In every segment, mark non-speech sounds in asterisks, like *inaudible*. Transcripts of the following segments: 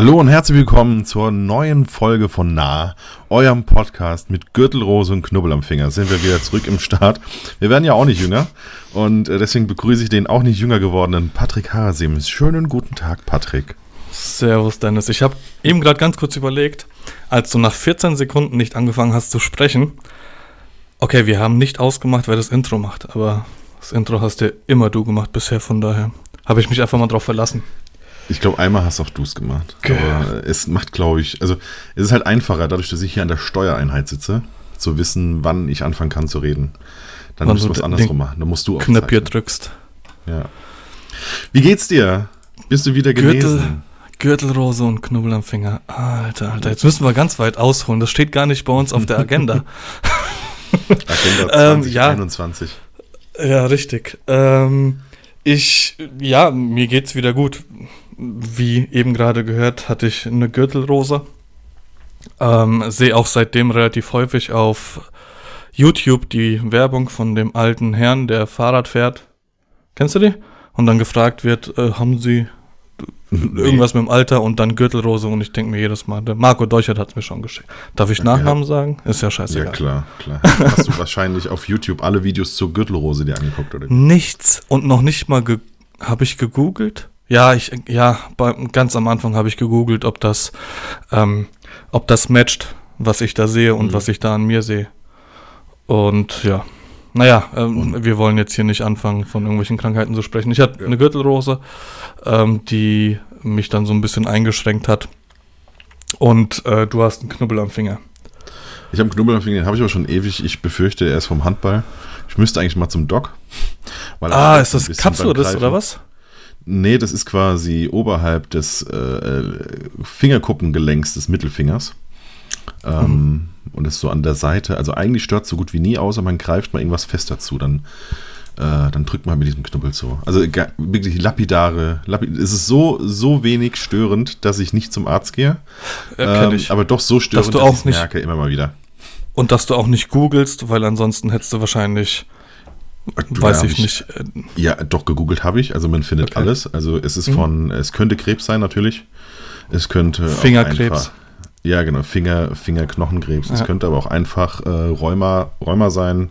Hallo und herzlich willkommen zur neuen Folge von Nah, eurem Podcast mit Gürtelrose und Knubbel am Finger. Sind wir wieder zurück im Start. Wir werden ja auch nicht jünger und äh, deswegen begrüße ich den auch nicht jünger gewordenen Patrick Harasim. Schönen guten Tag, Patrick. Servus, Dennis. Ich habe eben gerade ganz kurz überlegt, als du nach 14 Sekunden nicht angefangen hast zu sprechen. Okay, wir haben nicht ausgemacht, wer das Intro macht, aber das Intro hast ja immer du gemacht bisher, von daher habe ich mich einfach mal drauf verlassen. Ich glaube, einmal hast auch du es gemacht. Okay. Aber es macht, glaube ich, also es ist halt einfacher, dadurch, dass ich hier an der Steuereinheit sitze, zu wissen, wann ich anfangen kann zu reden. Dann musst du was andersrum machen. Dann musst du auch Knöpfchen drückst. Ja. Wie geht's dir? Bist du wieder genesen? Gürtel, Gürtelrose und Knubbel am Finger. Alter, Alter, jetzt müssen wir ganz weit ausholen. Das steht gar nicht bei uns auf der Agenda. *laughs* *laughs* Agenda 2021. Ähm, ja. ja, richtig. Ähm, ich, ja, mir geht's wieder gut wie eben gerade gehört, hatte ich eine Gürtelrose. Ähm, Sehe auch seitdem relativ häufig auf YouTube die Werbung von dem alten Herrn, der Fahrrad fährt. Kennst du die? Und dann gefragt wird, äh, haben Sie irgendwas mit dem Alter und dann Gürtelrose und ich denke mir jedes Mal, der Marco Deuchert hat es mir schon geschickt. Darf ich Nachnamen sagen? Ist ja scheißegal. Ja, klar, klar. *laughs* Hast du wahrscheinlich auf YouTube alle Videos zur Gürtelrose dir angeguckt, oder? Nichts und noch nicht mal habe ich gegoogelt. Ja, ich, ja, bei, ganz am Anfang habe ich gegoogelt, ob das, ähm, ob das matcht, was ich da sehe und mhm. was ich da an mir sehe. Und ja, naja, ähm, wir wollen jetzt hier nicht anfangen, von irgendwelchen Krankheiten zu sprechen. Ich hatte ja. eine Gürtelrose, ähm, die mich dann so ein bisschen eingeschränkt hat. Und äh, du hast einen Knubbel am Finger. Ich habe einen Knubbel am Finger, den habe ich aber schon ewig. Ich befürchte, er ist vom Handball. Ich müsste eigentlich mal zum Doc. ah, ist das Kapsulus oder was? Nee, das ist quasi oberhalb des äh, äh Fingerkuppengelenks des Mittelfingers. Ähm, mhm. Und ist so an der Seite. Also eigentlich stört es so gut wie nie, außer man greift mal irgendwas fest dazu. Dann, äh, dann drückt man mit diesem Knubbel so. Also wirklich lapidare. Lapid es ist so, so wenig störend, dass ich nicht zum Arzt gehe. Ja, ähm, aber doch so störend, dass, du dass ich merke immer mal wieder. Und dass du auch nicht googelst, weil ansonsten hättest du wahrscheinlich Du, Weiß ich, ich nicht. Ja, doch, gegoogelt habe ich. Also man findet okay. alles. Also es ist mhm. von, es könnte Krebs sein natürlich. Es könnte Fingerkrebs. ja, genau, Finger, Fingerknochenkrebs. Ja. Es könnte aber auch einfach äh, Rheuma, Rheuma sein,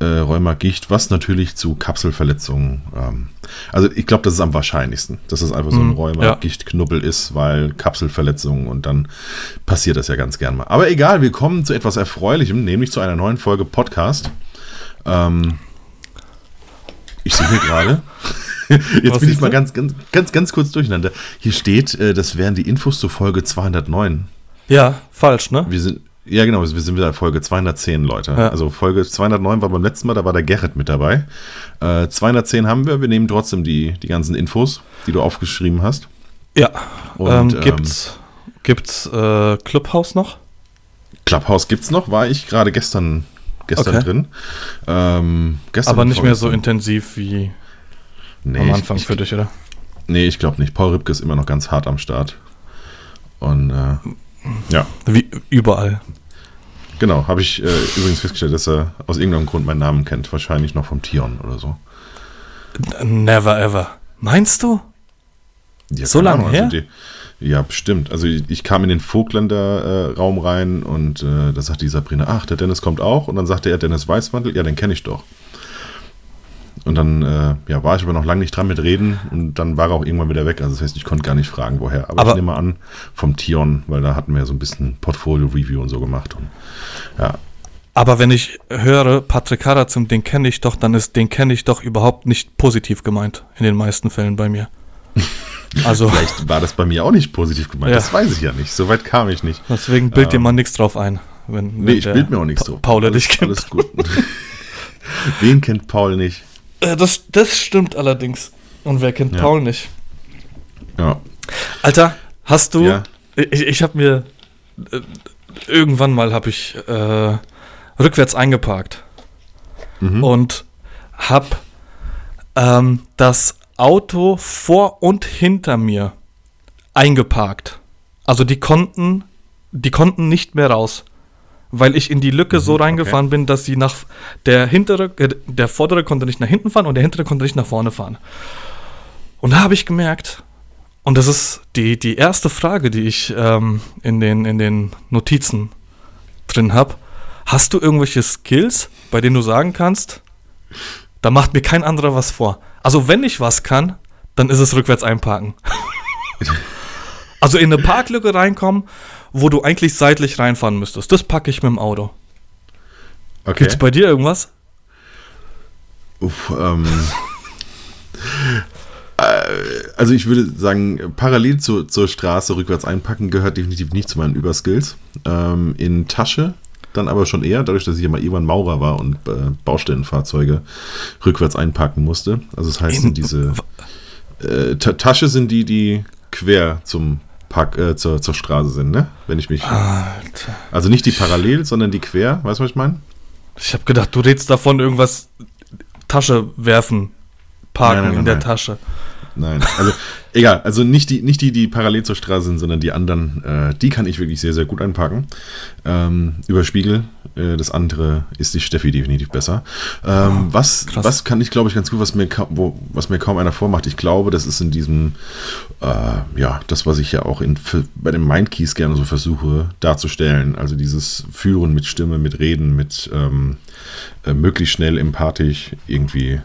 äh, Rheumagicht, was natürlich zu Kapselverletzungen. Ähm, also ich glaube, das ist am wahrscheinlichsten, dass es einfach so ein mhm, Rheuma-Gichtknubbel ja. ist, weil Kapselverletzungen und dann passiert das ja ganz gern mal. Aber egal, wir kommen zu etwas Erfreulichem, nämlich zu einer neuen Folge Podcast. Ähm, ich sehe hier gerade. *laughs* Jetzt Was bin ich mal ganz, ganz, ganz, ganz kurz durcheinander. Hier steht, äh, das wären die Infos zur Folge 209. Ja, falsch, ne? Wir sind, ja, genau, wir sind wieder Folge 210, Leute. Ja. Also Folge 209 war beim letzten Mal, da war der Gerrit mit dabei. Äh, 210 haben wir, wir nehmen trotzdem die, die ganzen Infos, die du aufgeschrieben hast. Ja. Und, ähm, gibt's ähm, gibt's äh, Clubhouse noch? Clubhouse gibt's noch, war ich gerade gestern gestern okay. drin. Ähm, gestern Aber nicht mehr so intensiv wie nee, am Anfang ich, für dich, oder? Nee, ich glaube nicht. Paul Ripke ist immer noch ganz hart am Start. Und äh, ja. Wie überall. Genau, habe ich äh, übrigens festgestellt, dass er aus irgendeinem Grund meinen Namen kennt. Wahrscheinlich noch vom Tion oder so. Never ever. Meinst du? Ja, so lange her? Also die, ja, bestimmt. Also ich, ich kam in den Vogtländer-Raum äh, rein und äh, da sagte die Sabrina, ach, der Dennis kommt auch. Und dann sagte er, Dennis Weißmantel, ja, den kenne ich doch. Und dann äh, ja, war ich aber noch lange nicht dran mit reden und dann war er auch irgendwann wieder weg. Also das heißt, ich konnte gar nicht fragen, woher. Aber, aber ich nehme an, vom Tion, weil da hatten wir so ein bisschen Portfolio-Review und so gemacht. Und, ja. Aber wenn ich höre, Patrick Harazum, den kenne ich doch, dann ist den kenne ich doch überhaupt nicht positiv gemeint in den meisten Fällen bei mir. *laughs* Also, Vielleicht war das bei mir auch nicht positiv gemeint, ja. das weiß ich ja nicht. Soweit kam ich nicht. Deswegen bild ähm, dir mal nichts drauf ein. Wenn, nee, ich bild mir auch nichts drauf. Paul dich kennt. Alles gut. *laughs* Wen kennt Paul nicht? Äh, das, das stimmt allerdings. Und wer kennt ja. Paul nicht? Ja. Alter, hast du. Ja. Ich, ich habe mir. Äh, irgendwann mal habe ich äh, rückwärts eingeparkt. Mhm. Und hab ähm, das Auto vor und hinter mir eingeparkt. Also die konnten, die konnten nicht mehr raus, weil ich in die Lücke mhm, so reingefahren okay. bin, dass sie nach der hintere, äh, der vordere konnte nicht nach hinten fahren und der hintere konnte nicht nach vorne fahren. Und da habe ich gemerkt, Und das ist die, die erste Frage, die ich ähm, in, den, in den Notizen drin habe. Hast du irgendwelche Skills, bei denen du sagen kannst, da macht mir kein anderer was vor? Also wenn ich was kann, dann ist es rückwärts einparken. *laughs* also in eine Parklücke reinkommen, wo du eigentlich seitlich reinfahren müsstest. Das packe ich mit dem Auto. Okay. Gibt's bei dir irgendwas? Uff, ähm. Äh, also ich würde sagen, parallel zu, zur Straße rückwärts einpacken gehört definitiv nicht zu meinen Überskills. Ähm, in Tasche dann aber schon eher, dadurch, dass ich immer irgendwann Maurer war und äh, Baustellenfahrzeuge rückwärts einpacken musste. Also das heißt, diese *laughs* äh, Tasche sind die, die quer zum Park, äh, zur, zur Straße sind, ne? Wenn ich mich. Alter. Also nicht die parallel, sondern die quer, weißt du, was ich meine? Ich habe gedacht, du redest davon, irgendwas Tasche werfen, parken nein, nein, nein, in der Tasche. Nein, also egal, also nicht die, nicht die, die parallel zur Straße sind, sondern die anderen, äh, die kann ich wirklich sehr, sehr gut einpacken. Ähm, über Spiegel, äh, das andere ist die Steffi definitiv besser. Ähm, was, was kann ich, glaube ich, ganz gut, was mir, wo, was mir kaum einer vormacht. Ich glaube, das ist in diesem, äh, ja, das, was ich ja auch in, bei den Mindkeys gerne so versuche darzustellen. Also dieses Führen mit Stimme, mit Reden, mit ähm, äh, möglichst schnell empathisch irgendwie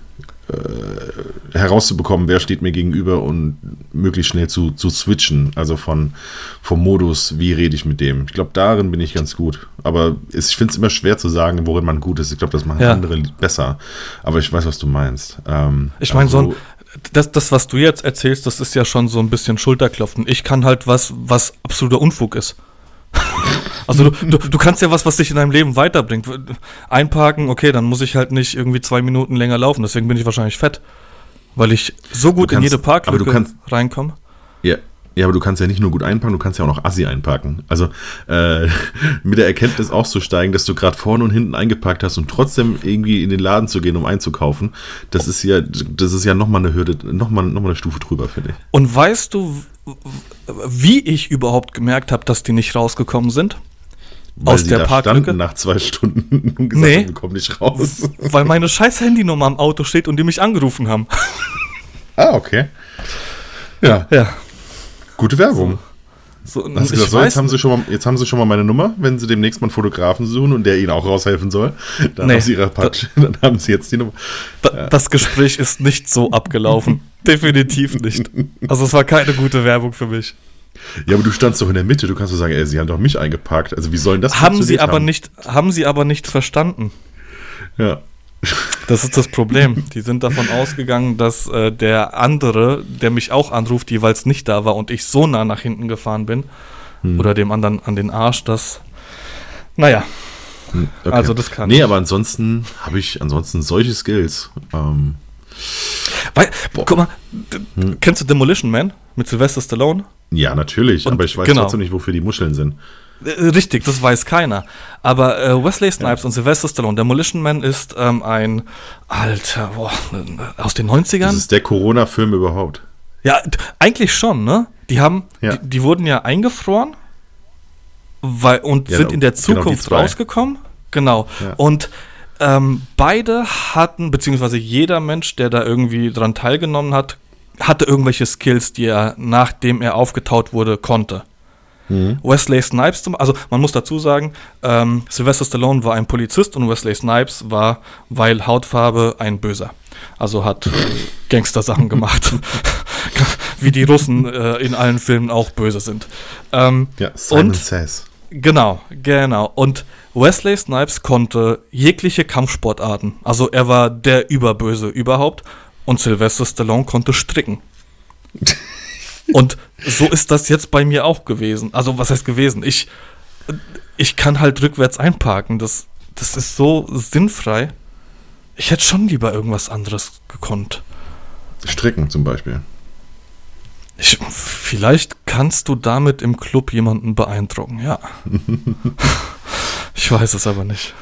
äh, herauszubekommen, wer steht mir gegenüber und möglichst schnell zu, zu switchen. Also von vom Modus, wie rede ich mit dem. Ich glaube, darin bin ich ganz gut. Aber es, ich finde es immer schwer zu sagen, worin man gut ist. Ich glaube, das machen ja. andere besser. Aber ich weiß, was du meinst. Ähm, ich meine, also, so ein, das, das, was du jetzt erzählst, das ist ja schon so ein bisschen Schulterklopfen. Ich kann halt was, was absoluter Unfug ist. *laughs* Also du, du, du, kannst ja was, was dich in deinem Leben weiterbringt. Einparken, okay, dann muss ich halt nicht irgendwie zwei Minuten länger laufen. Deswegen bin ich wahrscheinlich fett. Weil ich so gut kannst, in jede Parklücke reinkomme. Ja, ja, aber du kannst ja nicht nur gut einpacken, du kannst ja auch noch Assi einpacken. Also äh, *laughs* mit der Erkenntnis auszusteigen, dass du gerade vorne und hinten eingepackt hast und trotzdem irgendwie in den Laden zu gehen, um einzukaufen, das ist ja, das ist ja nochmal eine Hürde, nochmal noch mal eine Stufe drüber, finde ich. Und weißt du, wie ich überhaupt gemerkt habe, dass die nicht rausgekommen sind? Weil aus der da Parklücke. nach zwei Stunden *laughs* und gesagt nee, wir kommen nicht raus. *laughs* Weil meine scheiß Handynummer am Auto steht und die mich angerufen haben. *laughs* Ah, okay. Ja. Ja. Gute Werbung. So, so Hast du gesagt, so, jetzt, haben sie schon mal, jetzt haben sie schon mal meine Nummer, wenn sie demnächst mal einen Fotografen suchen und der ihnen auch raushelfen soll. Dann, nee, sie ihre Patsch, dann haben sie jetzt die Nummer. Da, ja. Das Gespräch ist nicht so abgelaufen. Definitiv nicht. Also es war keine gute Werbung für mich. Ja, aber du standst doch in der Mitte. Du kannst doch sagen, ey, sie haben doch mich eingepackt. Also wie sollen das haben sie aber haben? nicht Haben sie aber nicht verstanden. Ja. Das ist das Problem. Die sind davon *laughs* ausgegangen, dass äh, der andere, der mich auch anruft, jeweils nicht da war und ich so nah nach hinten gefahren bin, hm. oder dem anderen an den Arsch, dass. Naja. Hm, okay. Also das kann. Nee, ich. aber ansonsten habe ich ansonsten solche Skills. Ähm, Weil, guck mal, hm. kennst du Demolition Man mit Sylvester Stallone? Ja, natürlich, und, aber ich weiß genau. trotzdem nicht, wofür die Muscheln sind. Äh, richtig, das weiß keiner. Aber äh, Wesley Snipes ja. und Sylvester Stallone, Demolition Man ist ähm, ein alter, boah, aus den 90ern. Das ist der Corona-Film überhaupt. Ja, eigentlich schon, ne? Die haben, ja. die, die, wurden ja eingefroren weil, und ja, sind in der genau, Zukunft genau rausgekommen. Genau. Und ähm, beide hatten, beziehungsweise jeder Mensch, der da irgendwie dran teilgenommen hat, hatte irgendwelche Skills, die er, nachdem er aufgetaut wurde, konnte. Mhm. Wesley Snipes, also man muss dazu sagen, ähm, Sylvester Stallone war ein Polizist und Wesley Snipes war, weil Hautfarbe, ein Böser. Also hat äh, *laughs* Gangster-Sachen gemacht. *laughs* Wie die Russen äh, in allen Filmen auch böse sind. Ähm, ja, Simon und, Says. Genau, genau. Und Wesley Snipes konnte jegliche Kampfsportarten. Also er war der Überböse überhaupt. Und Sylvester Stallone konnte stricken. Und so ist das jetzt bei mir auch gewesen. Also, was heißt gewesen? Ich, ich kann halt rückwärts einparken. Das, das ist so sinnfrei. Ich hätte schon lieber irgendwas anderes gekonnt. Stricken zum Beispiel. Ich, vielleicht kannst du damit im Club jemanden beeindrucken, ja. *laughs* ich weiß es aber nicht.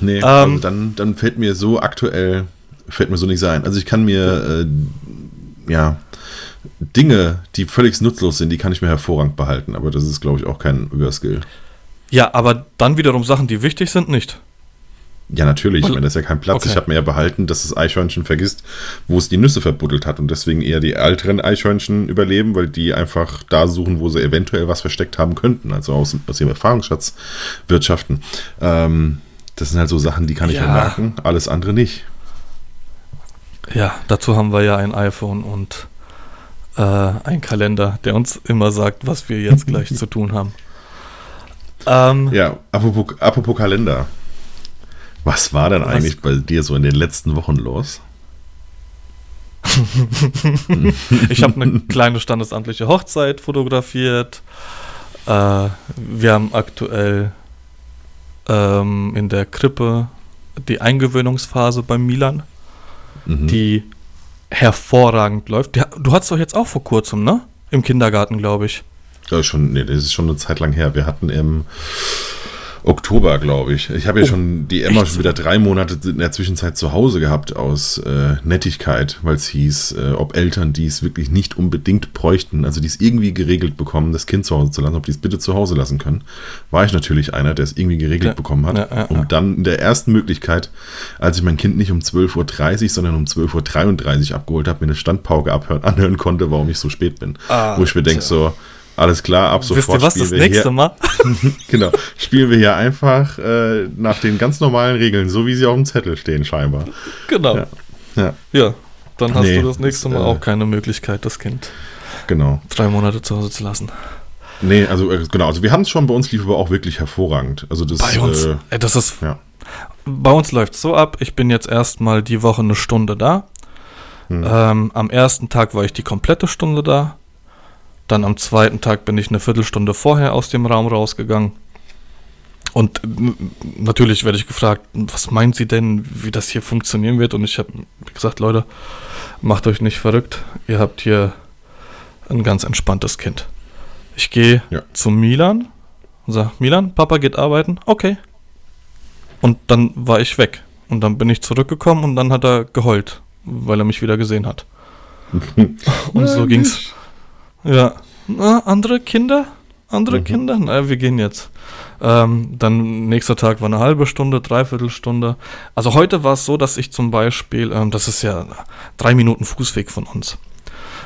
Nee, ähm, also dann, dann fällt mir so aktuell, fällt mir so nicht sein. Also ich kann mir, äh, ja, Dinge, die völlig nutzlos sind, die kann ich mir hervorragend behalten, aber das ist, glaube ich, auch kein Überskill. Ja, aber dann wiederum Sachen, die wichtig sind, nicht. Ja, natürlich. Ich meine, das ist ja kein Platz. Okay. Ich habe mir ja behalten, dass das Eichhörnchen vergisst, wo es die Nüsse verbuddelt hat und deswegen eher die älteren Eichhörnchen überleben, weil die einfach da suchen, wo sie eventuell was versteckt haben könnten, also aus, aus ihrem Erfahrungsschatz wirtschaften. Ähm, das sind halt so Sachen, die kann ich ja merken, alles andere nicht. Ja, dazu haben wir ja ein iPhone und äh, ein Kalender, der uns immer sagt, was wir jetzt *laughs* gleich zu tun haben. Ähm, ja, apropos, apropos Kalender. Was war denn was? eigentlich bei dir so in den letzten Wochen los? *laughs* ich habe eine kleine standesamtliche Hochzeit fotografiert. Äh, wir haben aktuell ähm, in der Krippe die Eingewöhnungsphase beim Milan, mhm. die hervorragend läuft. Du hattest doch jetzt auch vor kurzem, ne? Im Kindergarten, glaube ich. Ja, schon, nee, das ist schon eine Zeit lang her. Wir hatten im Oktober, glaube ich. Ich habe ja oh, schon die Emma schon wieder drei Monate in der Zwischenzeit zu Hause gehabt aus äh, Nettigkeit, weil es hieß, äh, ob Eltern dies wirklich nicht unbedingt bräuchten, also dies irgendwie geregelt bekommen, das Kind zu Hause zu lassen, ob die es bitte zu Hause lassen können. War ich natürlich einer, der es irgendwie geregelt ja, bekommen hat. Ja, ja, um dann in der ersten Möglichkeit, als ich mein Kind nicht um 12.30 Uhr, sondern um 12.33 Uhr abgeholt habe, mir eine Standpauke abhören, anhören konnte, warum ich so spät bin. Ah, Wo ich mir denke, so, alles klar, ab sofort. Wisst ihr was, das nächste hier, Mal? *laughs* genau. Spielen wir hier einfach äh, nach den ganz normalen Regeln, so wie sie auf dem Zettel stehen, scheinbar. Genau. Ja, ja. ja dann hast nee, du das nächste Mal äh, auch keine Möglichkeit, das Kind genau. drei Monate zu Hause zu lassen. Nee, also äh, genau, also wir haben es schon, bei uns lief aber auch wirklich hervorragend. Also das, bei uns, äh, das ist, ja. bei uns läuft es so ab, ich bin jetzt erstmal die Woche eine Stunde da. Hm. Ähm, am ersten Tag war ich die komplette Stunde da. Dann am zweiten Tag bin ich eine Viertelstunde vorher aus dem Raum rausgegangen. Und natürlich werde ich gefragt, was meinen Sie denn, wie das hier funktionieren wird? Und ich habe gesagt, Leute, macht euch nicht verrückt. Ihr habt hier ein ganz entspanntes Kind. Ich gehe ja. zu Milan und sage, Milan, Papa geht arbeiten. Okay. Und dann war ich weg. Und dann bin ich zurückgekommen und dann hat er geheult, weil er mich wieder gesehen hat. *laughs* und so ging's. Ja. Na, andere Kinder? Andere mhm. Kinder? Na, wir gehen jetzt. Ähm, dann nächster Tag war eine halbe Stunde, dreiviertel Stunde. Also heute war es so, dass ich zum Beispiel, ähm, das ist ja drei Minuten Fußweg von uns.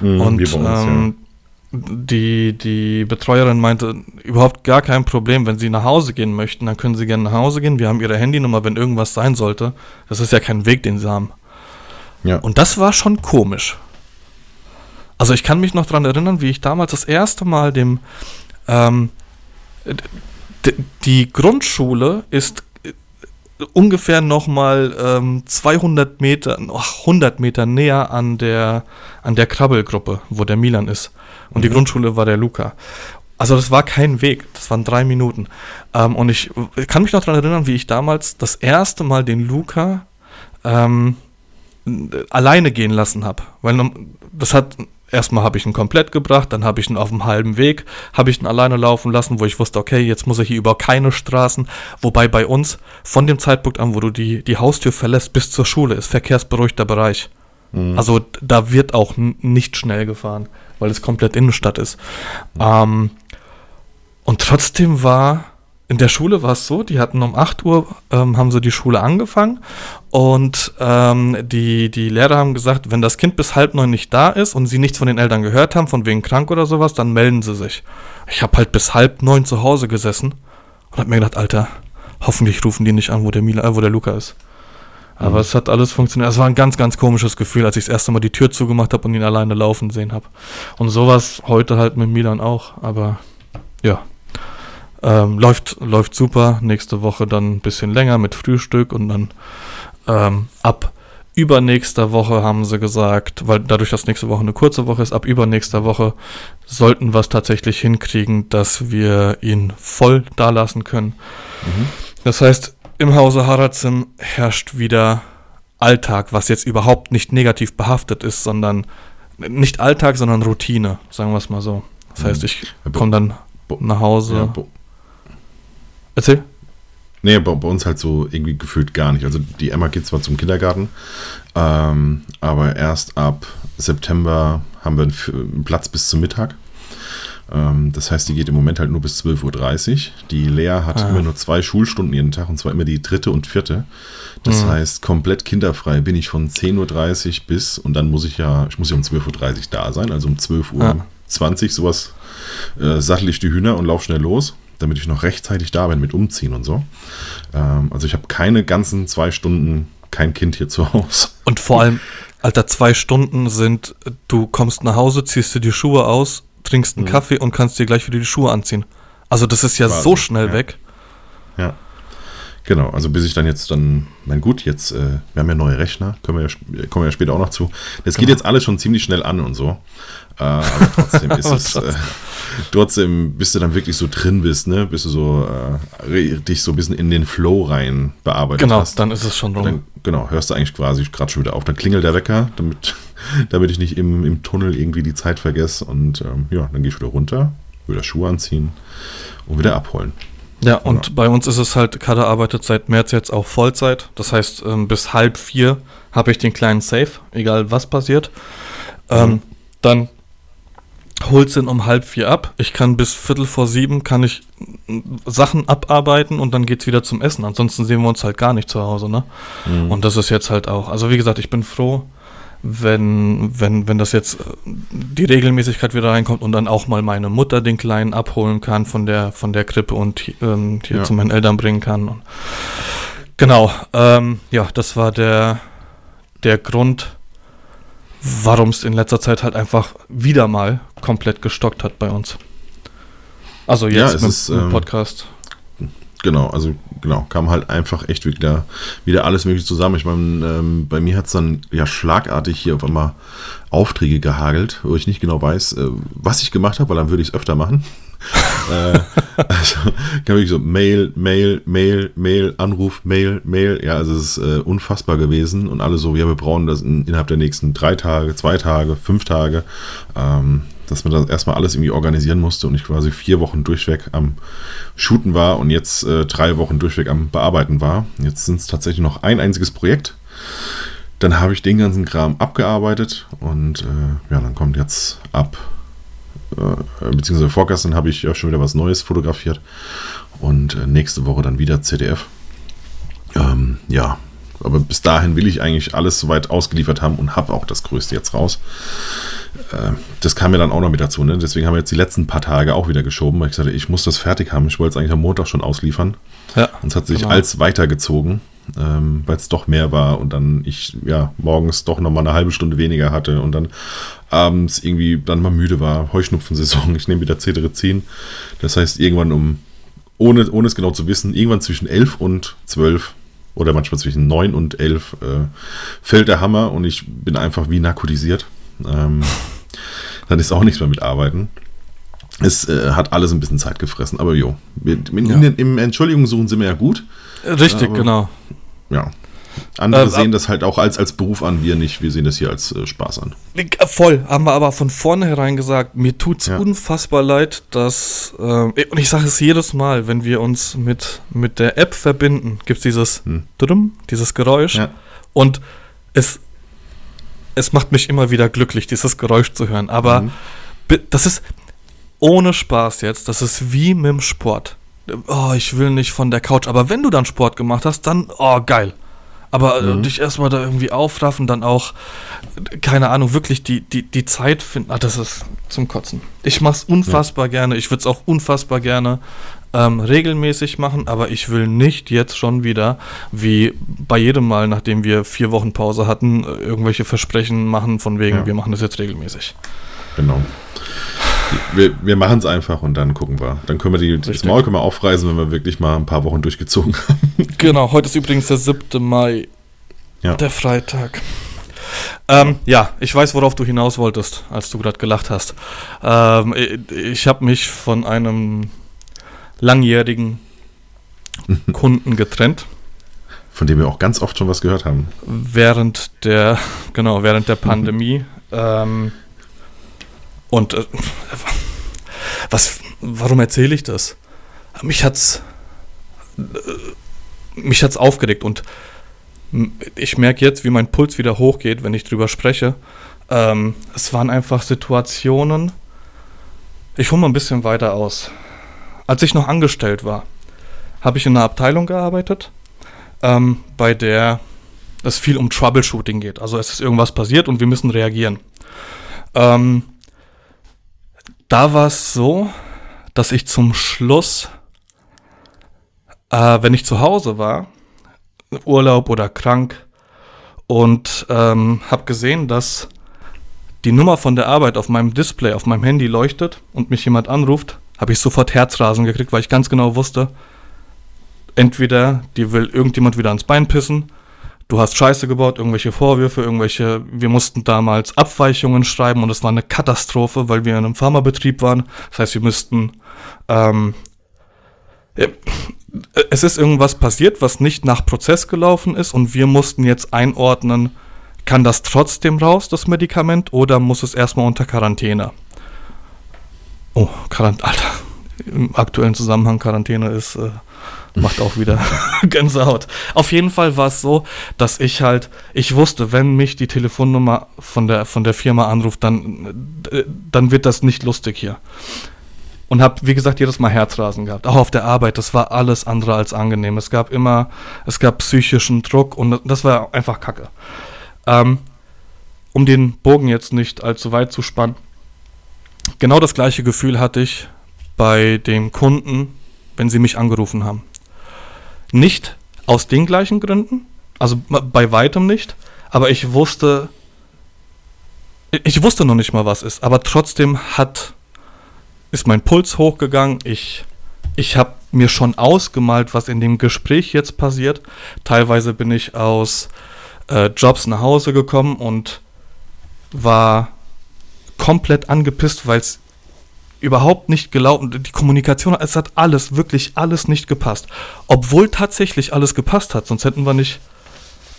Mhm, und uns, ähm, ja. die, die Betreuerin meinte, überhaupt gar kein Problem, wenn sie nach Hause gehen möchten, dann können sie gerne nach Hause gehen. Wir haben ihre Handynummer, wenn irgendwas sein sollte. Das ist ja kein Weg, den sie haben. Ja. Und das war schon komisch. Also ich kann mich noch daran erinnern, wie ich damals das erste Mal dem ähm, die Grundschule ist äh, ungefähr nochmal ähm, 200 Meter, ach, 100 Meter näher an der, an der Krabbelgruppe, wo der Milan ist. Und mhm. die Grundschule war der Luca. Also das war kein Weg, das waren drei Minuten. Ähm, und ich, ich kann mich noch daran erinnern, wie ich damals das erste Mal den Luca ähm, alleine gehen lassen habe. Weil das hat erstmal habe ich ihn komplett gebracht, dann habe ich ihn auf dem halben Weg, habe ich ihn alleine laufen lassen, wo ich wusste, okay, jetzt muss er hier über keine Straßen, wobei bei uns von dem Zeitpunkt an, wo du die, die Haustür verlässt bis zur Schule, ist verkehrsberuhigter Bereich. Mhm. Also da wird auch nicht schnell gefahren, weil es komplett Innenstadt ist. Mhm. Ähm, und trotzdem war in der Schule war es so, die hatten um 8 Uhr, ähm, haben sie die Schule angefangen und ähm, die, die Lehrer haben gesagt, wenn das Kind bis halb neun nicht da ist und sie nichts von den Eltern gehört haben, von wegen krank oder sowas, dann melden sie sich. Ich habe halt bis halb neun zu Hause gesessen und habe mir gedacht, Alter, hoffentlich rufen die nicht an, wo der, Mila, äh, wo der Luca ist. Aber mhm. es hat alles funktioniert. Es war ein ganz, ganz komisches Gefühl, als ich das erste Mal die Tür zugemacht habe und ihn alleine laufen sehen habe. Und sowas heute halt mit Milan auch, aber ja. Ähm, läuft, läuft super. Nächste Woche dann ein bisschen länger mit Frühstück und dann ähm, ab übernächster Woche haben sie gesagt, weil dadurch, dass nächste Woche eine kurze Woche ist, ab übernächster Woche sollten wir es tatsächlich hinkriegen, dass wir ihn voll da lassen können. Mhm. Das heißt, im Hause Harazim herrscht wieder Alltag, was jetzt überhaupt nicht negativ behaftet ist, sondern nicht Alltag, sondern Routine, sagen wir es mal so. Das heißt, mhm. ich komme dann nach Hause. Ja, Erzähl. Nee, bei, bei, uns halt so irgendwie gefühlt gar nicht. Also die Emma geht zwar zum Kindergarten, ähm, aber erst ab September haben wir einen, einen Platz bis zum Mittag. Ähm, das heißt, die geht im Moment halt nur bis 12.30 Uhr. Die Lea hat ah. immer nur zwei Schulstunden jeden Tag und zwar immer die dritte und vierte. Das mhm. heißt, komplett kinderfrei bin ich von 10.30 Uhr bis und dann muss ich ja, ich muss ja um 12.30 Uhr da sein, also um 12.20 Uhr ah. 20, sowas äh, sattel ich die Hühner und laufe schnell los damit ich noch rechtzeitig da bin mit Umziehen und so. Ähm, also ich habe keine ganzen zwei Stunden kein Kind hier zu Hause. Und vor allem, Alter, zwei Stunden sind, du kommst nach Hause, ziehst dir die Schuhe aus, trinkst einen mhm. Kaffee und kannst dir gleich wieder die Schuhe anziehen. Also das ist ja Wahnsinn, so schnell ja. weg. Ja. Genau, also bis ich dann jetzt dann, mein gut, jetzt, äh, wir haben ja neue Rechner, können wir ja, kommen wir ja später auch noch zu. Das genau. geht jetzt alles schon ziemlich schnell an und so. Äh, aber trotzdem *laughs* ist es, äh, trotzdem, bis du dann wirklich so drin bist, ne, bis du so äh, dich so ein bisschen in den Flow rein bearbeitet genau, hast. Dann ist es schon rum. Dann, genau, hörst du eigentlich quasi gerade schon wieder auf. Dann klingelt der Wecker, damit, *laughs* damit ich nicht im, im Tunnel irgendwie die Zeit vergesse. Und ähm, ja, dann gehe ich wieder runter, wieder Schuhe anziehen und wieder abholen. Ja, und ja. bei uns ist es halt, Kader arbeitet seit März jetzt auch Vollzeit. Das heißt, ähm, bis halb vier habe ich den kleinen Safe, egal was passiert. Ähm, mhm. Dann holt sie ihn um halb vier ab. Ich kann bis Viertel vor sieben kann ich äh, Sachen abarbeiten und dann geht es wieder zum Essen. Ansonsten sehen wir uns halt gar nicht zu Hause, ne? Mhm. Und das ist jetzt halt auch. Also wie gesagt, ich bin froh, wenn, wenn, wenn das jetzt äh, die Regelmäßigkeit wieder reinkommt und dann auch mal meine Mutter den Kleinen abholen kann von der, von der Krippe und ähm, hier ja. zu meinen Eltern bringen kann. Genau, ähm, ja, das war der, der Grund, warum es in letzter Zeit halt einfach wieder mal komplett gestockt hat bei uns. Also jetzt ja, mit, ist, mit ähm, Podcast. Genau, also genau, kam halt einfach echt wieder, wieder alles mögliche zusammen. Ich meine, ähm, bei mir hat es dann ja schlagartig hier auf einmal Aufträge gehagelt, wo ich nicht genau weiß, äh, was ich gemacht habe, weil dann würde ich es öfter machen. *laughs* äh, also kann wirklich so Mail, Mail, Mail, Mail, Anruf, Mail, Mail. Ja, also es ist äh, unfassbar gewesen und alle so, ja, wir brauchen das in, innerhalb der nächsten drei Tage, zwei Tage, fünf Tage. Ähm, dass man das erstmal alles irgendwie organisieren musste und ich quasi vier Wochen durchweg am Shooten war und jetzt äh, drei Wochen durchweg am Bearbeiten war. Jetzt sind es tatsächlich noch ein einziges Projekt. Dann habe ich den ganzen Kram abgearbeitet und äh, ja, dann kommt jetzt ab, äh, beziehungsweise vorgestern habe ich ja schon wieder was Neues fotografiert und äh, nächste Woche dann wieder ZDF. Ähm, ja, aber bis dahin will ich eigentlich alles soweit ausgeliefert haben und habe auch das Größte jetzt raus. Äh, das kam mir dann auch noch mit dazu. Ne? Deswegen haben wir jetzt die letzten paar Tage auch wieder geschoben, weil ich sagte, ich muss das fertig haben. Ich wollte es eigentlich am Montag schon ausliefern. Ja, und es hat sich genau. als weitergezogen, ähm, weil es doch mehr war und dann ich ja morgens doch nochmal eine halbe Stunde weniger hatte und dann abends irgendwie dann mal müde war. Heuschnupfensaison, *laughs* ich nehme wieder Cetirizin. Das heißt, irgendwann um, ohne, ohne es genau zu wissen, irgendwann zwischen 11 und 12 oder manchmal zwischen 9 und 11 äh, fällt der Hammer und ich bin einfach wie narkotisiert. Ähm, *laughs* dann ist auch nichts mehr mit Arbeiten. Es äh, hat alles ein bisschen Zeit gefressen, aber jo, in, ja. in, im Entschuldigung suchen sind wir ja gut. Richtig, aber, genau. Ja. Andere äh, sehen das halt auch als, als Beruf an, wir nicht. Wir sehen das hier als äh, Spaß an. Äh, voll, haben wir aber von vornherein gesagt, mir tut es ja. unfassbar leid, dass, äh, und ich sage es jedes Mal, wenn wir uns mit, mit der App verbinden, gibt es dieses hm. dieses Geräusch. Ja. Und es es macht mich immer wieder glücklich, dieses Geräusch zu hören. Aber mhm. das ist ohne Spaß jetzt, das ist wie mit dem Sport. Oh, ich will nicht von der Couch. Aber wenn du dann Sport gemacht hast, dann, oh, geil. Aber äh, mhm. dich erstmal da irgendwie aufraffen, dann auch, keine Ahnung, wirklich die, die, die Zeit finden. Ah, das ist zum Kotzen. Ich mach's unfassbar ja. gerne. Ich würde es auch unfassbar gerne ähm, regelmäßig machen, aber ich will nicht jetzt schon wieder, wie bei jedem Mal, nachdem wir vier Wochen Pause hatten, irgendwelche Versprechen machen, von wegen, ja. wir machen das jetzt regelmäßig. Genau. Wir, wir machen es einfach und dann gucken wir. Dann können wir die, das Maul können wir aufreißen, wenn wir wirklich mal ein paar Wochen durchgezogen *laughs* haben. Genau, heute ist übrigens der 7. Mai, ja. der Freitag. Ähm, ja, ich weiß, worauf du hinaus wolltest, als du gerade gelacht hast. Ähm, ich habe mich von einem langjährigen Kunden getrennt. Von dem wir auch ganz oft schon was gehört haben. Während der, genau, während der *laughs* Pandemie. ähm, und äh, was, warum erzähle ich das? Mich hat's, äh, mich hat's aufgeregt und ich merke jetzt, wie mein Puls wieder hochgeht, wenn ich drüber spreche. Ähm, es waren einfach Situationen, ich hole mal ein bisschen weiter aus. Als ich noch angestellt war, habe ich in einer Abteilung gearbeitet, ähm, bei der es viel um Troubleshooting geht. Also es ist irgendwas passiert und wir müssen reagieren. Ähm, da war es so, dass ich zum Schluss, äh, wenn ich zu Hause war, Urlaub oder krank, und ähm, habe gesehen, dass die Nummer von der Arbeit auf meinem Display, auf meinem Handy leuchtet und mich jemand anruft, habe ich sofort Herzrasen gekriegt, weil ich ganz genau wusste, entweder die will irgendjemand wieder ans Bein pissen, du hast Scheiße gebaut, irgendwelche Vorwürfe, irgendwelche, wir mussten damals Abweichungen schreiben und es war eine Katastrophe, weil wir in einem Pharmabetrieb waren. Das heißt, wir müssten, ähm, es ist irgendwas passiert, was nicht nach Prozess gelaufen ist und wir mussten jetzt einordnen, kann das trotzdem raus, das Medikament, oder muss es erstmal unter Quarantäne? Oh, Quarantäne, Alter. Im aktuellen Zusammenhang Quarantäne ist, äh, macht auch wieder *laughs* Gänsehaut. Auf jeden Fall war es so, dass ich halt, ich wusste, wenn mich die Telefonnummer von der, von der Firma anruft, dann, äh, dann wird das nicht lustig hier. Und habe, wie gesagt, jedes Mal Herzrasen gehabt. Auch auf der Arbeit, das war alles andere als angenehm. Es gab immer, es gab psychischen Druck und das war einfach Kacke. Ähm, um den Bogen jetzt nicht allzu weit zu spannen. Genau das gleiche Gefühl hatte ich bei dem Kunden, wenn sie mich angerufen haben. Nicht aus den gleichen Gründen, also bei weitem nicht, aber ich wusste, ich wusste noch nicht mal, was ist, aber trotzdem hat, ist mein Puls hochgegangen. Ich, ich habe mir schon ausgemalt, was in dem Gespräch jetzt passiert. Teilweise bin ich aus äh, Jobs nach Hause gekommen und war komplett angepisst, weil es überhaupt nicht gelaufen, die Kommunikation, es hat alles, wirklich alles nicht gepasst. Obwohl tatsächlich alles gepasst hat, sonst hätten wir nicht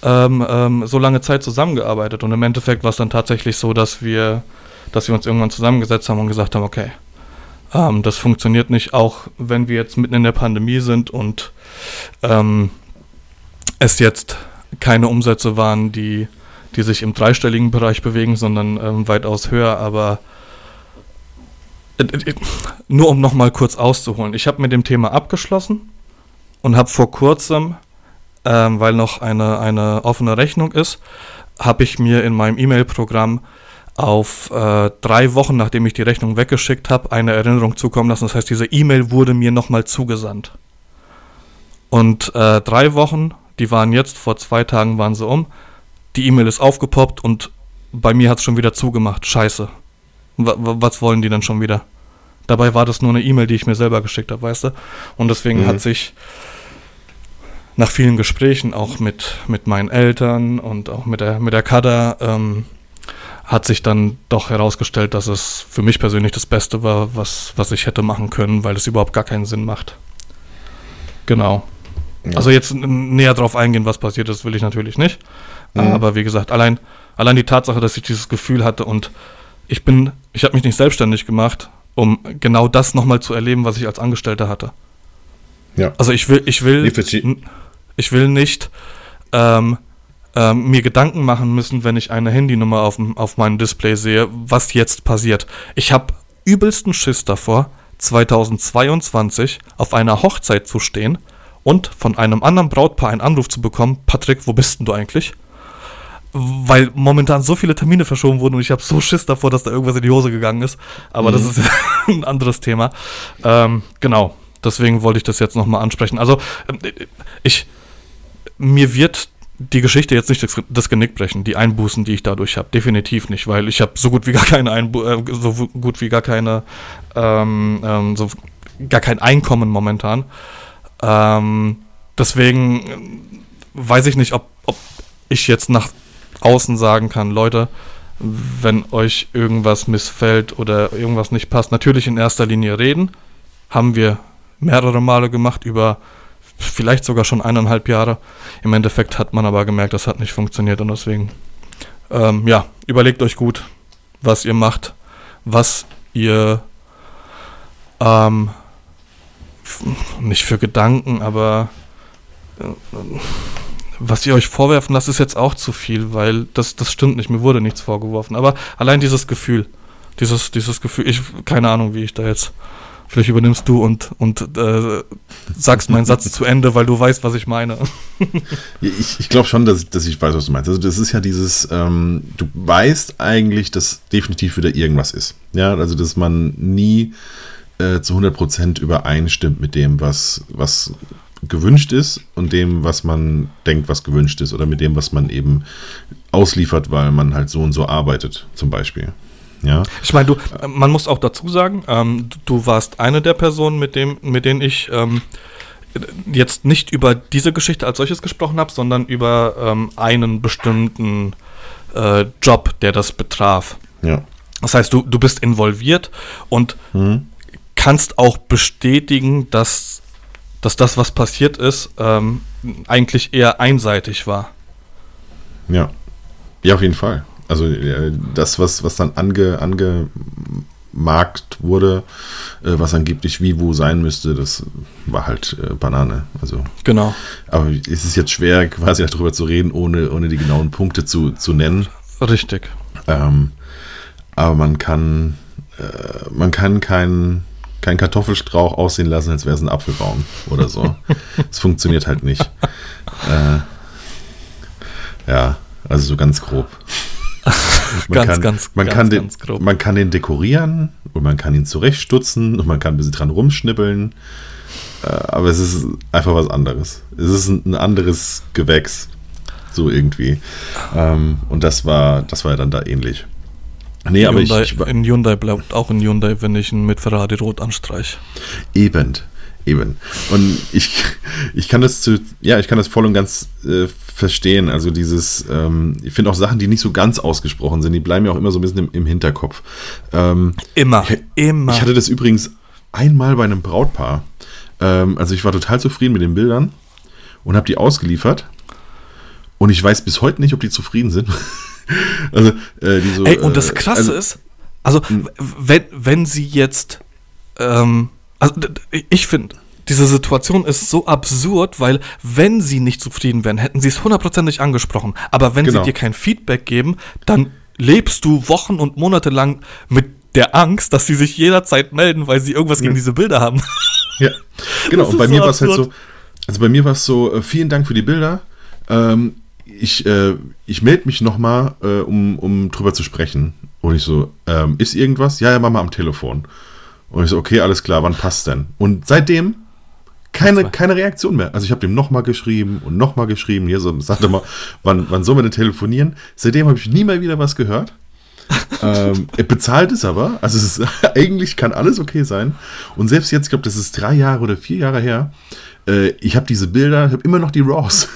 ähm, ähm, so lange Zeit zusammengearbeitet. Und im Endeffekt war es dann tatsächlich so, dass wir, dass wir uns irgendwann zusammengesetzt haben und gesagt haben, okay, ähm, das funktioniert nicht, auch wenn wir jetzt mitten in der Pandemie sind und ähm, es jetzt keine Umsätze waren, die, die sich im dreistelligen Bereich bewegen, sondern ähm, weitaus höher. Aber äh, äh, nur um nochmal kurz auszuholen. Ich habe mit dem Thema abgeschlossen und habe vor kurzem, ähm, weil noch eine, eine offene Rechnung ist, habe ich mir in meinem E-Mail-Programm auf äh, drei Wochen, nachdem ich die Rechnung weggeschickt habe, eine Erinnerung zukommen lassen. Das heißt, diese E-Mail wurde mir nochmal zugesandt. Und äh, drei Wochen die waren jetzt, vor zwei Tagen waren sie um. Die E-Mail ist aufgepoppt und bei mir hat es schon wieder zugemacht. Scheiße. W was wollen die denn schon wieder? Dabei war das nur eine E-Mail, die ich mir selber geschickt habe, weißt du? Und deswegen mhm. hat sich nach vielen Gesprächen, auch mit, mit meinen Eltern und auch mit der, mit der Kada, ähm, hat sich dann doch herausgestellt, dass es für mich persönlich das Beste war, was, was ich hätte machen können, weil es überhaupt gar keinen Sinn macht. Genau. Ja. Also jetzt näher drauf eingehen, was passiert ist, will ich natürlich nicht. Mhm. Aber wie gesagt, allein, allein die Tatsache, dass ich dieses Gefühl hatte und ich bin, ich habe mich nicht selbstständig gemacht, um genau das nochmal zu erleben, was ich als Angestellter hatte. Ja. Also ich will, ich will, ich will nicht ähm, ähm, mir Gedanken machen müssen, wenn ich eine Handynummer auf, auf meinem Display sehe, was jetzt passiert. Ich habe übelsten Schiss davor, 2022 auf einer Hochzeit zu stehen und von einem anderen Brautpaar einen Anruf zu bekommen, Patrick, wo bist denn du eigentlich? Weil momentan so viele Termine verschoben wurden und ich habe so Schiss davor, dass da irgendwas in die Hose gegangen ist. Aber mhm. das ist *laughs* ein anderes Thema. Ähm, genau, deswegen wollte ich das jetzt nochmal ansprechen. Also, äh, ich, mir wird die Geschichte jetzt nicht das, das Genick brechen, die Einbußen, die ich dadurch habe. Definitiv nicht, weil ich habe so gut wie gar keine Einbu äh, so gut wie gar keine, ähm, ähm, so gar kein Einkommen momentan. Ähm, deswegen weiß ich nicht, ob, ob ich jetzt nach außen sagen kann, Leute, wenn euch irgendwas missfällt oder irgendwas nicht passt, natürlich in erster Linie reden. Haben wir mehrere Male gemacht, über vielleicht sogar schon eineinhalb Jahre. Im Endeffekt hat man aber gemerkt, das hat nicht funktioniert und deswegen, ähm, ja, überlegt euch gut, was ihr macht, was ihr ähm, nicht für Gedanken, aber äh, was ihr euch vorwerfen lasst, ist jetzt auch zu viel, weil das, das stimmt nicht, mir wurde nichts vorgeworfen. Aber allein dieses Gefühl, Dieses, dieses Gefühl, ich, keine Ahnung, wie ich da jetzt. Vielleicht übernimmst du und, und äh, sagst meinen Satz zu Ende, weil du weißt, was ich meine. *laughs* ich ich glaube schon, dass, dass ich weiß, was du meinst. Also das ist ja dieses, ähm, du weißt eigentlich, dass definitiv wieder irgendwas ist. Ja, also dass man nie äh, zu 100% übereinstimmt mit dem, was, was gewünscht ist und dem, was man denkt, was gewünscht ist oder mit dem, was man eben ausliefert, weil man halt so und so arbeitet, zum Beispiel. Ja. Ich meine, du, man muss auch dazu sagen, ähm, du warst eine der Personen, mit, dem, mit denen ich ähm, jetzt nicht über diese Geschichte als solches gesprochen habe, sondern über ähm, einen bestimmten äh, Job, der das betraf. Ja. Das heißt, du, du bist involviert und mhm. kannst auch bestätigen, dass, dass das, was passiert ist, ähm, eigentlich eher einseitig war. Ja. Ja, auf jeden Fall. Also äh, das, was, was dann ange, angemarkt wurde, äh, was angeblich wie wo sein müsste, das war halt äh, Banane. Also, genau. Aber es ist jetzt schwer, quasi darüber zu reden, ohne, ohne die genauen Punkte zu, zu nennen. Richtig. Ähm, aber man kann, äh, man kann keinen kein Kartoffelstrauch aussehen lassen, als wäre es ein Apfelbaum oder so. *laughs* Es funktioniert halt nicht. Äh, ja, also so ganz grob. *laughs* Man ganz, kann, ganz, man ganz, kann den, grob. Man kann den dekorieren und man kann ihn zurechtstutzen und man kann ein bisschen dran rumschnippeln. Äh, aber es ist einfach was anderes. Es ist ein, anderes Gewächs. So irgendwie. Ähm, und das war, das war ja dann da ähnlich. Nee, aber Hyundai, ich, In Hyundai bleibt auch in Hyundai, wenn ich ihn mit Ferrari rot anstreiche. Eben. Eben. Und ich, ich kann das zu, ja, ich kann das voll und ganz äh, verstehen. Also dieses, ähm, ich finde auch Sachen, die nicht so ganz ausgesprochen sind, die bleiben ja auch immer so ein bisschen im, im Hinterkopf. Ähm, immer, ich, immer. Ich hatte das übrigens einmal bei einem Brautpaar. Ähm, also ich war total zufrieden mit den Bildern und habe die ausgeliefert. Und ich weiß bis heute nicht, ob die zufrieden sind. *laughs* also, äh, die so, Ey, und das äh, Krasse also, ist, also wenn, wenn sie jetzt ähm, also ich finde, diese Situation ist so absurd, weil wenn sie nicht zufrieden wären, hätten sie es hundertprozentig angesprochen. Aber wenn genau. sie dir kein Feedback geben, dann lebst du Wochen und Monate lang mit der Angst, dass sie sich jederzeit melden, weil sie irgendwas gegen diese Bilder haben. *laughs* Ja, genau. Und bei so mir war es halt so, also bei mir war es so, äh, vielen Dank für die Bilder. Ähm, ich, äh, ich melde mich nochmal, äh, um, um drüber zu sprechen. Und ich so, ähm, ist irgendwas? Ja, ja, Mama am Telefon. Und ich so, okay, alles klar, wann passt denn? Und seitdem keine, keine Reaktion mehr. Also ich habe dem nochmal geschrieben und nochmal geschrieben. Hier so, sagte mal, wann, wann sollen wir denn telefonieren? Seitdem habe ich nie mehr wieder was gehört. *laughs* ähm, er bezahlt es aber. Also es ist, *laughs* eigentlich kann alles okay sein. Und selbst jetzt, ich glaube, das ist drei Jahre oder vier Jahre her. Äh, ich habe diese Bilder, ich habe immer noch die Raws.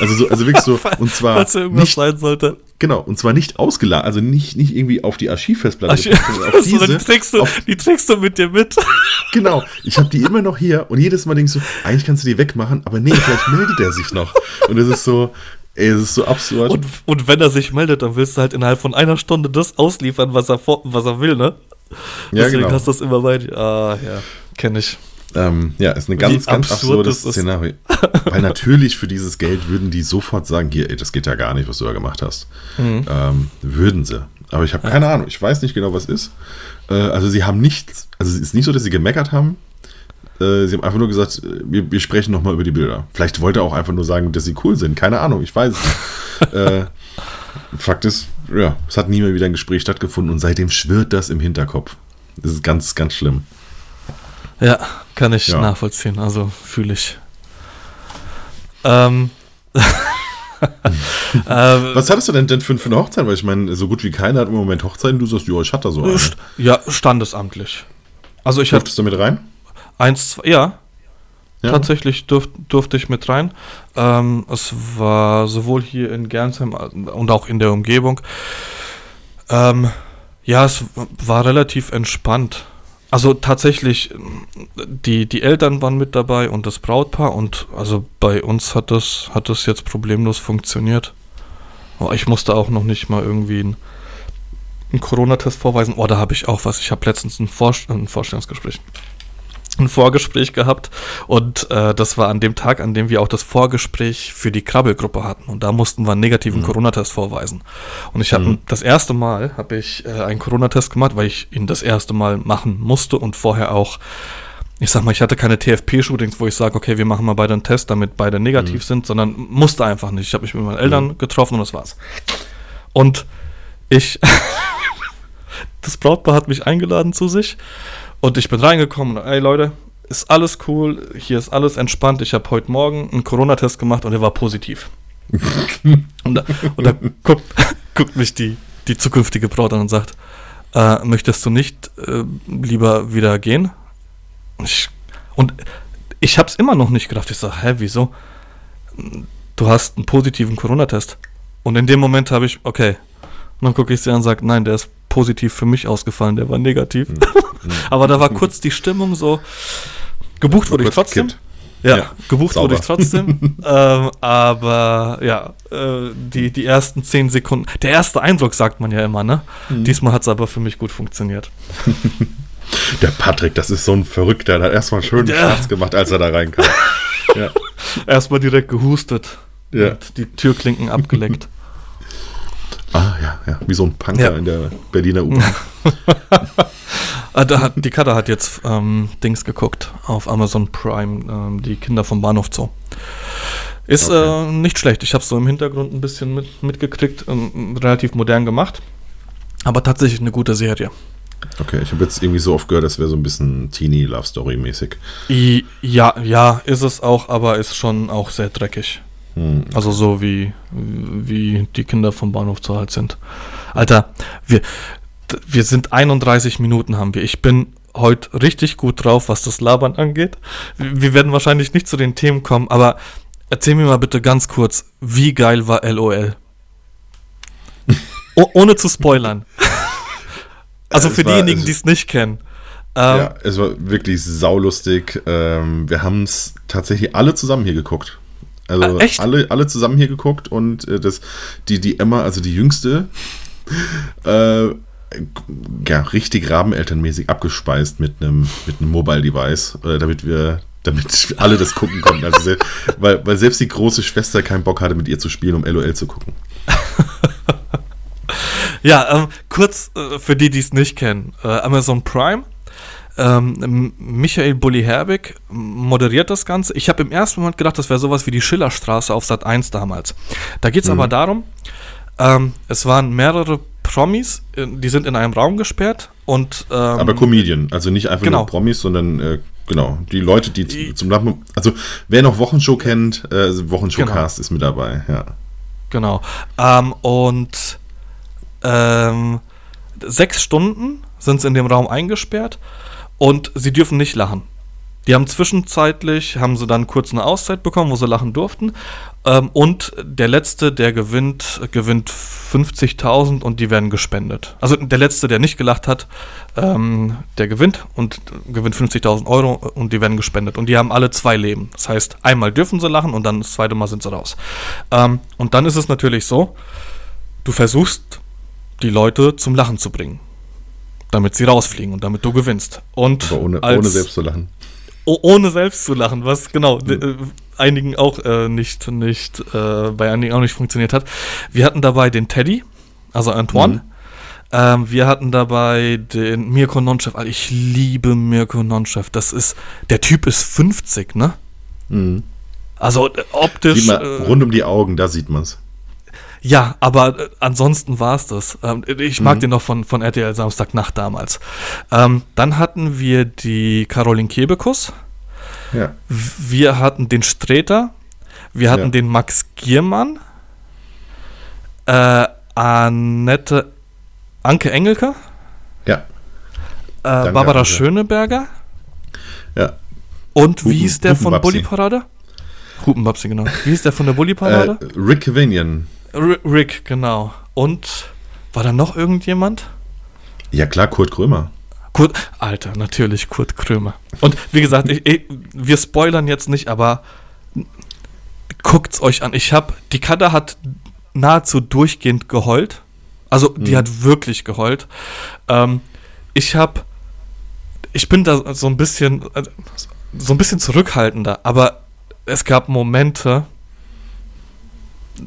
Also, so, also wirklich so, *laughs* und zwar. Falls irgendwas nicht, sein sollte. Genau, und zwar nicht ausgeladen, also nicht, nicht irgendwie auf die Archivfestplatte. Archiv auf *laughs* diese, die, trägst du, auf, die trägst du mit dir mit. *laughs* Genau, ich habe die immer noch hier und jedes Mal denkst du, eigentlich kannst du die wegmachen, aber nee, vielleicht meldet er sich noch. Und es ist so, ey, es ist so absurd. Und, und wenn er sich meldet, dann willst du halt innerhalb von einer Stunde das ausliefern, was er, was er will, ne? Ja, Deswegen genau. hast du das immer bei dir. Ah, ja, kenne ich. Ähm, ja, ist ein ganz, ganz absurdes Szenario. Weil natürlich für dieses Geld würden die sofort sagen, hier, ey, das geht ja gar nicht, was du da gemacht hast. Mhm. Ähm, würden sie. Aber ich habe keine Ahnung, ich weiß nicht genau, was ist. Äh, also sie haben nichts, also es ist nicht so, dass sie gemeckert haben. Äh, sie haben einfach nur gesagt, wir, wir sprechen nochmal über die Bilder. Vielleicht wollte er auch einfach nur sagen, dass sie cool sind. Keine Ahnung, ich weiß es nicht. *laughs* äh, Fakt ist, ja, es hat nie mehr wieder ein Gespräch stattgefunden und seitdem schwirrt das im Hinterkopf. Das ist ganz, ganz schlimm. Ja, kann ich ja. nachvollziehen, also fühle ich. Ähm. *laughs* äh, Was hattest du denn, denn für, für, eine Hochzeit? Weil ich meine, so gut wie keiner hat im Moment Hochzeiten. Du sagst, ja, ich hatte so eine. Ja, standesamtlich. Also ich Durftest du mit rein? Eins, zwei, ja. ja. Tatsächlich durf, durfte ich mit rein. Ähm, es war sowohl hier in Gernsheim und auch in der Umgebung. Ähm, ja, es war relativ entspannt. Also tatsächlich, die, die Eltern waren mit dabei und das Brautpaar und also bei uns hat das, hat das jetzt problemlos funktioniert. Oh, ich musste auch noch nicht mal irgendwie einen, einen Corona-Test vorweisen. Oh, da habe ich auch was. Ich habe letztens ein, Vorst ein Vorstellungsgespräch ein Vorgespräch gehabt und äh, das war an dem Tag, an dem wir auch das Vorgespräch für die Krabbelgruppe hatten und da mussten wir einen negativen mhm. Corona-Test vorweisen. Und ich habe mhm. das erste Mal habe ich äh, einen Corona-Test gemacht, weil ich ihn das erste Mal machen musste und vorher auch ich sag mal, ich hatte keine TFP-Shootings, wo ich sage, okay, wir machen mal beide einen Test, damit beide negativ mhm. sind, sondern musste einfach nicht. Ich habe mich mit meinen Eltern mhm. getroffen und das war's. Und ich, *laughs* das Brautpaar hat mich eingeladen zu sich und ich bin reingekommen und, ey Leute, ist alles cool, hier ist alles entspannt. Ich habe heute Morgen einen Corona-Test gemacht und er war positiv. *laughs* und da, und da guckt, *laughs* guckt, mich die, die zukünftige Braut an und sagt, äh, möchtest du nicht äh, lieber wieder gehen? Ich, und ich habe es immer noch nicht gedacht. Ich sage, hä, wieso? Du hast einen positiven Corona-Test. Und in dem Moment habe ich, okay. Und dann gucke ich sie an und sage, nein, der ist positiv für mich ausgefallen, der war negativ. Mhm. *laughs* Aber da war kurz die Stimmung so, gebucht wurde ich trotzdem. Ja, ja, gebucht sauber. wurde ich trotzdem. *laughs* ähm, aber ja, äh, die, die ersten zehn Sekunden, der erste Eindruck sagt man ja immer, ne? Mhm. Diesmal hat es aber für mich gut funktioniert. *laughs* Der Patrick, das ist so ein Verrückter, der hat erstmal schön Scherz gemacht, als er da reinkam. ja. Erstmal direkt gehustet. Ja. Die Türklinken abgeleckt. Ah, ja, ja. Wie so ein Punker ja. in der Berliner U-Bahn. *laughs* Ah, die Kader hat jetzt ähm, Dings geguckt auf Amazon Prime, ähm, die Kinder vom Bahnhof Zoo. Ist okay. äh, nicht schlecht. Ich habe es so im Hintergrund ein bisschen mit, mitgekriegt, ähm, relativ modern gemacht. Aber tatsächlich eine gute Serie. Okay, ich habe jetzt irgendwie so oft gehört, das wäre so ein bisschen Teenie-Love-Story-mäßig. Ja, ja, ist es auch, aber ist schon auch sehr dreckig. Hm. Also so wie, wie die Kinder vom Bahnhof zu halt sind. Alter, wir, wir sind 31 Minuten haben wir. Ich bin heute richtig gut drauf, was das Labern angeht. Wir werden wahrscheinlich nicht zu den Themen kommen, aber erzähl mir mal bitte ganz kurz, wie geil war LOL? oh, *laughs* ohne zu spoilern. Also für diejenigen, also die es nicht kennen. Ähm, ja, es war wirklich saulustig. Ähm, wir haben es tatsächlich alle zusammen hier geguckt. Also äh, alle, alle zusammen hier geguckt und äh, das, die, die Emma, also die jüngste, *laughs* äh, ja, richtig rabenelternmäßig abgespeist mit einem mit einem Mobile-Device, äh, damit wir damit *laughs* alle das gucken konnten. Also, weil, weil selbst die große Schwester keinen Bock hatte, mit ihr zu spielen, um LOL zu gucken. *laughs* Ja, ähm, kurz äh, für die, die es nicht kennen. Äh, Amazon Prime. Ähm, Michael Bulli Herbig moderiert das Ganze. Ich habe im ersten Moment gedacht, das wäre sowas wie die Schillerstraße auf Sat 1 damals. Da geht es mhm. aber darum, ähm, es waren mehrere Promis, äh, die sind in einem Raum gesperrt und. Ähm, aber Comedian, also nicht einfach genau. nur Promis, sondern äh, genau, die Leute, die, die zum Also, wer noch Wochenshow kennt, äh, Wochenshowcast genau. ist mit dabei, ja. Genau. Ähm, und ähm, sechs Stunden sind sie in dem Raum eingesperrt und sie dürfen nicht lachen. Die haben zwischenzeitlich, haben sie dann kurz eine Auszeit bekommen, wo sie lachen durften. Ähm, und der Letzte, der gewinnt, gewinnt 50.000 und die werden gespendet. Also der Letzte, der nicht gelacht hat, ähm, der gewinnt und gewinnt 50.000 Euro und die werden gespendet. Und die haben alle zwei Leben. Das heißt, einmal dürfen sie lachen und dann das zweite Mal sind sie raus. Ähm, und dann ist es natürlich so, du versuchst die Leute zum Lachen zu bringen. Damit sie rausfliegen und damit du gewinnst. Und Aber ohne, als, ohne selbst zu lachen. Oh, ohne selbst zu lachen, was genau mhm. einigen auch äh, nicht, nicht äh, bei einigen auch nicht funktioniert hat. Wir hatten dabei den Teddy, also Antoine. Mhm. Ähm, wir hatten dabei den Mirko Nonchef. Ich liebe Mirko Nonchef. Das ist, der Typ ist 50, ne? Mhm. Also äh, optisch. Man, äh, rund um die Augen, da sieht man es. Ja, aber äh, ansonsten war es das. Ähm, ich mag mhm. den noch von, von RTL Samstagnacht damals. Ähm, dann hatten wir die Caroline Kebekus. Ja. Wir hatten den Streter. Wir hatten ja. den Max Giermann. Äh, Annette Anke Engelke. Ja. Äh, Barbara Anke. Schöneberger. Ja. Und wie hieß der von Bully Parade? Hupenbabsi, genau. Wie hieß der von der Bully Parade? Äh, Rick Vinian. Rick, genau. Und war da noch irgendjemand? Ja, klar, Kurt Krömer. Kurt, Alter, natürlich Kurt Krömer. Und wie gesagt, ich, ich, wir spoilern jetzt nicht, aber guckt's euch an. Ich habe, die Kada hat nahezu durchgehend geheult. Also, die mhm. hat wirklich geheult. Ähm, ich habe ich bin da so ein bisschen, äh, so ein bisschen zurückhaltender, aber es gab Momente,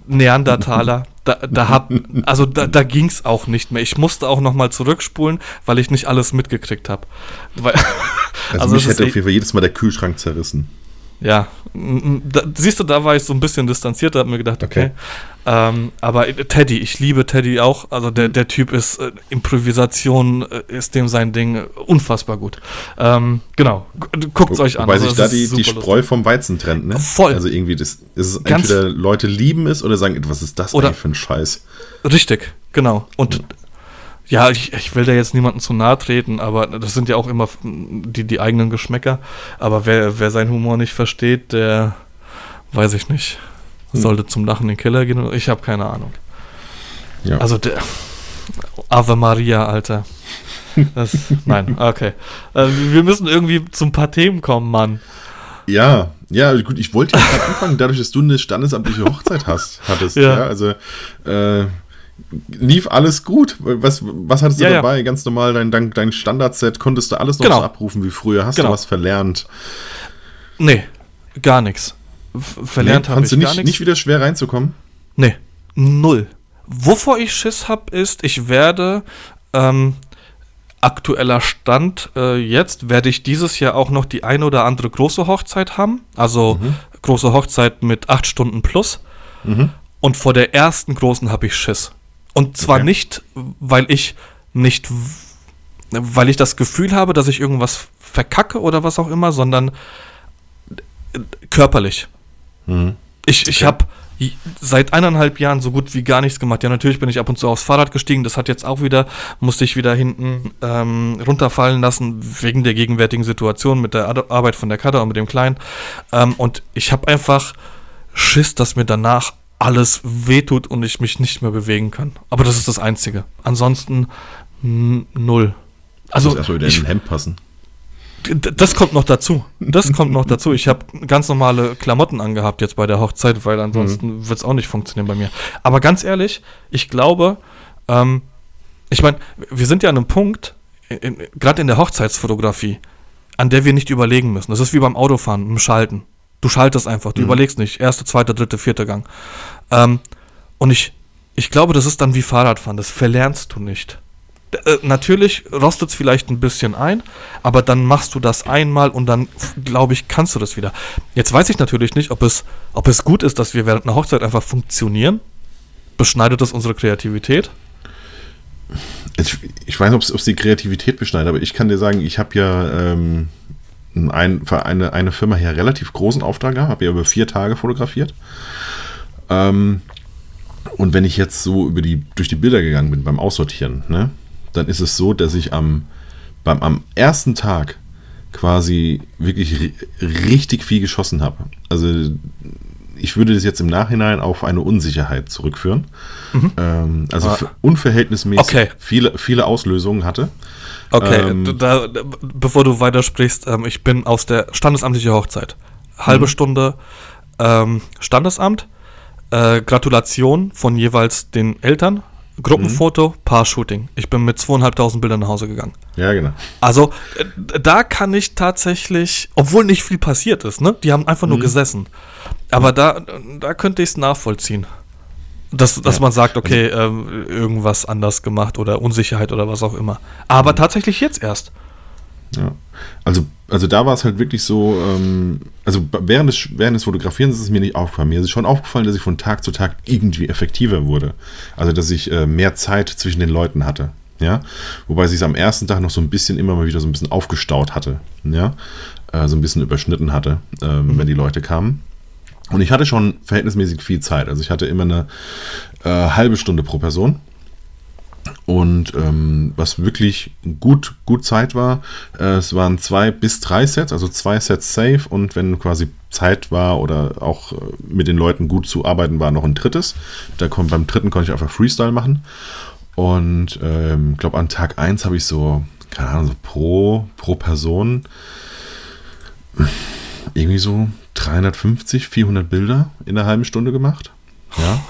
Neandertaler, da, da hab, also da, da ging es auch nicht mehr. Ich musste auch nochmal zurückspulen, weil ich nicht alles mitgekriegt habe. Also, *laughs* also mich hätte auf jeden Fall jedes Mal der Kühlschrank zerrissen ja, da, siehst du, da war ich so ein bisschen distanzierter, hab mir gedacht, okay. okay. Ähm, aber Teddy, ich liebe Teddy auch. Also der, der Typ ist äh, Improvisation, äh, ist dem sein Ding äh, unfassbar gut. Ähm, genau, guckt es euch an. Weil also, sich da die, die Spreu lustig. vom Weizen trennt, ne? Voll. Also irgendwie, das ist es entweder Leute lieben es oder sagen, was ist das oder, für ein Scheiß? Richtig, genau. Und ja, ich, ich will da jetzt niemandem zu nahe treten, aber das sind ja auch immer die, die eigenen Geschmäcker. Aber wer, wer seinen Humor nicht versteht, der weiß ich nicht. Hm. Sollte zum Lachen in den Keller gehen. Ich habe keine Ahnung. Ja. Also der Ave Maria, Alter. Das, *laughs* nein, okay. Also wir müssen irgendwie zum paar Themen kommen, Mann. Ja, ja, gut, ich wollte ja anfangen, dadurch, dass du eine standesamtliche Hochzeit hast, hattest. Ja. ja also äh, lief alles gut. Was, was hattest du ja, dabei? Ja. Ganz normal dein, dein, dein Standardset, konntest du alles noch genau. so abrufen wie früher? Hast genau. du was verlernt? Nee, gar nichts. Verlernt nee, habe ich du nicht, gar nicht wieder schwer reinzukommen? Nee, null. Wovor ich Schiss habe, ist, ich werde ähm, aktueller Stand äh, jetzt, werde ich dieses Jahr auch noch die eine oder andere große Hochzeit haben. Also mhm. große Hochzeit mit acht Stunden plus. Mhm. Und vor der ersten großen habe ich Schiss. Und zwar okay. nicht, weil ich nicht, weil ich das Gefühl habe, dass ich irgendwas verkacke oder was auch immer, sondern körperlich. Mhm. Ich, ich okay. habe seit eineinhalb Jahren so gut wie gar nichts gemacht. Ja, natürlich bin ich ab und zu aufs Fahrrad gestiegen. Das hat jetzt auch wieder, musste ich wieder hinten ähm, runterfallen lassen, wegen der gegenwärtigen Situation mit der Arbeit von der Kader und mit dem Kleinen. Ähm, und ich habe einfach Schiss, dass mir danach alles wehtut und ich mich nicht mehr bewegen kann. Aber das ist das Einzige. Ansonsten null. Also muss erstmal wieder ich, in ein Hemd passen. Das kommt noch dazu. Das kommt noch dazu. Ich habe ganz normale Klamotten angehabt jetzt bei der Hochzeit, weil ansonsten mhm. wird es auch nicht funktionieren bei mir. Aber ganz ehrlich, ich glaube, ähm, ich meine, wir sind ja an einem Punkt, gerade in der Hochzeitsfotografie, an der wir nicht überlegen müssen. Das ist wie beim Autofahren, im Schalten. Du schaltest einfach, du mhm. überlegst nicht. Erster, zweiter, dritter, vierter Gang. Ähm, und ich, ich glaube, das ist dann wie Fahrradfahren. Das verlernst du nicht. Äh, natürlich rostet es vielleicht ein bisschen ein, aber dann machst du das einmal und dann, glaube ich, kannst du das wieder. Jetzt weiß ich natürlich nicht, ob es, ob es gut ist, dass wir während einer Hochzeit einfach funktionieren. Beschneidet das unsere Kreativität? Ich, ich weiß nicht, ob es die Kreativität beschneidet, aber ich kann dir sagen, ich habe ja ähm, ein, eine, eine Firma hier relativ großen Auftrag gehabt, habe ja über vier Tage fotografiert. Ähm, und wenn ich jetzt so über die, durch die Bilder gegangen bin beim Aussortieren, ne, dann ist es so, dass ich am, beim, am ersten Tag quasi wirklich richtig viel geschossen habe. Also ich würde das jetzt im Nachhinein auf eine Unsicherheit zurückführen. Mhm. Ähm, also ah. unverhältnismäßig okay. viele, viele Auslösungen hatte. Okay, ähm, da, da, bevor du weitersprichst, ähm, ich bin aus der standesamtlichen Hochzeit. Halbe mhm. Stunde ähm, Standesamt, äh, Gratulation von jeweils den Eltern, Gruppenfoto, mhm. Paar-Shooting. Ich bin mit zweieinhalbtausend Bildern nach Hause gegangen. Ja, genau. Also, äh, da kann ich tatsächlich, obwohl nicht viel passiert ist, ne? Die haben einfach nur mhm. gesessen. Aber da, da könnte ich es nachvollziehen. Dass, dass ja. man sagt, okay, also, ähm, irgendwas anders gemacht oder Unsicherheit oder was auch immer. Aber mhm. tatsächlich jetzt erst. Ja. Also, also da war es halt wirklich so, ähm, also während des, während des Fotografierens ist es mir nicht aufgefallen. Mir ist schon aufgefallen, dass ich von Tag zu Tag irgendwie effektiver wurde. Also, dass ich äh, mehr Zeit zwischen den Leuten hatte. Ja, wobei sich am ersten Tag noch so ein bisschen immer mal wieder so ein bisschen aufgestaut hatte. Ja, äh, so ein bisschen überschnitten hatte, äh, mhm. wenn die Leute kamen. Und ich hatte schon verhältnismäßig viel Zeit. Also ich hatte immer eine äh, halbe Stunde pro Person. Und ähm, was wirklich gut, gut Zeit war, äh, es waren zwei bis drei Sets, also zwei Sets safe und wenn quasi Zeit war oder auch äh, mit den Leuten gut zu arbeiten war, noch ein drittes. Da kommt, beim dritten konnte ich einfach Freestyle machen. Und ich ähm, glaube, an Tag 1 habe ich so, keine Ahnung, so pro, pro Person irgendwie so 350, 400 Bilder in einer halben Stunde gemacht. Ja.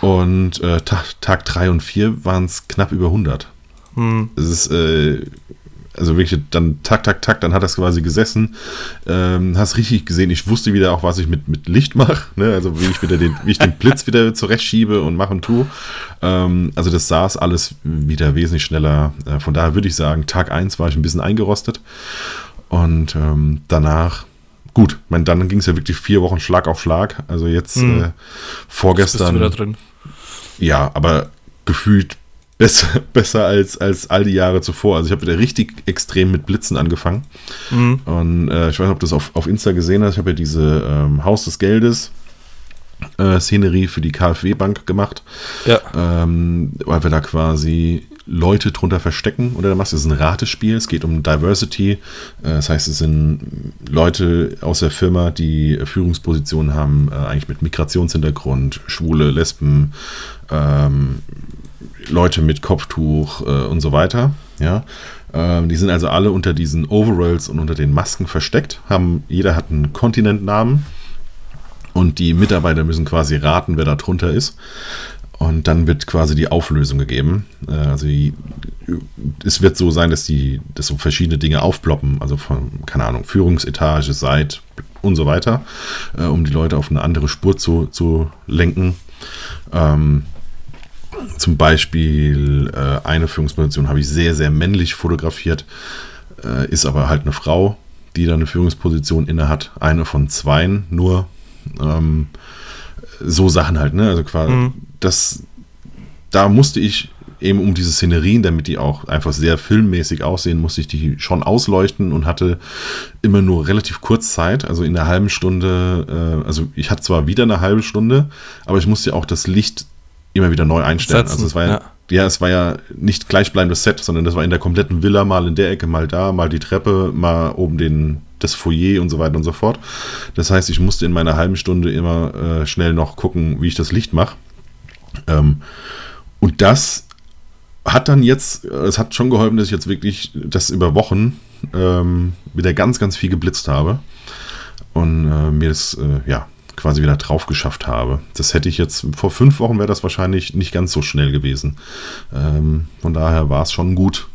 Und äh, Tag, Tag 3 und 4 waren es knapp über 100. Hm. Es ist, äh, also wirklich dann tak, tak, tak, dann hat das quasi gesessen. Ähm, hast richtig gesehen, ich wusste wieder auch, was ich mit, mit Licht mache, ne? also wie ich wieder den, wie ich den Blitz wieder zurechtschiebe und mache und tue. Ähm, also das saß alles wieder wesentlich schneller. Äh, von daher würde ich sagen, Tag 1 war ich ein bisschen eingerostet. Und ähm, danach gut, mein, dann ging es ja wirklich vier Wochen Schlag auf Schlag. Also jetzt hm. äh, vorgestern. Jetzt bist du wieder drin. Ja, aber gefühlt besser, *laughs* besser als, als all die Jahre zuvor. Also ich habe wieder richtig extrem mit Blitzen angefangen. Mhm. Und äh, ich weiß nicht, ob du das auf, auf Insta gesehen hast. Ich habe ja diese ähm, Haus des Geldes äh, Szenerie für die KfW-Bank gemacht. Ja. Ähm, weil wir da quasi Leute drunter verstecken oder machst. Es ist ein Ratespiel, es geht um Diversity. Äh, das heißt, es sind Leute aus der Firma, die Führungspositionen haben, äh, eigentlich mit Migrationshintergrund, Schwule, Lesben, ähm, Leute mit Kopftuch äh, und so weiter. Ja. Ähm, die sind also alle unter diesen Overalls und unter den Masken versteckt. Haben, jeder hat einen Kontinentnamen. Und die Mitarbeiter müssen quasi raten, wer da drunter ist. Und dann wird quasi die Auflösung gegeben. Äh, also die, es wird so sein, dass die, dass so verschiedene Dinge aufploppen, also von, keine Ahnung, Führungsetage, Seit und so weiter, äh, um die Leute auf eine andere Spur zu, zu lenken. Ähm, zum Beispiel äh, eine Führungsposition habe ich sehr, sehr männlich fotografiert, äh, ist aber halt eine Frau, die da eine Führungsposition inne hat. Eine von zweien nur. Ähm, so Sachen halt, ne? Also quasi, mhm. Das, da musste ich eben um diese Szenerien, damit die auch einfach sehr filmmäßig aussehen, musste ich die schon ausleuchten und hatte immer nur relativ kurz Zeit, also in einer halben Stunde, äh, also ich hatte zwar wieder eine halbe Stunde, aber ich musste auch das Licht immer wieder neu einstellen. Setzen, also es war ja, ja, es war ja nicht gleichbleibendes Set, sondern das war in der kompletten Villa, mal in der Ecke, mal da, mal die Treppe, mal oben den, das Foyer und so weiter und so fort. Das heißt, ich musste in meiner halben Stunde immer äh, schnell noch gucken, wie ich das Licht mache. Ähm, und das hat dann jetzt, es hat schon geholfen, dass ich jetzt wirklich das über Wochen ähm, wieder ganz, ganz viel geblitzt habe. Und äh, mir das, äh, ja, quasi wieder drauf geschafft habe. Das hätte ich jetzt, vor fünf Wochen wäre das wahrscheinlich nicht ganz so schnell gewesen. Ähm, von daher war es schon gut.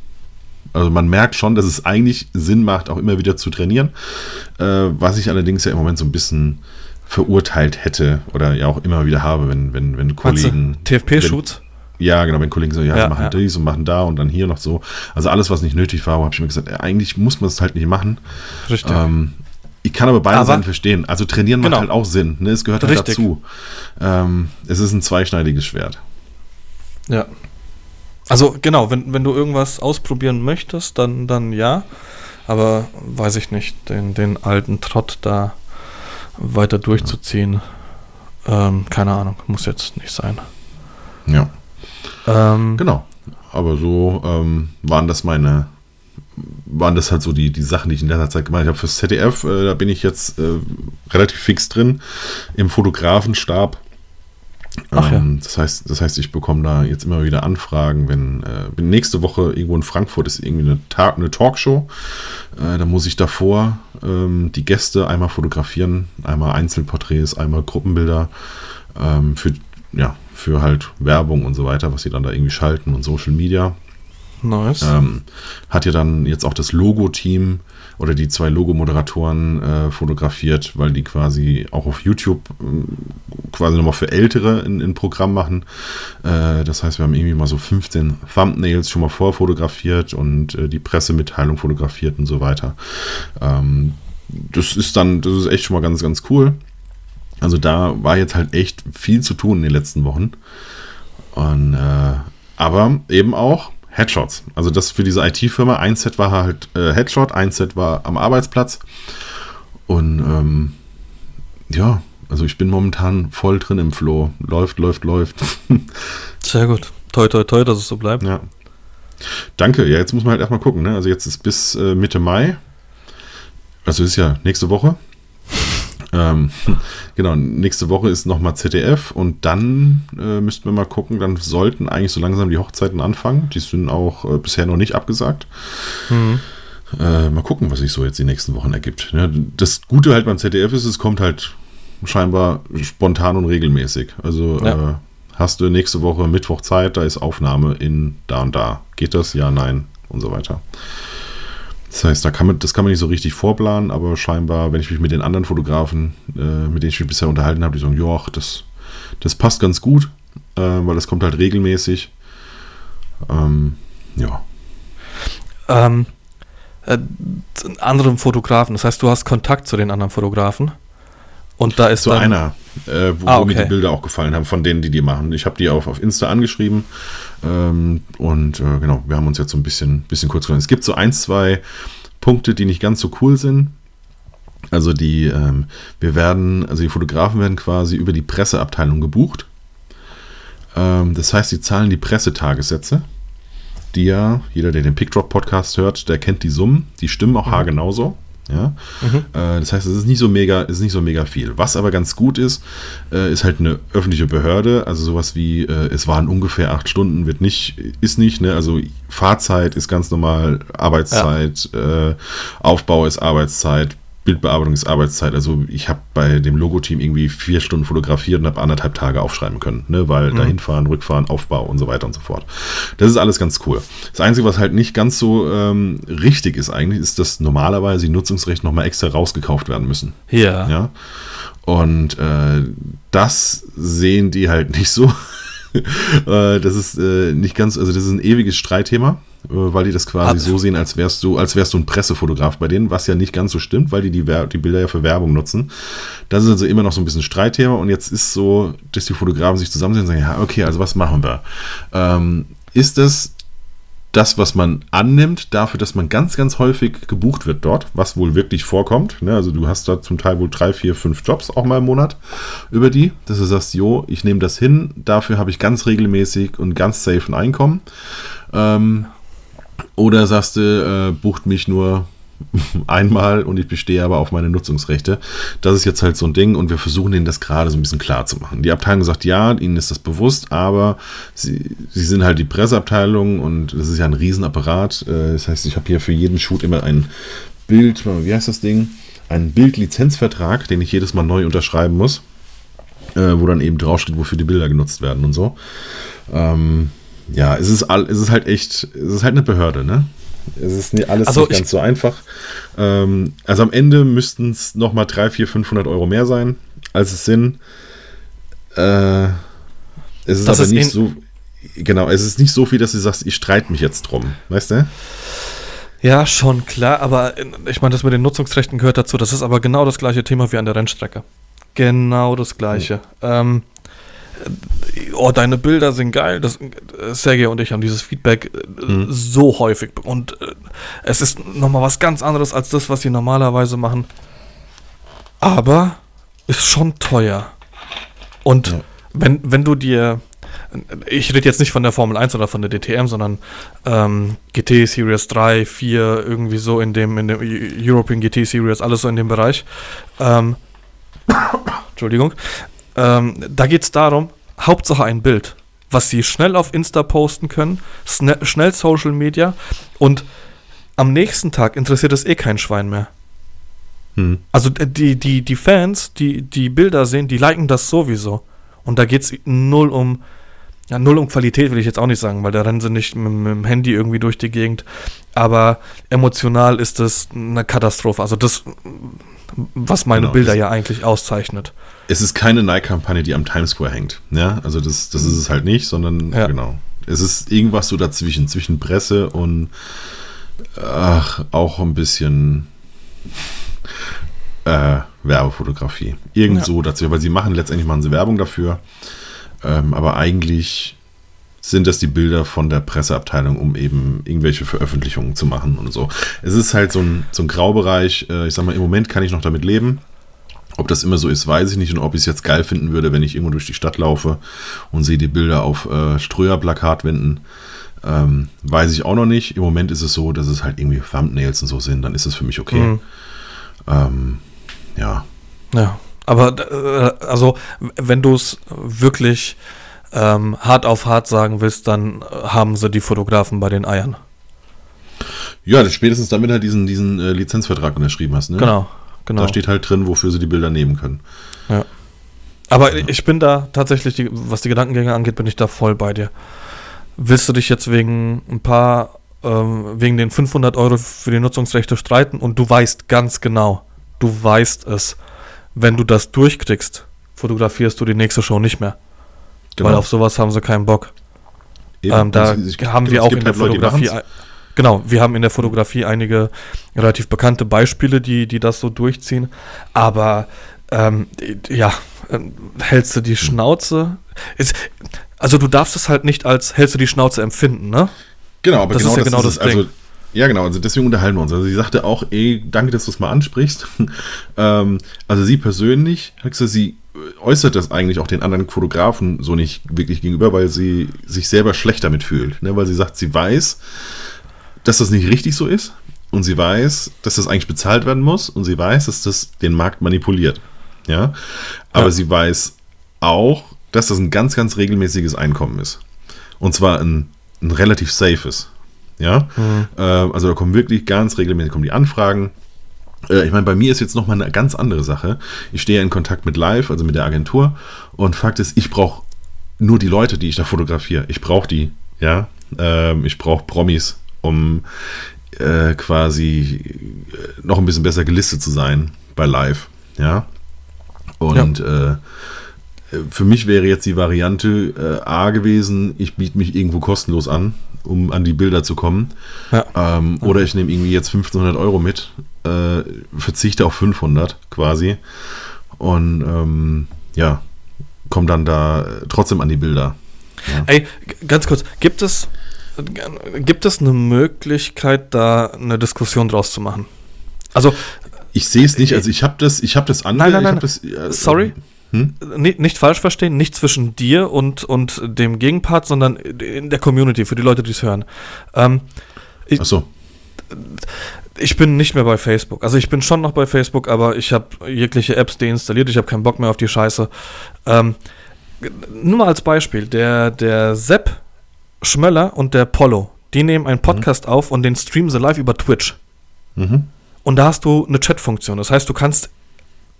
Also man merkt schon, dass es eigentlich Sinn macht, auch immer wieder zu trainieren. Äh, was ich allerdings ja im Moment so ein bisschen verurteilt hätte oder ja auch immer wieder habe, wenn, wenn, wenn Kollegen. TFP-Shoots? Ja, genau, wenn Kollegen so, ja, ja machen ja. dies und machen da und dann hier noch so. Also alles, was nicht nötig war, habe ich mir gesagt, eigentlich muss man es halt nicht machen. Richtig. Ähm, ich kann aber beide aber, Seiten verstehen. Also trainieren macht genau. halt auch Sinn. Ne? Es gehört halt Richtig. dazu. Ähm, es ist ein zweischneidiges Schwert. Ja. Also genau, wenn, wenn du irgendwas ausprobieren möchtest, dann, dann ja. Aber weiß ich nicht, den, den alten Trott da weiter durchzuziehen, ähm, keine Ahnung, muss jetzt nicht sein. Ja. Ähm, genau. Aber so ähm, waren das meine waren das halt so die, die Sachen, die ich in letzter Zeit gemacht habe. Fürs ZDF, äh, da bin ich jetzt äh, relativ fix drin im Fotografenstab. Ach, ähm, ja. das, heißt, das heißt, ich bekomme da jetzt immer wieder Anfragen, wenn äh, nächste Woche irgendwo in Frankfurt ist irgendwie eine, Ta eine Talkshow. Äh, da muss ich davor ähm, die Gäste einmal fotografieren, einmal Einzelporträts, einmal Gruppenbilder ähm, für, ja, für halt Werbung und so weiter, was sie dann da irgendwie schalten und Social Media. Nice. Ähm, hat ja dann jetzt auch das Logo-Team oder die zwei Logo-Moderatoren äh, fotografiert, weil die quasi auch auf YouTube äh, quasi nochmal für Ältere ein, ein Programm machen. Äh, das heißt, wir haben irgendwie mal so 15 Thumbnails schon mal vorfotografiert und äh, die Pressemitteilung fotografiert und so weiter. Ähm, das ist dann, das ist echt schon mal ganz, ganz cool. Also da war jetzt halt echt viel zu tun in den letzten Wochen. Und, äh, aber eben auch Headshots. Also das für diese IT-Firma. Ein Set war halt äh, Headshot, ein Set war am Arbeitsplatz. Und ähm, ja, also ich bin momentan voll drin im Flow. Läuft, läuft, läuft. *laughs* Sehr gut. Toi, toi, toi, dass es so bleibt. Ja. Danke. Ja, jetzt muss man halt erstmal gucken. Ne? Also jetzt ist bis äh, Mitte Mai. Also ist ja nächste Woche. Ähm, *laughs* genau, nächste Woche ist nochmal ZDF und dann äh, müssten wir mal gucken, dann sollten eigentlich so langsam die Hochzeiten anfangen. Die sind auch äh, bisher noch nicht abgesagt. Mhm. Äh, mal gucken, was sich so jetzt die nächsten Wochen ergibt. Ja, das Gute halt beim ZDF ist, es kommt halt scheinbar spontan und regelmäßig. Also ja. Äh, hast du nächste Woche Mittwoch Zeit, da ist Aufnahme in da und da. Geht das? Ja, nein und so weiter. Das heißt, da kann man, das kann man nicht so richtig vorplanen, aber scheinbar, wenn ich mich mit den anderen Fotografen, äh, mit denen ich mich bisher unterhalten habe, die sagen, ja, das, das passt ganz gut, äh, weil das kommt halt regelmäßig. Ähm, ja. Ähm, äh, anderen Fotografen, das heißt, du hast Kontakt zu den anderen Fotografen? Und da ist so dann, einer, äh, wo, Ah, wo mir okay. die Bilder auch gefallen haben, von denen, die die machen. Ich habe die auf, auf Insta angeschrieben und äh, genau, wir haben uns jetzt so ein bisschen, bisschen kurz genommen. Es gibt so ein, zwei Punkte, die nicht ganz so cool sind. Also die, ähm, wir werden, also die Fotografen werden quasi über die Presseabteilung gebucht. Ähm, das heißt, sie zahlen die Pressetagessätze, die ja, jeder, der den Pickdrop-Podcast hört, der kennt die Summen, die stimmen auch haargenau so. Ja? Mhm. Äh, das heißt, es ist nicht so mega, es ist nicht so mega viel. Was aber ganz gut ist, äh, ist halt eine öffentliche Behörde, also sowas wie, äh, es waren ungefähr acht Stunden, wird nicht, ist nicht, ne? Also Fahrzeit ist ganz normal, Arbeitszeit, äh, Aufbau ist Arbeitszeit, Bildbearbeitung ist Arbeitszeit. Also ich habe bei dem Logo-Team irgendwie vier Stunden fotografiert und habe anderthalb Tage aufschreiben können, ne? weil Mhm. dahin fahren, rückfahren, Aufbau und so weiter und so fort. Das ist alles ganz cool. Das Einzige, was halt nicht ganz so ähm, richtig ist eigentlich, ist, dass normalerweise die Nutzungsrechte nochmal extra rausgekauft werden müssen. Ja. Ja. Und äh, das sehen die halt nicht so. *laughs* äh, das ist äh, nicht ganz, also das ist ein ewiges Streitthema, weil die das quasi Ah. so sehen, als wärst du, als wärst du ein Pressefotograf bei denen, was ja nicht ganz so stimmt, weil die die, die Bilder ja für Werbung nutzen. Das ist also immer noch so ein bisschen Streitthema und jetzt ist so, dass die Fotografen sich zusammensehen und sagen, ja, okay, also was machen wir? Ähm, ist es das, was man annimmt, dafür, dass man ganz, ganz häufig gebucht wird dort, was wohl wirklich vorkommt. Ne? Also du hast da zum Teil wohl drei, vier, fünf Jobs auch mal im Monat über die, dass du sagst, jo, ich nehme das hin, dafür habe ich ganz regelmäßig und ganz safe ein Einkommen. Ähm, oder sagst du, äh, bucht mich nur *laughs* einmal und ich bestehe aber auf meine Nutzungsrechte. Das ist jetzt halt so ein Ding und wir versuchen ihnen das gerade so ein bisschen klar zu machen. Die Abteilung sagt, ja, ihnen ist das bewusst, aber sie, sie sind halt die Presseabteilung und das ist ja ein Riesenapparat. Äh, Das heißt, ich habe hier für jeden Shoot immer ein Bild, wie heißt das Ding? Einen Bildlizenzvertrag, den ich jedes Mal neu unterschreiben muss, äh, wo dann eben draufsteht, wofür die Bilder genutzt werden und so. Ähm, ja, es ist, all, es ist halt echt, es ist halt eine Behörde, ne? Es ist nicht alles Also nicht ich- ganz so einfach. Ähm, also am Ende müssten es nochmal 300, 400, 500 Euro mehr sein, als es sind. Äh, es ist Das aber ist nicht so, genau, es ist nicht so viel, dass du sagst, ich streite mich jetzt drum, weißt du? Ja, schon klar, aber in- ich meine, das mit den Nutzungsrechten gehört dazu. Das ist aber genau das gleiche Thema wie an der Rennstrecke. Genau das gleiche. Ähm, äh, oh, deine Bilder sind geil. Das, äh, Sergej und ich haben dieses Feedback äh, Mhm. so häufig. Und äh, es ist nochmal was ganz anderes als das, was sie normalerweise machen. Aber ist schon teuer. Und Ja. wenn, wenn du dir ich rede jetzt nicht von der Formel 1 oder von der DTM, sondern ähm, GT Series 3, 4, irgendwie so in dem, in dem European GT Series, alles so in dem Bereich. Ähm, *coughs* Entschuldigung. Ähm, da geht es darum, Hauptsache ein Bild, was sie schnell auf Insta posten können, schnell Social Media und am nächsten Tag interessiert es eh kein Schwein mehr. Hm. Also äh, die, die, die Fans, die die Bilder sehen, die liken das sowieso. Und da geht es null um, ja, null um Qualität will ich jetzt auch nicht sagen, weil da rennen sie nicht mit, mit dem Handy irgendwie durch die Gegend. Aber emotional ist das eine Katastrophe. Also das, was meine Genau, Bilder ja eigentlich auszeichnet. Es ist keine Nike-Kampagne, die am Times Square hängt. Ja, also das, das ist es halt nicht, sondern Ja. genau. Es ist irgendwas so dazwischen, zwischen Presse und ach, auch ein bisschen äh, Werbefotografie. Irgend Ja. so dazu, weil sie machen letztendlich machen sie Werbung dafür, ähm, aber eigentlich sind das die Bilder von der Presseabteilung, um eben irgendwelche Veröffentlichungen zu machen und so. Es ist halt so ein, so ein Graubereich. Äh, ich sag mal, im Moment kann ich noch damit leben. Ob das immer so ist, weiß ich nicht und ob ich es jetzt geil finden würde, wenn ich irgendwo durch die Stadt laufe und sehe die Bilder auf äh, Ströer-Plakatwänden. Ähm, weiß ich auch noch nicht. Im Moment ist es so, dass es halt irgendwie Thumbnails und so sind. Dann ist es für mich okay. Mhm. Ähm, ja. Ja, aber äh, also wenn du es wirklich ähm, hart auf hart sagen willst, dann haben sie die Fotografen bei den Eiern. Ja, das spätestens damit halt diesen, diesen äh, Lizenzvertrag unterschrieben hast. Ne? Genau, genau. Da steht halt drin, wofür sie die Bilder nehmen können. Aber ich bin da tatsächlich, die, was die Gedankengänge angeht, bin ich da voll bei dir. Willst du dich jetzt wegen ein paar ähm, wegen den 500 Euro für die Nutzungsrechte streiten und du weißt ganz genau, du weißt es, wenn du das durchkriegst, fotografierst du die nächste Show nicht mehr. Genau. Weil auf sowas haben sie keinen Bock. Ähm, da ich, haben wir auch in der halt Fotografie. Genau, wir haben in der Fotografie einige relativ bekannte Beispiele, die, die das so durchziehen. Aber ähm, ja, ähm, hältst du die Schnauze? Ist, also du darfst es halt nicht als hältst du die Schnauze empfinden, ne? Genau, aber das genau ist ja das genau das, das Ding. Also, ja, genau, also deswegen unterhalten wir uns. Also sie sagte auch, ey, danke, dass du es mal ansprichst. *laughs* ähm, also sie persönlich, sie äußert das eigentlich auch den anderen Fotografen so nicht wirklich gegenüber, weil sie sich selber schlecht damit fühlt. Ne? Weil sie sagt, sie weiß, dass das nicht richtig so ist und sie weiß, dass das eigentlich bezahlt werden muss und sie weiß, dass das den Markt manipuliert. Ja, aber ja. sie weiß auch, dass das ein ganz, ganz regelmäßiges Einkommen ist. Und zwar ein, ein relativ safes. Ja, mhm. äh, also da kommen wirklich ganz regelmäßig kommen die Anfragen. Äh, ich meine, bei mir ist jetzt nochmal eine ganz andere Sache. Ich stehe in Kontakt mit Live, also mit der Agentur. Und Fakt ist, ich brauche nur die Leute, die ich da fotografiere. Ich brauche die. Ja, ähm, ich brauche Promis, um äh, quasi äh, noch ein bisschen besser gelistet zu sein bei Live. Ja. Und ja. Äh, für mich wäre jetzt die Variante äh, A gewesen, ich biete mich irgendwo kostenlos an, um an die Bilder zu kommen. Ja. Ähm, oder ich nehme irgendwie jetzt 1500 Euro mit, äh, verzichte auf 500 quasi und ähm, ja, komme dann da trotzdem an die Bilder. Ja. Ey, ganz kurz, gibt es, gibt es eine Möglichkeit, da eine Diskussion draus zu machen? Also ich sehe es nicht, also ich habe das, ich habe das andere. Nein, nein, nein. Das, äh, Sorry. Hm? Nicht, nicht, falsch verstehen, nicht zwischen dir und, und dem Gegenpart, sondern in der Community, für die Leute, die es hören. Ähm, ich, Ach so. Ich bin nicht mehr bei Facebook. Also ich bin schon noch bei Facebook, aber ich habe jegliche Apps deinstalliert. Ich habe keinen Bock mehr auf die Scheiße. Ähm, nur mal als Beispiel. Der, der Sepp Schmöller und der Polo, die nehmen einen Podcast mhm. auf und den streamen sie live über Twitch. Mhm. Und da hast du eine Chat-Funktion. Das heißt, du kannst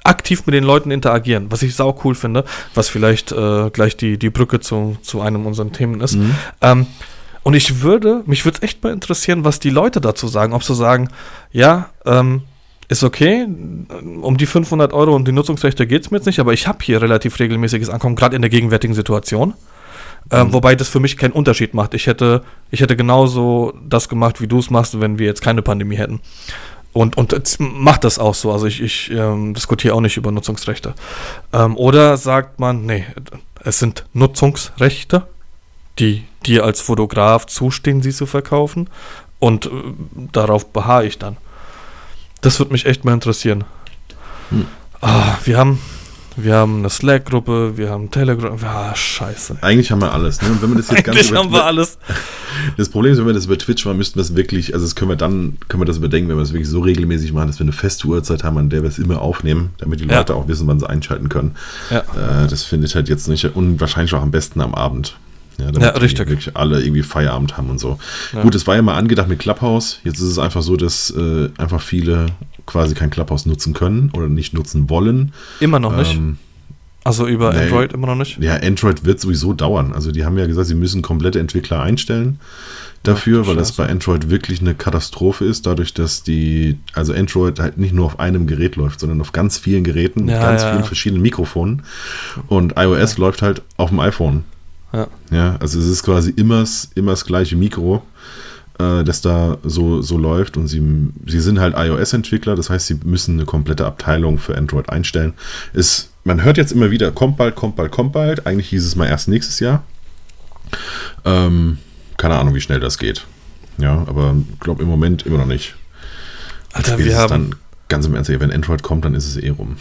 aktiv mit den Leuten interagieren, was ich sau cool finde, was vielleicht äh, gleich die, die Brücke zu, zu einem unserer Themen ist. Mhm. Ähm, und ich würde, mich würde es echt mal interessieren, was die Leute dazu sagen. Ob sie sagen, ja, ähm, ist okay, um die 500 Euro und die Nutzungsrechte geht es mir jetzt nicht, aber ich habe hier relativ regelmäßiges Ankommen, gerade in der gegenwärtigen Situation. Ähm, mhm. Wobei das für mich keinen Unterschied macht. Ich hätte, ich hätte genauso das gemacht, wie du es machst, wenn wir jetzt keine Pandemie hätten. Und, und macht das auch so. Also ich, ich ähm, diskutiere auch nicht über Nutzungsrechte. Ähm, oder sagt man, nee, es sind Nutzungsrechte, die dir als Fotograf zustehen, sie zu verkaufen. Und äh, darauf beharre ich dann. Das würde mich echt mal interessieren. Hm. Ah, wir haben wir haben eine Slack-Gruppe, wir haben Telegram. Ah, scheiße. Eigentlich haben wir alles. Ne? Und wenn wir das jetzt Eigentlich haben wir alles. *laughs* Das Problem ist, wenn wir das über Twitch machen, müssten wir es wirklich, also das können wir dann, können wir das überdenken, wenn wir es wirklich so regelmäßig machen, dass wir eine feste Uhrzeit haben, an der wir es immer aufnehmen, damit die Leute ja. auch wissen, wann sie einschalten können. Ja. Äh, das findet halt jetzt nicht, und wahrscheinlich auch am besten am Abend. Ja, damit ja, richtig. wirklich alle irgendwie Feierabend haben und so. Ja. Gut, es war ja mal angedacht mit Clubhouse. Jetzt ist es einfach so, dass äh, einfach viele quasi kein Clubhouse nutzen können oder nicht nutzen wollen. Immer noch nicht. Ähm, also über nee, Android immer noch nicht? Ja, Android wird sowieso dauern. Also die haben ja gesagt, sie müssen komplette Entwickler einstellen dafür, Ach, weil das bei Android wirklich eine Katastrophe ist, dadurch, dass die, also Android halt nicht nur auf einem Gerät läuft, sondern auf ganz vielen Geräten, ja, ganz ja. vielen verschiedenen Mikrofonen. Und iOS läuft halt auf dem iPhone. Ja. ja. Also es ist quasi immer, immer das gleiche Mikro äh, das da so, so läuft. Und sie, sie sind halt iOS-Entwickler, das heißt, sie müssen eine komplette Abteilung für Android einstellen. Ist, man hört jetzt immer wieder, kommt bald, kommt bald, kommt bald. Eigentlich hieß es mal erst nächstes Jahr. Ähm, keine Ahnung, wie schnell das geht. Ja, aber ich glaube im Moment immer noch nicht. Alter, wir haben. Dann, ganz im Ernst, wenn Android kommt, dann ist es eh rum.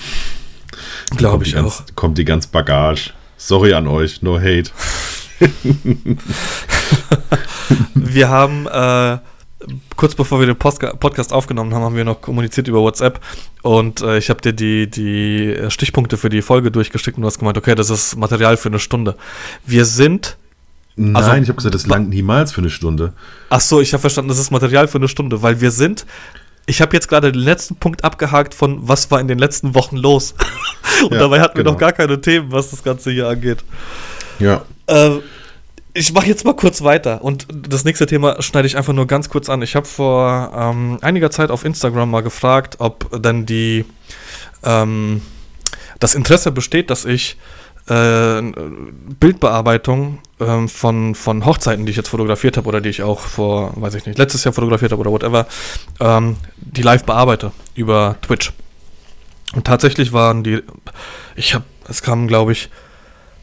Glaube ich ganz, auch. Kommt die ganze Bagage. Sorry an euch, no hate. *laughs* wir haben äh, kurz bevor wir den Post Podcast aufgenommen haben, haben wir noch kommuniziert über WhatsApp und äh, ich habe dir die, die Stichpunkte für die Folge durchgeschickt und du hast gemeint, okay, das ist Material für eine Stunde. Wir sind Nein, also, ich habe gesagt, das langt niemals für eine Stunde. Ach so, ich habe verstanden, das ist Material für eine Stunde, weil wir sind. Ich habe jetzt gerade den letzten Punkt abgehakt von was war in den letzten Wochen los. *laughs* Und ja, dabei hatten genau. wir noch gar keine Themen, was das Ganze hier angeht. Ja. Äh, ich mache jetzt mal kurz weiter und das nächste Thema schneide ich einfach nur ganz kurz an. Ich habe vor ähm, einiger Zeit auf Instagram mal gefragt, ob dann die ähm, das Interesse besteht, dass ich äh, Bildbearbeitung ähm, von, von Hochzeiten, die ich jetzt fotografiert habe oder die ich auch vor, weiß ich nicht, letztes Jahr fotografiert habe oder whatever, ähm, die live bearbeite über Twitch. Und tatsächlich waren die, ich habe, es kamen, glaube ich,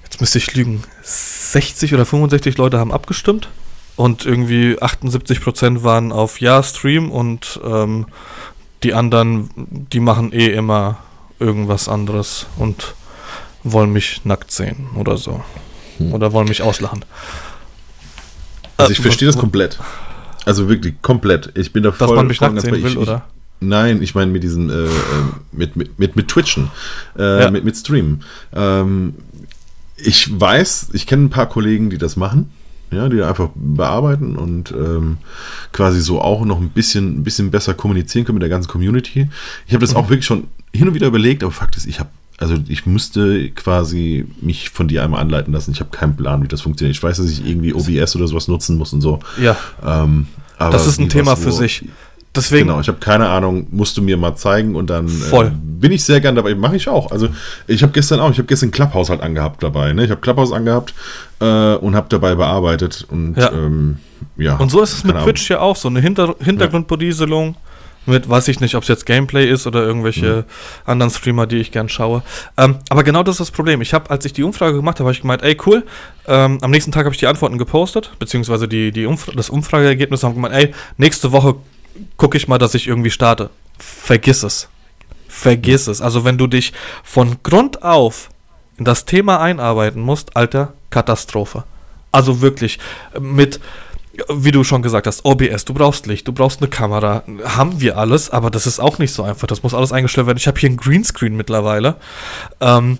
jetzt müsste ich lügen, 60 oder 65 Leute haben abgestimmt und irgendwie 78 Prozent waren auf Ja Stream und ähm, die anderen, die machen eh immer irgendwas anderes und wollen mich nackt sehen oder so. Hm. Oder wollen mich auslachen. Also ich äh, verstehe das komplett. Also wirklich komplett. Ich bin da voll. Dass man mich nackt sehen will, ich, oder? Nein, ich meine mit diesen, äh, äh, mit, mit, mit, mit Twitchen, äh, ja. mit, mit Streamen. Ähm, ich weiß, ich kenne ein paar Kollegen, die das machen, ja, die einfach bearbeiten und ähm, quasi so auch noch ein bisschen, ein bisschen besser kommunizieren können mit der ganzen Community. Ich habe das mhm. auch wirklich schon hin und wieder überlegt, aber Fakt ist, ich habe also ich müsste quasi mich von dir einmal anleiten lassen. Ich habe keinen Plan, wie das funktioniert. Ich weiß, dass ich irgendwie OBS oder sowas nutzen muss und so. Ja. Ähm, das ist ein Thema was, für sich. Deswegen. Genau, ich habe keine Ahnung, musst du mir mal zeigen und dann äh, bin ich sehr gern dabei. Mache ich auch. Also ich habe gestern auch, ich habe gestern Clubhouse halt angehabt dabei. Ne? Ich habe Clubhouse angehabt äh, und habe dabei bearbeitet und ja. Ähm, ja. Und so ist es mit Twitch ja auch so eine Hinter Hintergrundberieselung. Ja mit, weiß ich nicht, ob es jetzt Gameplay ist oder irgendwelche mhm. anderen Streamer, die ich gern schaue. Ähm, aber genau das ist das Problem. Ich habe, als ich die Umfrage gemacht habe, habe ich gemeint, ey, cool. Ähm, am nächsten Tag habe ich die Antworten gepostet, beziehungsweise die, die Umf das Umfrageergebnis haben gemeint, ey, nächste Woche gucke ich mal, dass ich irgendwie starte. Vergiss es. Vergiss es. Also wenn du dich von Grund auf in das Thema einarbeiten musst, alter, Katastrophe. Also wirklich mit wie du schon gesagt hast, OBS, du brauchst Licht, du brauchst eine Kamera, haben wir alles, aber das ist auch nicht so einfach. Das muss alles eingestellt werden. Ich habe hier einen Greenscreen mittlerweile. Ähm,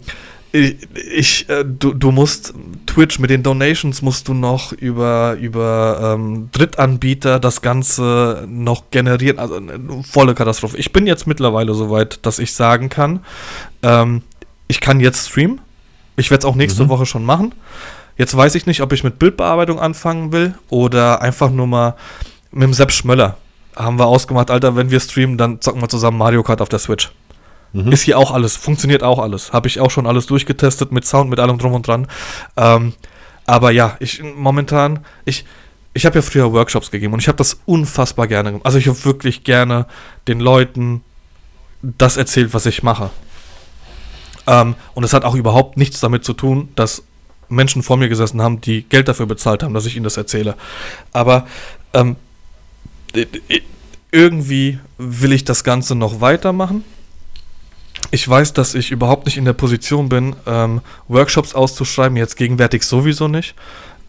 ich, äh, du, du musst Twitch mit den Donations musst du noch über, über ähm, Drittanbieter das Ganze noch generieren. Also eine volle Katastrophe. Ich bin jetzt mittlerweile so weit, dass ich sagen kann, ähm, ich kann jetzt streamen. Ich werde es auch nächste mhm. Woche schon machen. Jetzt weiß ich nicht, ob ich mit Bildbearbeitung anfangen will oder einfach nur mal mit dem Sepp Schmöller. Haben wir ausgemacht, Alter, wenn wir streamen, dann zocken wir zusammen Mario Kart auf der Switch. Mhm. Ist hier auch alles, funktioniert auch alles. Habe ich auch schon alles durchgetestet mit Sound, mit allem drum und dran. Ähm, aber ja, ich momentan, ich, ich habe ja früher Workshops gegeben und ich habe das unfassbar gerne gemacht. Also ich habe wirklich gerne den Leuten das erzählt, was ich mache. Ähm, und es hat auch überhaupt nichts damit zu tun, dass Menschen vor mir gesessen haben, die Geld dafür bezahlt haben, dass ich ihnen das erzähle. Aber ähm, irgendwie will ich das Ganze noch weitermachen. Ich weiß, dass ich überhaupt nicht in der Position bin, ähm, Workshops auszuschreiben, jetzt gegenwärtig sowieso nicht.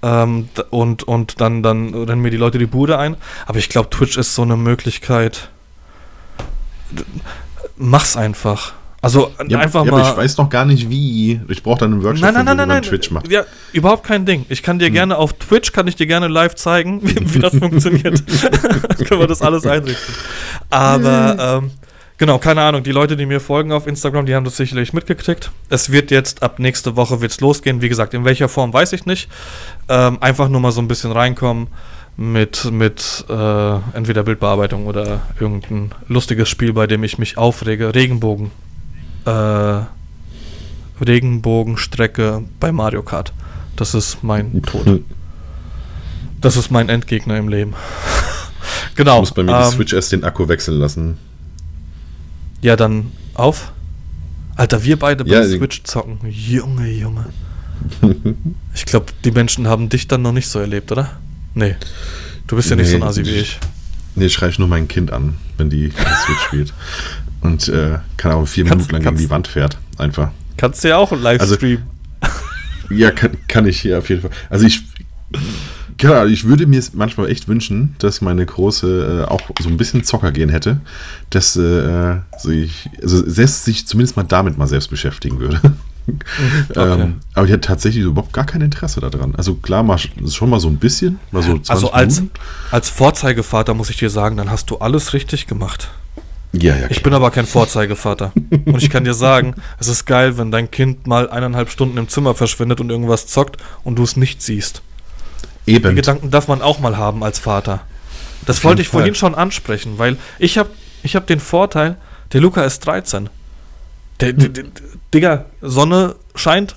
Ähm, und, und dann, dann rennen mir die Leute die Bude ein. Aber ich glaube, Twitch ist so eine Möglichkeit. Mach's einfach. Also ja, einfach ja, mal. Aber ich weiß noch gar nicht wie. Ich brauche dann einen Workshop, nein, nein, nein, nein, nein, Twitch macht. Ja, überhaupt kein Ding. Ich kann dir hm. gerne auf Twitch kann ich dir gerne live zeigen, wie, wie das *laughs* funktioniert. *laughs* Können wir das alles einrichten. Aber ähm, genau, keine Ahnung. Die Leute, die mir folgen auf Instagram, die haben das sicherlich mitgekriegt. Es wird jetzt ab nächste Woche wird's losgehen. Wie gesagt, in welcher Form weiß ich nicht. Ähm, einfach nur mal so ein bisschen reinkommen mit, mit äh, entweder Bildbearbeitung oder irgendein lustiges Spiel, bei dem ich mich aufrege. Regenbogen äh, Regenbogenstrecke bei Mario Kart. Das ist mein Tod. Das ist mein Endgegner im Leben. *laughs* genau. Ich muss bei mir ähm, die Switch erst den Akku wechseln lassen. Ja, dann auf. Alter, wir beide bei ja, Switch zocken. Junge, Junge. *laughs* ich glaube, die Menschen haben dich dann noch nicht so erlebt, oder? Nee. Du bist ja nee, nicht so ein Asi wie ich. Nee, schreie ich nur mein Kind an, wenn die Switch spielt. *laughs* Und äh, kann auch vier kannst, Minuten lang kannst, gegen die Wand fährt. Einfach. Kannst du ja auch live also, streamen. Ja, kann, kann ich hier auf jeden Fall. Also ich. Genau, ich würde mir manchmal echt wünschen, dass meine Große äh, auch so ein bisschen Zocker gehen hätte, dass äh, sich, also selbst sich zumindest mal damit mal selbst beschäftigen würde. *laughs* Okay. ähm, aber die hat tatsächlich überhaupt gar kein Interesse daran. Also klar, mal, schon mal so ein bisschen, mal so 20 Also als, als Vorzeigevater muss ich dir sagen, dann hast du alles richtig gemacht. Ja, ja. Ich bin aber kein Vorzeigevater. und ich kann dir sagen, es ist geil, wenn dein Kind mal eineinhalb Stunden im Zimmer verschwindet und irgendwas zockt und du es nicht siehst. Eben. Den Gedanken darf man auch mal haben als Vater. Das wollte ich vorhin schon ansprechen, weil ich habe ich hab den Vorteil, der Luca ist 13. Der, hm. der, Digga, Sonne scheint,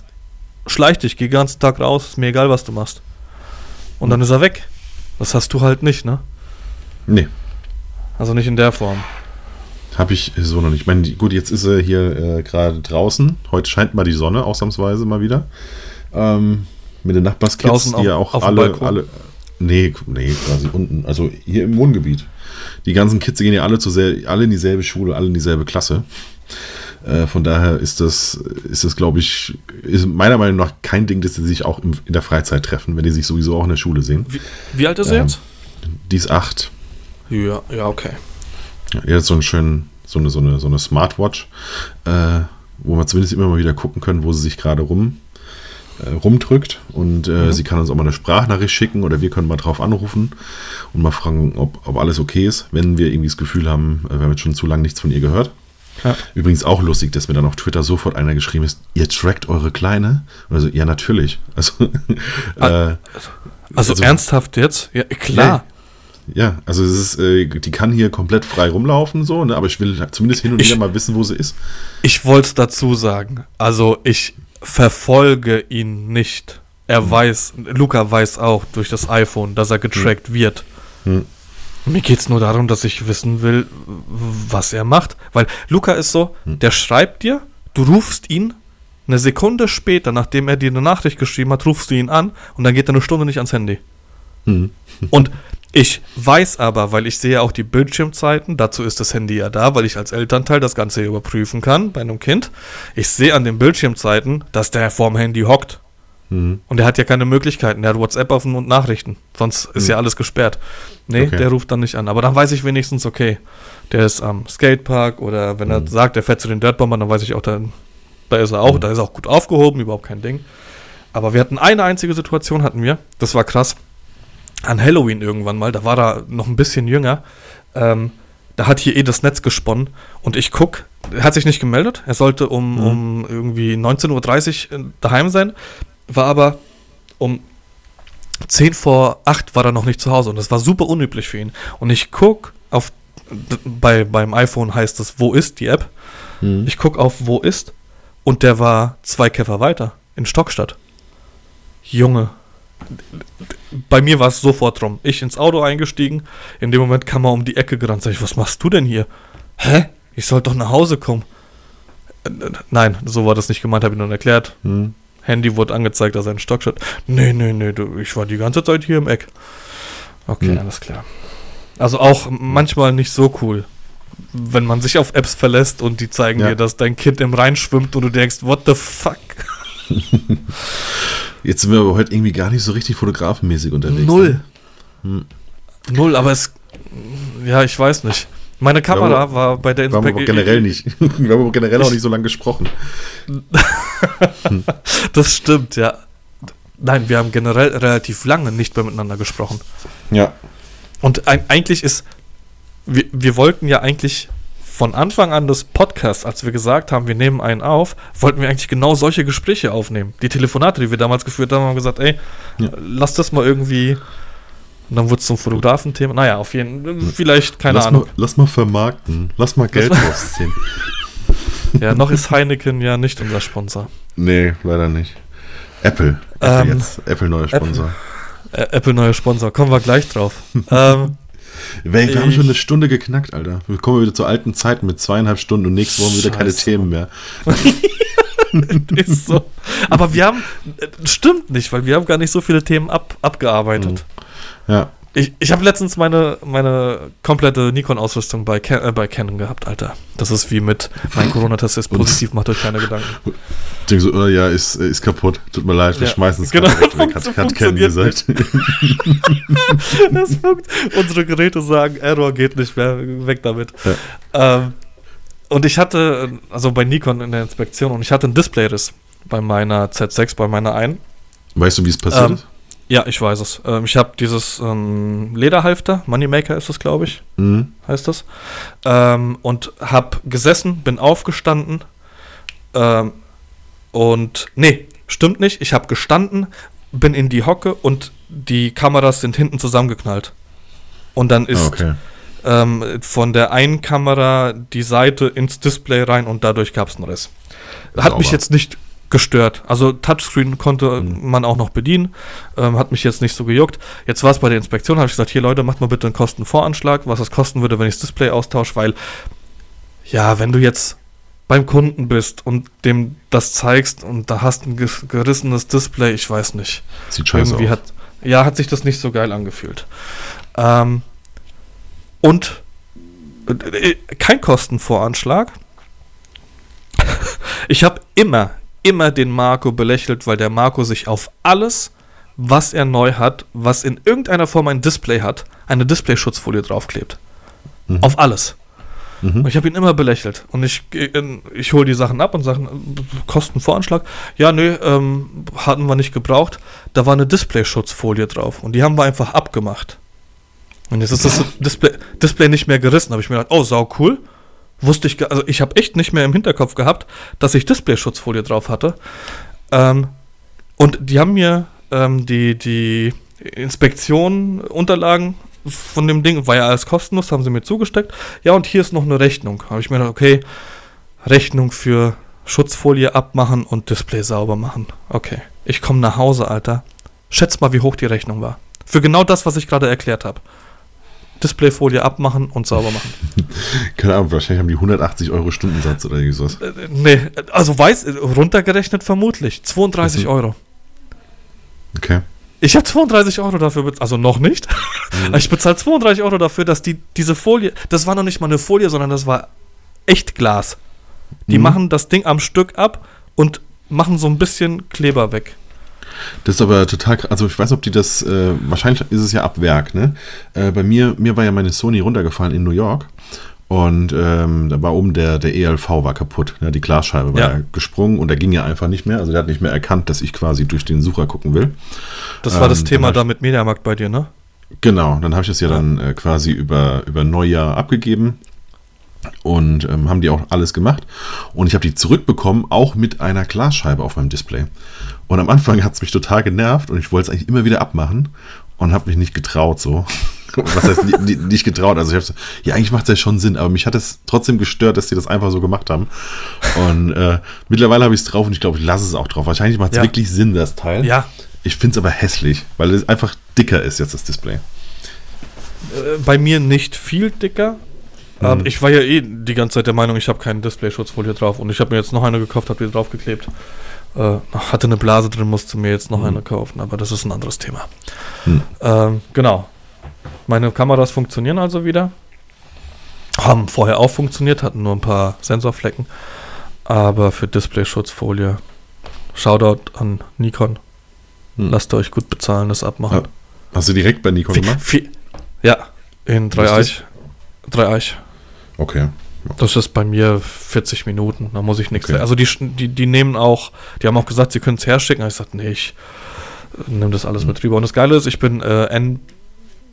schleich dich, geh den ganzen Tag raus, ist mir egal, was du machst. Und dann ist er weg. Das hast du halt nicht, ne? Nee. Also nicht in der Form. Habe ich so noch nicht. Ich meine, gut, jetzt ist er hier äh, gerade draußen. Heute scheint mal die Sonne, ausnahmsweise mal wieder. Ähm, mit den Nachbarskids, die ja auch alle, alle. Nee, nee, quasi unten. Also hier im Wohngebiet. Die ganzen Kids gehen ja alle, zu alle in dieselbe Schule, alle in dieselbe Klasse. Äh, von daher ist das, ist das, glaube ich, ist meiner Meinung nach kein Ding, dass sie sich auch im, in der Freizeit treffen, wenn die sich sowieso auch in der Schule sehen. Wie, wie alt ist er ähm, jetzt? Die ist acht. Ja, ja, okay. Ja, so einen schönen, so eine, so eine, so eine Smartwatch, äh, wo wir zumindest immer mal wieder gucken können, wo sie sich gerade rum, äh, rumdrückt. Und äh, mhm. sie kann uns auch mal eine Sprachnachricht schicken oder wir können mal drauf anrufen und mal fragen, ob, ob alles okay ist, wenn wir irgendwie das Gefühl haben, äh, wir haben jetzt schon zu lange nichts von ihr gehört. Ja. Übrigens auch lustig, dass mir dann auf Twitter sofort einer geschrieben ist, ihr trackt eure Kleine? Also, ja, natürlich. *laughs* Also, äh, also, also, ernsthaft jetzt? Ja, klar. Ja, also es ist, äh, die kann hier komplett frei rumlaufen, so, ne? aber ich will zumindest hin und wieder mal wissen, wo sie ist. Ich wollte es dazu sagen. Also ich verfolge ihn nicht. Er hm. weiß, Luca weiß auch durch das iPhone, dass er getrackt hm. wird. Hm. Mir geht es nur darum, dass ich wissen will, was er macht. Weil Luca ist so, hm. der schreibt dir, du rufst ihn, eine Sekunde später, nachdem er dir eine Nachricht geschrieben hat, rufst du ihn an und dann geht er eine Stunde nicht ans Handy. Hm. Und ich weiß aber, weil ich sehe auch die Bildschirmzeiten, dazu ist das Handy ja da, weil ich als Elternteil das Ganze überprüfen kann bei einem Kind. Ich sehe an den Bildschirmzeiten, dass der vorm Handy hockt. Mhm. Und er hat ja keine Möglichkeiten. Der hat WhatsApp offen und Nachrichten. Sonst ist mhm. ja alles gesperrt. Nee, okay. der ruft dann nicht an. Aber dann weiß ich wenigstens, okay, der ist am Skatepark oder wenn mhm. er sagt, der fährt zu den Dirtbombern, dann weiß ich auch, da, da ist er auch, mhm. da ist er auch gut aufgehoben, überhaupt kein Ding. Aber wir hatten eine einzige Situation, hatten wir, das war krass, an Halloween irgendwann mal, da war er noch ein bisschen jünger, ähm, da hat hier eh das Netz gesponnen und ich guck, er hat sich nicht gemeldet, er sollte um, mhm. um irgendwie 19.30 Uhr daheim sein, war aber um 10 vor 8 war er noch nicht zu Hause und das war super unüblich für ihn. Und ich guck auf, bei, beim iPhone heißt es, wo ist die App? Hm. Ich guck auf, wo ist und der war zwei Käfer weiter in Stockstadt. Junge. Bei mir war es sofort drum. Ich ins Auto eingestiegen. In dem Moment kam er um die Ecke gerannt. Sag ich, was machst du denn hier? Hä? Ich soll doch nach Hause kommen. Äh, nein, so war das nicht gemeint, habe ich nur erklärt. Hm. Handy wurde angezeigt, dass er in Stock steht. Nee, nee, nee, du, ich war die ganze Zeit hier im Eck. Okay, hm. alles klar. Also auch manchmal nicht so cool, wenn man sich auf Apps verlässt und die zeigen ja. dir, dass dein Kind im Rhein schwimmt und du denkst, what the fuck? *laughs* Jetzt sind wir aber heute irgendwie gar nicht so richtig fotografenmäßig unterwegs. Null. Ne? Hm. Null, aber es. Ja, ich weiß nicht. Meine Kamera aber, war bei der Inspektion. Wir haben generell nicht. *laughs* Wir haben aber generell auch nicht so lange gesprochen. *laughs* das stimmt, ja. Nein, wir haben generell relativ lange nicht mehr miteinander gesprochen. Ja. Und ein, eigentlich ist. Wir, wir wollten ja eigentlich von Anfang an des Podcasts, als wir gesagt haben, wir nehmen einen auf, wollten wir eigentlich genau solche Gespräche aufnehmen. Die Telefonate, die wir damals geführt haben, haben gesagt, ey, ja. lass das mal irgendwie und dann wurde es zum Fotografen-Thema. Naja, auf jeden Fall, vielleicht, keine lass Ahnung. Mal, lass mal vermarkten. Lass mal Geld rausziehen. ja, noch ist Heineken ja nicht unser Sponsor. Nee, leider nicht. Apple. Apple ähm, jetzt. Apple neuer Sponsor. Apple, äh, Apple neuer Sponsor. Kommen wir gleich drauf. *laughs* ähm, wir, haben schon eine Stunde geknackt, Alter. Wir kommen wieder zu alten Zeiten mit zweieinhalb Stunden und nächste Woche wieder keine Themen mehr. *laughs* ist so. Aber wir haben, äh, stimmt nicht, weil wir haben gar nicht so viele Themen ab, abgearbeitet. Ja. Ich, ich habe letztens meine, meine komplette Nikon-Ausrüstung bei, Ken, äh, bei Canon gehabt, Alter. Das ist wie mit, mein Corona-Test ist *laughs* positiv, macht euch keine Gedanken. Ich denke so, oh, ja, ist, ist kaputt. Tut mir leid, wir ja, schmeißen es genau, weg. Hat, hat Canon gesagt. *laughs* das funkt. Unsere Geräte sagen, Error geht nicht mehr, weg damit. Ja. Ähm, und ich hatte, also bei Nikon in der Inspektion, und ich hatte einen Displayriss bei meiner Z6, bei meiner ein. Weißt du, wie es passiert ähm, ist? Ja, ich weiß es. Ähm, ich habe dieses ähm, Lederhalfter, Moneymaker ist das, glaube ich, mhm. heißt das. Ähm, und habe gesessen, bin aufgestanden und nee, stimmt nicht. Ich habe gestanden, bin in die Hocke und die Kameras sind hinten zusammengeknallt. Und dann ist Okay. ähm, von der einen Kamera die Seite ins Display rein und dadurch gab es einen Riss. Hat mich Sauber. jetzt nicht gestört. Also Touchscreen konnte man auch noch bedienen, ähm, hat mich jetzt nicht so gejuckt. Jetzt war es bei der Inspektion, habe ich gesagt, hier Leute, macht mal bitte einen Kostenvoranschlag, was es kosten würde, wenn ich das Display austausche, weil ja, wenn du jetzt beim Kunden bist und dem das zeigst und da hast ein gerissenes Display, ich weiß nicht. Sieht scheiße Irgendwie aus. hat, ja, hat sich das nicht so geil angefühlt. Ähm, und äh, kein Kostenvoranschlag. *laughs* Ich habe immer, immer den Marco belächelt, weil der Marco sich auf alles, was er neu hat, was in irgendeiner Form ein Display hat, eine Displayschutzfolie draufklebt. Mhm. Auf alles. Mhm. Und ich habe ihn immer belächelt. Und ich, ich hole die Sachen ab und sage, Kostenvoranschlag. Ja, nö, ähm, hatten wir nicht gebraucht. Da war eine Displayschutzfolie drauf. Und die haben wir einfach abgemacht. Und jetzt ist das Display, Display nicht mehr gerissen. Habe ich mir gedacht, oh, sau cool. Wusste ich, also ich habe echt nicht mehr im Hinterkopf gehabt, dass ich Displayschutzfolie drauf hatte. Ähm, und die haben mir ähm, die, die Inspektion, Unterlagen von dem Ding, war ja alles kostenlos, haben sie mir zugesteckt. Ja, und hier ist noch eine Rechnung. Habe ich mir gedacht, okay, Rechnung für Schutzfolie abmachen und Display sauber machen. Okay, ich komme nach Hause, Alter. Schätz mal, wie hoch die Rechnung war. Für genau das, was ich gerade erklärt habe. Displayfolie abmachen und sauber machen. *laughs* Keine Ahnung, wahrscheinlich haben die 180 Euro Stundensatz oder irgendwie sowas. Äh, nee, also weiß, runtergerechnet vermutlich. 32 Mhm. Euro. Okay. Ich habe 32 Euro dafür bezahlt, also noch nicht. Aber Ich bezahle 32 Euro dafür, dass die diese Folie, das war noch nicht mal eine Folie, sondern das war echt Glas. Die Mhm. machen das Ding am Stück ab und machen so ein bisschen Kleber weg. Das ist aber total krass. Also ich weiß nicht, ob die das, äh, wahrscheinlich ist es ja ab Werk, ne? Äh, bei mir, mir war ja meine Sony runtergefallen in New York und ähm, da war oben der, der ELV war kaputt. Ne? Die Glasscheibe war Ja. ja. gesprungen und da ging ja einfach nicht mehr. Also der hat nicht mehr erkannt, dass ich quasi durch den Sucher gucken will. Das war das Ähm, Thema da mit Mediamarkt bei dir, ne? Genau, dann habe ich das ja dann äh, quasi über, über Neujahr abgegeben und ähm, haben die auch alles gemacht. Und ich habe die zurückbekommen, auch mit einer Glasscheibe auf meinem Display. Und am Anfang hat es mich total genervt und ich wollte es eigentlich immer wieder abmachen und habe mich nicht getraut so. *laughs* Was heißt nicht, getraut? Also ich habe so, ja, eigentlich macht es ja schon Sinn, aber mich hat es trotzdem gestört, dass die das einfach so gemacht haben. Und äh, mittlerweile habe ich es drauf und ich glaube, ich lasse es auch drauf. Wahrscheinlich macht es Ja. wirklich Sinn, das Teil. Ja. Ich finde es aber hässlich, weil es einfach dicker ist jetzt das Display. Äh, bei mir nicht viel dicker. Aber Mhm. ich war ja eh die ganze Zeit der Meinung, ich habe keine Displayschutzfolie drauf. Und ich habe mir jetzt noch eine gekauft, habe die draufgeklebt. Äh, hatte eine Blase drin, musste mir jetzt noch Mhm. eine kaufen. Aber das ist ein anderes Thema. Hm. Ähm, genau. Meine Kameras funktionieren also wieder. Haben vorher auch funktioniert, hatten nur ein paar Sensorflecken. Aber für Displayschutzfolie, Shoutout an Nikon. Hm. Lasst euch gut bezahlen, das abmachen. Ja. Hast du direkt bei Nikon gemacht? ja, in Dreieich. Dreieich. Okay. Das ist bei mir 40 Minuten, da muss ich nichts. Okay. Also die, die, die nehmen auch, die haben auch gesagt, sie können es herschicken. Ich sagte, nee, ich äh, nehme das alles mit rüber. Und das Geile ist, ich bin äh,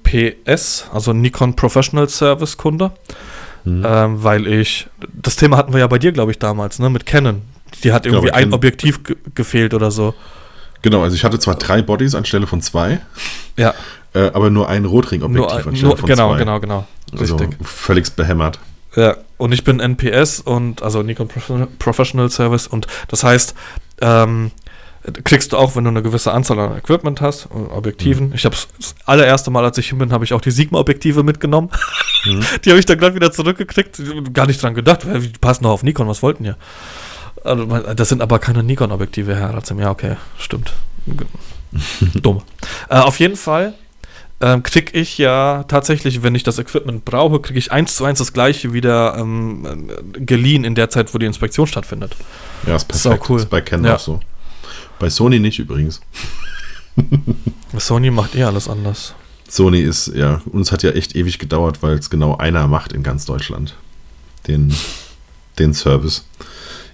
NPS, also Nikon Professional Service Kunde, Mhm. ähm, weil ich, das Thema hatten wir ja bei dir, glaube ich, damals, ne, mit Canon. Die hat irgendwie Genau, ein. Objektiv ge gefehlt oder so. Genau, also ich hatte zwar drei Bodies anstelle von zwei, Ja, äh, aber nur ein Rotring-Objektiv anstelle nur von genau, zwei. genau, genau. Also Richtig. völlig behämmert. Ja, und ich bin NPS und also Nikon Prof- Professional Service und das heißt, ähm, kriegst du auch, wenn du eine gewisse Anzahl an Equipment hast, äh, Objektiven. Ich habe das allererste Mal, als ich hin bin, habe ich auch die Sigma-Objektive mitgenommen. *laughs* Mhm. Die habe ich dann gleich wieder zurückgekriegt. Gar nicht dran gedacht, weil die passen doch auf Nikon, was wollten ihr? Also, das sind aber keine Nikon-Objektive, Herr Ratzim. Ja, okay, stimmt. Dumm. *laughs* Äh, auf jeden Fall ähm, kriege ich ja tatsächlich, wenn ich das Equipment brauche, kriege ich eins zu eins das gleiche wieder ähm, äh, geliehen in der Zeit, wo die Inspektion stattfindet. Ja, ist perfekt. cool. Ist bei Canon Ja. auch so. Bei Sony nicht übrigens. *laughs* Sony macht eh alles anders. Sony ist, ja, uns hat ja echt ewig gedauert, weil es genau einer macht in ganz Deutschland. Den, den Service.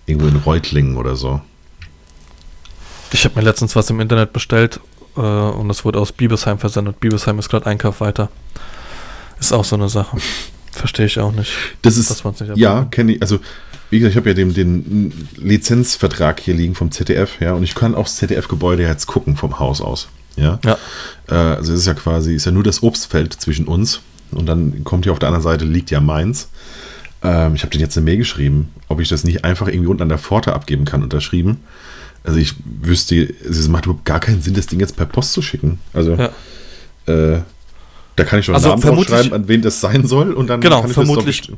Irgendwo in Reutlingen oder so. Ich habe mir letztens was im Internet bestellt äh, und das wurde aus Biebesheim versendet. Biebesheim ist gerade Einkauf weiter. Ist auch so eine Sache. Verstehe ich auch nicht. Das ist, nicht ja, kenne ich, also wie gesagt, ich habe ja den, den Lizenzvertrag hier liegen vom ZDF, ja, und ich kann aufs ZDF-Gebäude jetzt gucken vom Haus aus. Ja. Ja. Äh, also es ist ja quasi, ist ja nur das Obstfeld zwischen uns. Und dann kommt hier auf der anderen Seite liegt ja Mainz. Ähm, ich habe den jetzt eine Mail geschrieben, ob ich das nicht einfach irgendwie unten an der Pforte abgeben kann, unterschrieben. Also ich wüsste, es macht überhaupt gar keinen Sinn, das Ding jetzt per Post zu schicken. Also Ja. äh, da kann ich schon Also einen Namen draufschreiben, an wen das sein soll und dann Genau, kann ich vermutlich- das doch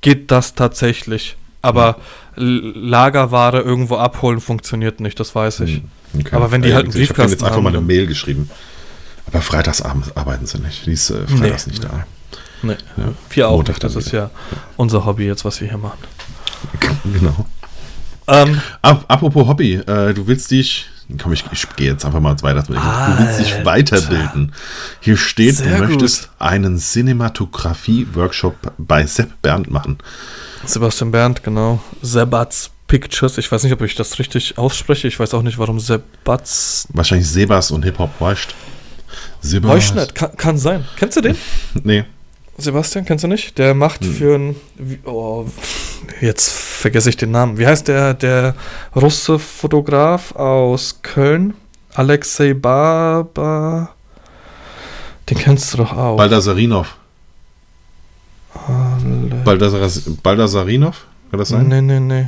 Geht das tatsächlich. Aber Lagerware irgendwo abholen funktioniert nicht, das weiß ich. Hm, okay. Aber wenn die Ja, halt einen ich habe jetzt Briefkasten einfach mal eine haben, Mail geschrieben. Aber freitagsabends arbeiten sie nicht. Die ist äh, freitags nicht da. Nee, Ja. wir auch Montag nicht. Das ist ja unser Hobby jetzt, was wir hier machen. *laughs* genau. Ähm, Ap apropos Hobby, äh, du willst dich. Komm, ich, ich gehe jetzt einfach mal ins Weiter. Du willst dich weiterbilden. Hier steht, Sehr du gut. möchtest einen Cinematografie-Workshop bei Sepp Bernd machen. Sebastian Berndt, genau. Sebats Pictures. Ich weiß nicht, ob ich das richtig ausspreche. Ich weiß auch nicht, warum Sebats. Wahrscheinlich Sebas und Hip-Hop Washed. Sebas. Kann, kann sein. Kennst du den? *laughs* Nee. Sebastian, kennst du nicht? Der macht Hm. für ein. Oh, jetzt vergesse ich den Namen. Wie heißt der, der Russe-Fotograf aus Köln? Alexei Baba. Den kennst du doch auch. Baldasarinov. Baldasar Baldasarinov? Kann das sein? Nee, nee, nee.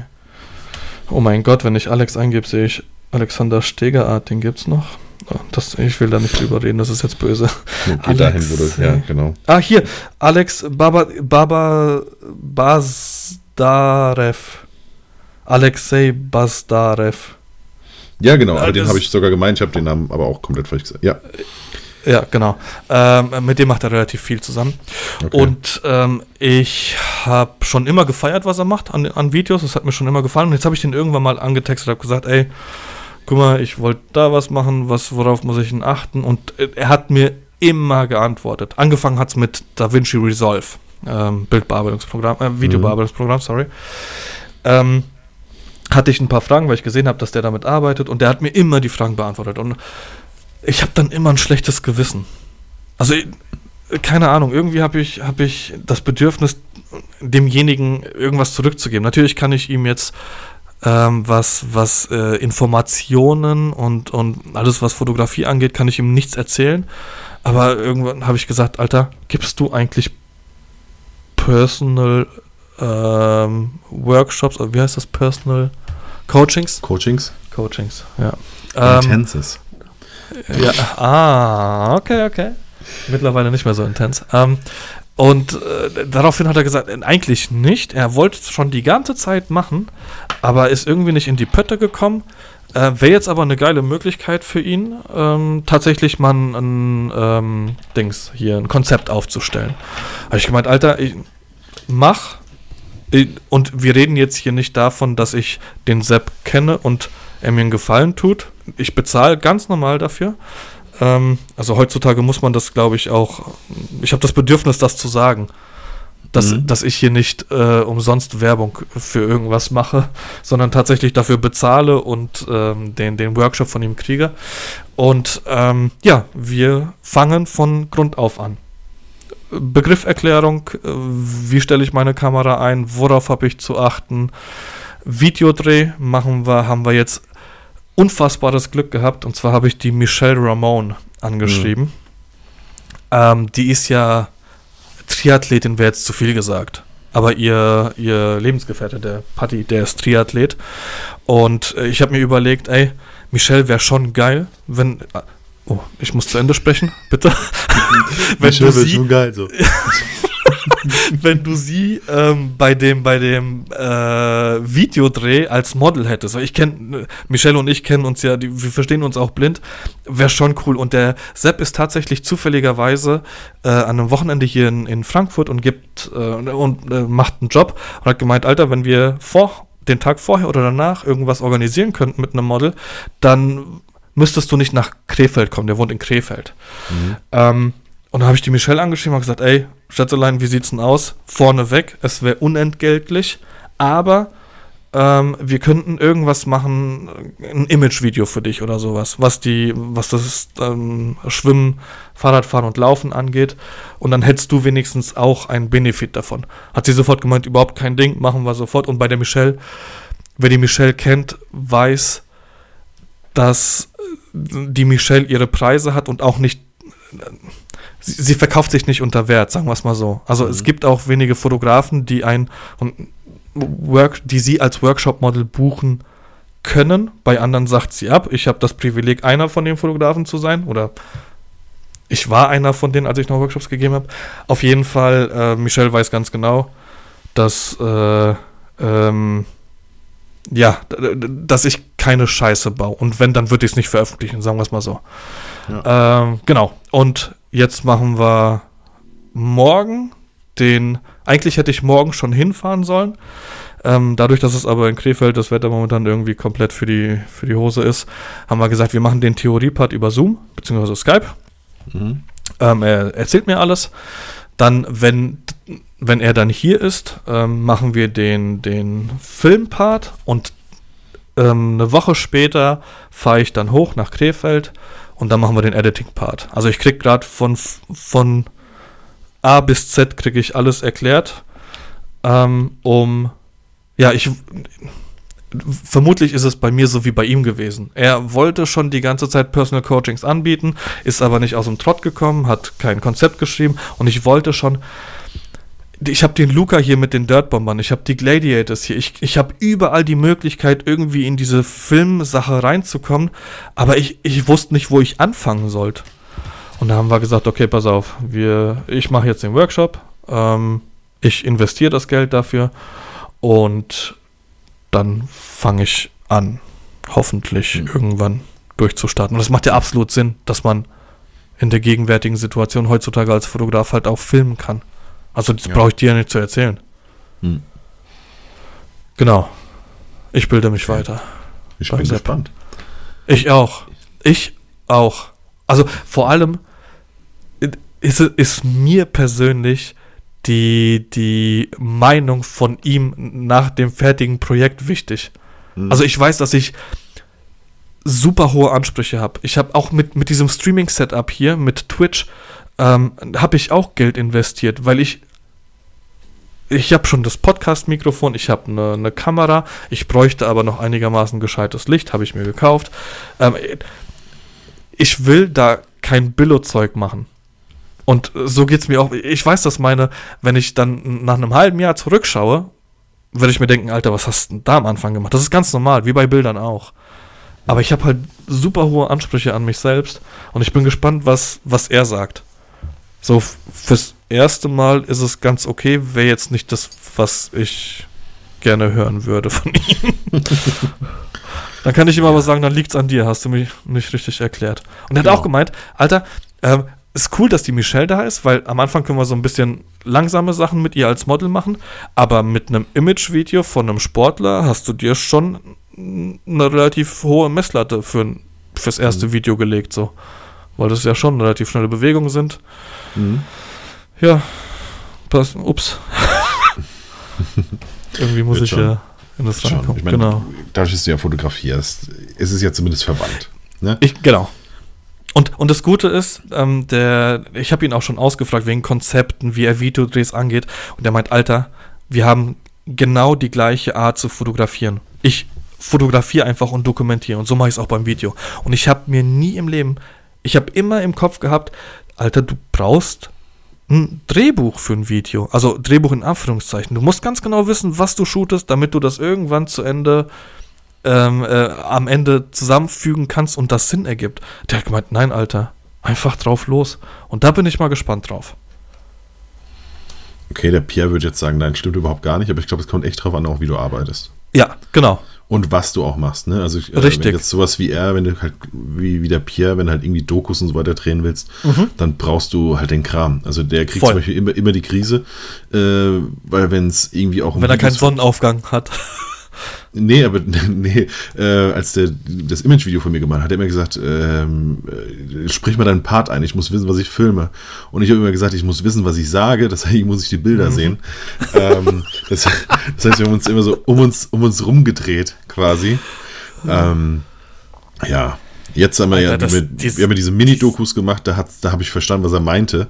Oh mein Gott, wenn ich Alex eingebe, sehe ich Alexander Stegerart, den gibt's noch. Das, ich will da nicht drüber reden, das ist jetzt böse. Geh dahin, wo du. Ja, genau. Ah, hier, Alex Baba, Baba Bazdarev. Alexei Bazdarev. Ja, genau. Aber den habe ich sogar gemeint. Ich habe den Namen aber auch komplett falsch gesagt. Ja. Ja, genau. Ähm, mit dem macht er relativ viel zusammen. Okay. Und ähm, ich habe schon immer gefeiert, was er macht an, an Videos. Das hat mir schon immer gefallen. Und jetzt habe ich den irgendwann mal angetextet und habe gesagt, ey, guck mal, ich wollte da was machen, was, worauf muss ich denn achten? Und äh, er hat mir immer geantwortet. Angefangen hat es mit DaVinci Resolve, ähm, Bildbearbeitungsprogramm, äh, Videobearbeitungsprogramm, sorry. Ähm, hatte ich ein paar Fragen, weil ich gesehen habe, dass der damit arbeitet und der hat mir immer die Fragen beantwortet. Und ich habe dann immer ein schlechtes Gewissen. Also, ich- keine Ahnung, irgendwie habe ich, hab ich das Bedürfnis, demjenigen irgendwas zurückzugeben. Natürlich kann ich ihm jetzt ähm, was, was äh, Informationen und, und alles, was Fotografie angeht, kann ich ihm nichts erzählen. Aber irgendwann habe ich gesagt, Alter, gibst du eigentlich Personal ähm, Workshops, oder wie heißt das? Personal Coachings? Coachings? Coachings, ja. Ähm, Intenses. ja, ah, okay, okay. Mittlerweile nicht mehr so intens. Ähm, und äh, daraufhin hat er gesagt, äh, eigentlich nicht. Er wollte es schon die ganze Zeit machen, aber ist irgendwie nicht in die Pötte gekommen. Äh, Wäre jetzt aber eine geile Möglichkeit für ihn, ähm, tatsächlich mal ein, ähm, Dings hier, ein Konzept aufzustellen. Habe ich gemeint, Alter, ich, mach. Ich- Und wir reden jetzt hier nicht davon, dass ich den Sepp kenne und er mir einen Gefallen tut. Ich bezahle ganz normal dafür. Ähm, also heutzutage muss man das, glaube ich, auch. Ich habe das Bedürfnis, das zu sagen. Dass, Mhm. dass ich hier nicht äh, umsonst Werbung für irgendwas mache, sondern tatsächlich dafür bezahle und ähm, den, den Workshop von ihm kriege. Und ähm, ja, wir fangen von Grund auf an. Begrifferklärung, äh, wie stelle ich meine Kamera ein, worauf habe ich zu achten. Videodreh machen wir, haben wir jetzt unfassbares Glück gehabt. Und zwar habe ich die Michelle Ramon angeschrieben. Ähm, die ist ja Triathletin, wäre jetzt zu viel gesagt. Aber ihr, ihr Lebensgefährte, der Patti, der ist Triathlet. Und äh, ich habe mir überlegt, ey, Michelle wäre schon geil, wenn. äh, Oh, ich muss zu Ende sprechen, bitte. *laughs* wenn, Michelle wäre schon geil. So. *laughs* *laughs* wenn du sie ähm, bei dem, bei dem äh, Videodreh als Model hättest. Weil ich kenne, Michelle und ich kennen uns ja, die, wir verstehen uns auch blind, wäre schon cool. Und der Sepp ist tatsächlich zufälligerweise äh, an einem Wochenende hier in, in Frankfurt und gibt äh, und äh, macht einen Job und hat gemeint, Alter, wenn wir vor den Tag vorher oder danach irgendwas organisieren könnten mit einem Model, dann müsstest du nicht nach Krefeld kommen. Der wohnt in Krefeld. Mhm. Ähm, und dann habe ich die Michelle angeschrieben und gesagt, ey, Schätzelein, wie sieht's denn aus? Vorneweg, es wäre unentgeltlich, aber ähm, wir könnten irgendwas machen, ein Imagevideo für dich oder sowas, was die, was das ähm, Schwimmen, Fahrradfahren und Laufen angeht. Und dann hättest du wenigstens auch einen Benefit davon. Hat sie sofort gemeint, überhaupt kein Ding, machen wir sofort. Und bei der Michelle, wer die Michelle kennt, weiß, dass die Michelle ihre Preise hat und auch nicht sie, sie verkauft sich nicht unter Wert, sagen wir es mal so. Also mhm. es gibt auch wenige Fotografen, die ein Work, die sie als Workshop-Model buchen können. Bei anderen sagt sie ab. Ich habe das Privileg, einer von den Fotografen zu sein oder ich war einer von denen, als ich noch Workshops gegeben habe. Auf jeden Fall, äh, Michelle weiß ganz genau, dass äh, ähm, ja, dass ich keine Scheiße baue. Und wenn, dann würde ich es nicht veröffentlichen, sagen wir es mal so. Ja. Ähm, genau. Und jetzt machen wir morgen den. Eigentlich hätte ich morgen schon hinfahren sollen. Ähm, dadurch, dass es aber in Krefeld das Wetter momentan irgendwie komplett für die, für die Hose ist, haben wir gesagt, wir machen den Theoriepart über Zoom, beziehungsweise Skype. Mhm. Ähm, er erzählt mir alles. Dann, wenn, wenn er dann hier ist, ähm, machen wir den, den Filmpart und ähm, eine Woche später fahre ich dann hoch nach Krefeld und dann machen wir den Editing-Part. Also ich krieg gerade von, von A bis Z kriege ich alles erklärt, ähm, um ja, ich vermutlich ist es bei mir so wie bei ihm gewesen. Er wollte schon die ganze Zeit Personal Coachings anbieten, ist aber nicht aus dem Trott gekommen, hat kein Konzept geschrieben und ich wollte schon ich habe den Luca hier mit den Dirtbombern, ich habe die Gladiators hier, ich, ich habe überall die Möglichkeit, irgendwie in diese Filmsache reinzukommen, aber ich, ich wusste nicht, wo ich anfangen sollte. Und da haben wir gesagt, okay, pass auf, wir, ich mache jetzt den Workshop, ähm, ich investiere das Geld dafür und dann fange ich an, hoffentlich mhm. irgendwann durchzustarten. Und das macht ja absolut Sinn, dass man in der gegenwärtigen Situation heutzutage als Fotograf halt auch filmen kann. Also das ja. brauche ich dir ja nicht zu erzählen. Hm. Genau. Ich bilde mich okay. weiter. Ich bin Sepp. gespannt. Ich auch. Ich auch. Also vor allem ist, ist mir persönlich die, die Meinung von ihm nach dem fertigen Projekt wichtig. Hm. Also ich weiß, dass ich super hohe Ansprüche habe. Ich habe auch mit, mit diesem Streaming-Setup hier, mit Twitch, ähm, habe ich auch Geld investiert, weil ich ich habe schon das Podcast-Mikrofon, ich habe eine, eine, Kamera, ich bräuchte aber noch einigermaßen gescheites Licht, habe ich mir gekauft. Ähm, ich will da kein Billo-Zeug machen. Und so geht es mir auch. Ich weiß, dass meine, wenn ich dann nach einem halben Jahr zurückschaue, würde ich mir denken, Alter, was hast du da am Anfang gemacht? Das ist ganz normal, wie bei Bildern auch. Aber ich habe halt super hohe Ansprüche an mich selbst und ich bin gespannt, was, was er sagt. So fürs erste Mal ist es ganz okay, wäre jetzt nicht das, was ich gerne hören würde von *laughs* ihm. dann kann ich ihm aber sagen, dann liegt's an dir, hast du mich nicht richtig erklärt. Und er hat genau. auch gemeint, Alter, ähm, ist cool, dass die Michelle da ist, weil am Anfang können wir so ein bisschen langsame Sachen mit ihr als Model machen, aber mit einem Image-Video von einem Sportler hast du dir schon eine relativ hohe Messlatte für, fürs erste mhm. Video gelegt, so weil das ja schon relativ schnelle Bewegungen sind. Mhm. Ja, pass, ups. *laughs* Irgendwie muss Wird ich schon. ja in das reinkommen. Ich mein, genau. Dadurch, dass du ja fotografierst, ist es ja zumindest verwandt. Ne? Ich, genau. Und, und das Gute ist, ähm, der, ich habe ihn auch schon ausgefragt wegen Konzepten, wie er Videodrehs angeht. Und er meint, Alter, wir haben genau die gleiche Art zu fotografieren. Ich fotografiere einfach und dokumentiere. Und so mache ich es auch beim Video. Und ich habe mir nie im Leben ich habe immer im Kopf gehabt, Alter, du brauchst ein Drehbuch für ein Video. Also Drehbuch in Anführungszeichen. Du musst ganz genau wissen, was du shootest, damit du das irgendwann zu Ende, ähm, äh, am Ende zusammenfügen kannst und das Sinn ergibt. Der hat gemeint, nein, Alter, einfach drauf los. Und da bin ich mal gespannt drauf. Okay, der Pierre würde jetzt sagen, nein, stimmt überhaupt gar nicht, aber ich glaube, es kommt echt drauf an, auch wie du arbeitest. Ja, genau und was du auch machst. Ne? Also ich, Richtig. Äh, jetzt sowas wie er, wenn du halt wie, wie der Pierre, wenn du halt irgendwie Dokus und so weiter drehen willst, mhm. dann brauchst du halt den Kram. Also der kriegt Voll. zum Beispiel immer, immer die Krise, äh, weil wenn es irgendwie auch um Wenn er keinen Sonnenaufgang hat. *laughs* Nee, aber *laughs* nee, äh, als der das Image-Video von mir gemacht hat, hat er immer gesagt, ähm, äh, sprich mal deinen Part ein, ich muss wissen, was ich filme. Und ich habe immer gesagt, ich muss wissen, was ich sage, das heißt, ich muss ich die Bilder mhm. sehen. ähm, *laughs* das, das, heißt, wir haben uns immer so um uns, um uns rumgedreht, quasi. Ähm, ja, Jetzt haben wir Alter, ja das, wir, wir haben ja diese Mini-Dokus gemacht, da, da habe ich verstanden, was er meinte,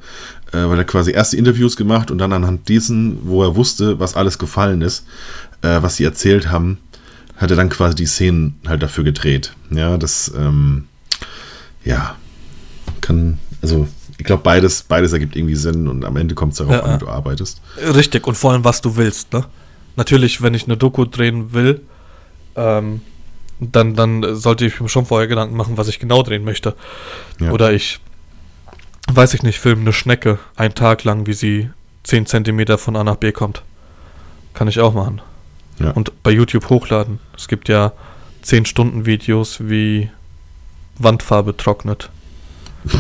weil er quasi erste Interviews gemacht und dann anhand dessen, wo er wusste, was alles gefallen ist, äh, was sie erzählt haben, hat er dann quasi die Szenen halt dafür gedreht. Ja, das, ähm, ja, kann, also ich glaube, beides, beides ergibt irgendwie Sinn und am Ende kommt es darauf Ja, an, wie du arbeitest. Richtig, und vor allem, was du willst, ne? Natürlich, wenn ich eine Doku drehen will, ähm, dann, dann sollte ich mir schon vorher Gedanken machen, was ich genau drehen möchte. Ja. Oder ich, weiß ich nicht, filme eine Schnecke einen Tag lang, wie sie 10 Zentimeter von A nach B kommt. Kann ich auch machen. Ja. Und bei YouTube hochladen. Es gibt ja 10 Stunden Videos, wie Wandfarbe trocknet. *laughs*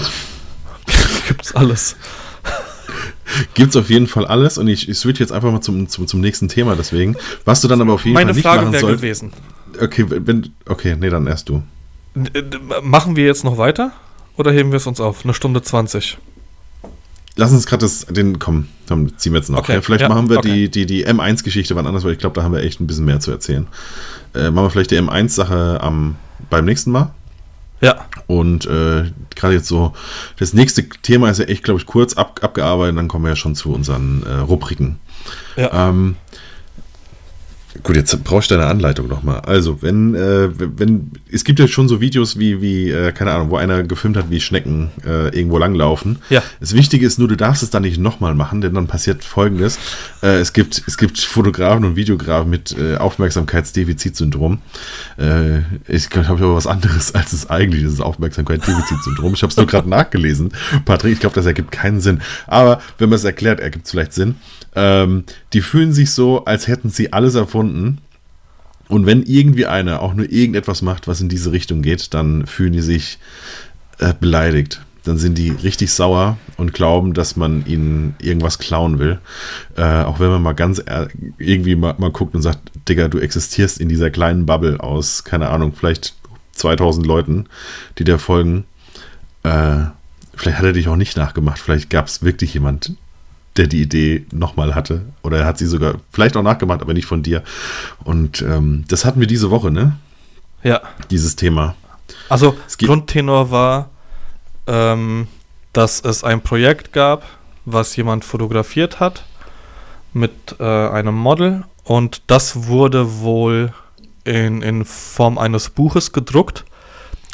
Gibt's alles. Gibt's auf jeden Fall alles und ich, ich switch jetzt einfach mal zum, zum, zum nächsten Thema deswegen. Was du dann aber auf jeden Meine Fall nicht Frage machen wäre solltest. gewesen. Okay, wenn, okay, nee, dann erst du. Äh, Machen wir jetzt noch weiter oder heben wir es uns auf? Eine Stunde 20. Lass uns gerade das, den, komm, komm, ziehen wir jetzt noch. Okay, ja, vielleicht ja, machen wir okay. die, die, die M1-Geschichte wann anders, weil ich glaube, da haben wir echt ein bisschen mehr zu erzählen. Äh, machen wir vielleicht die M1-Sache am, beim nächsten Mal. Ja, Und äh, gerade jetzt so, das nächste Thema ist ja echt, glaube ich, kurz ab, abgearbeitet, dann kommen wir ja schon zu unseren äh, Rubriken. ja. Ähm, gut, jetzt brauchst du deine Anleitung nochmal. Also, wenn, äh, wenn, es gibt ja schon so Videos wie, wie äh, keine Ahnung, wo einer gefilmt hat, wie Schnecken äh, irgendwo langlaufen. Ja. Das Wichtige ist nur, du darfst es dann nicht nochmal machen, denn dann passiert folgendes. Äh, es, gibt, es gibt Fotografen und Videografen mit äh, Aufmerksamkeitsdefizitsyndrom. Äh, ich glaube, ich habe aber was anderes als es eigentlich ist, das Aufmerksamkeitsdefizitsyndrom. Ich habe es nur gerade nachgelesen. Patrick, ich glaube, das ergibt keinen Sinn. Aber wenn man es erklärt, ergibt es vielleicht Sinn. Ähm, die fühlen sich so, als hätten sie alles erfunden. Und wenn irgendwie einer auch nur irgendetwas macht, was in diese Richtung geht, dann fühlen die sich äh, beleidigt. Dann sind die richtig sauer und glauben, dass man ihnen irgendwas klauen will. Äh, auch wenn man mal ganz ehr- irgendwie mal, mal guckt und sagt, Digga, du existierst in dieser kleinen Bubble aus, keine Ahnung, vielleicht 2000 Leuten, die dir folgen. Äh, vielleicht hat er dich auch nicht nachgemacht. Vielleicht gab es wirklich jemand, der die Idee nochmal hatte. Oder er hat sie sogar vielleicht auch nachgemacht, aber nicht von dir. Und ähm, das hatten wir diese Woche, ne? ja. Dieses Thema. Also, Grundtenor war, ähm, dass es ein Projekt gab, was jemand fotografiert hat mit äh, einem Model und das wurde wohl in, in Form eines Buches gedruckt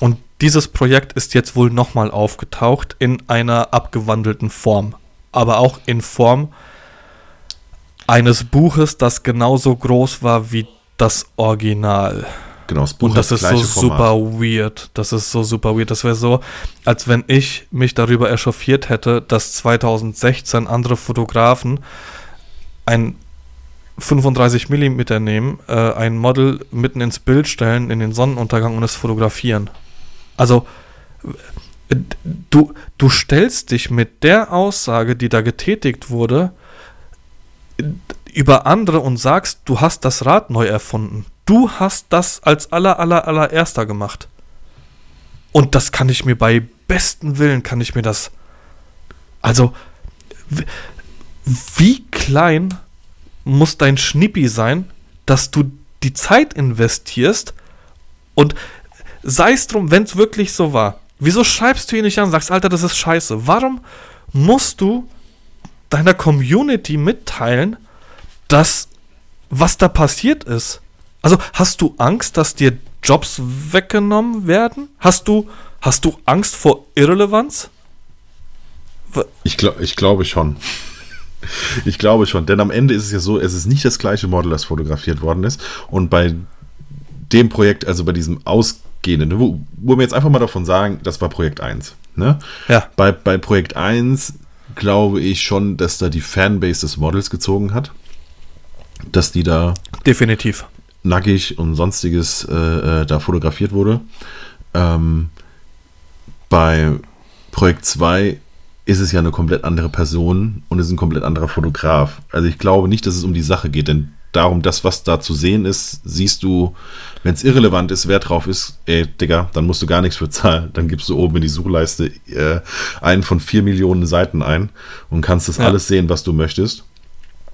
und dieses Projekt ist jetzt wohl nochmal aufgetaucht in einer abgewandelten Form, aber auch in Form eines Buches, das genauso groß war wie das Original. Genau, das Buch Und das hat ist so Format. super weird. Das ist so super weird. Das wäre so, als wenn ich mich darüber echauffiert hätte, dass 2016 andere Fotografen ein 35 mm nehmen, äh, ein Model mitten ins Bild stellen, in den Sonnenuntergang und es fotografieren. Also, du, du stellst dich mit der Aussage, die da getätigt wurde, über andere und sagst, du hast das Rad neu erfunden. Du hast das als aller, aller, allererster gemacht. Und das kann ich mir bei besten Willen, kann ich mir das. Also, wie klein muss dein Schnippi sein, dass du die Zeit investierst und sei es drum, wenn es wirklich so war. Wieso schreibst du ihn nicht an und sagst, Alter, das ist scheiße? Warum musst du deiner Community mitteilen, dass was da passiert ist? Also hast du Angst, dass dir Jobs weggenommen werden? Hast du, hast du Angst vor Irrelevanz? Ich, glaub, ich glaube schon. Ich glaube schon, denn am Ende ist es ja so, es ist nicht das gleiche Model, das fotografiert worden ist. Und bei dem Projekt, also bei diesem ausgehenden, wo, wo wir jetzt einfach mal davon sagen, das war Projekt 1. Ne? Ja. Bei, bei Projekt 1 glaube ich schon, dass da die Fanbase des Models gezogen hat. Dass die da Definitiv. nackig und sonstiges äh, äh, da fotografiert wurde. Ähm, bei Projekt 2 ist es ja eine komplett andere Person und es ist ein komplett anderer Fotograf. Also ich glaube nicht, dass es um die Sache geht, denn darum, das, was da zu sehen ist, siehst du, wenn es irrelevant ist, wer drauf ist, ey, Digga, dann musst du gar nichts für zahlen. Dann gibst du oben in die Suchleiste äh, einen von vier Millionen Seiten ein und kannst das Ja. alles sehen, was du möchtest.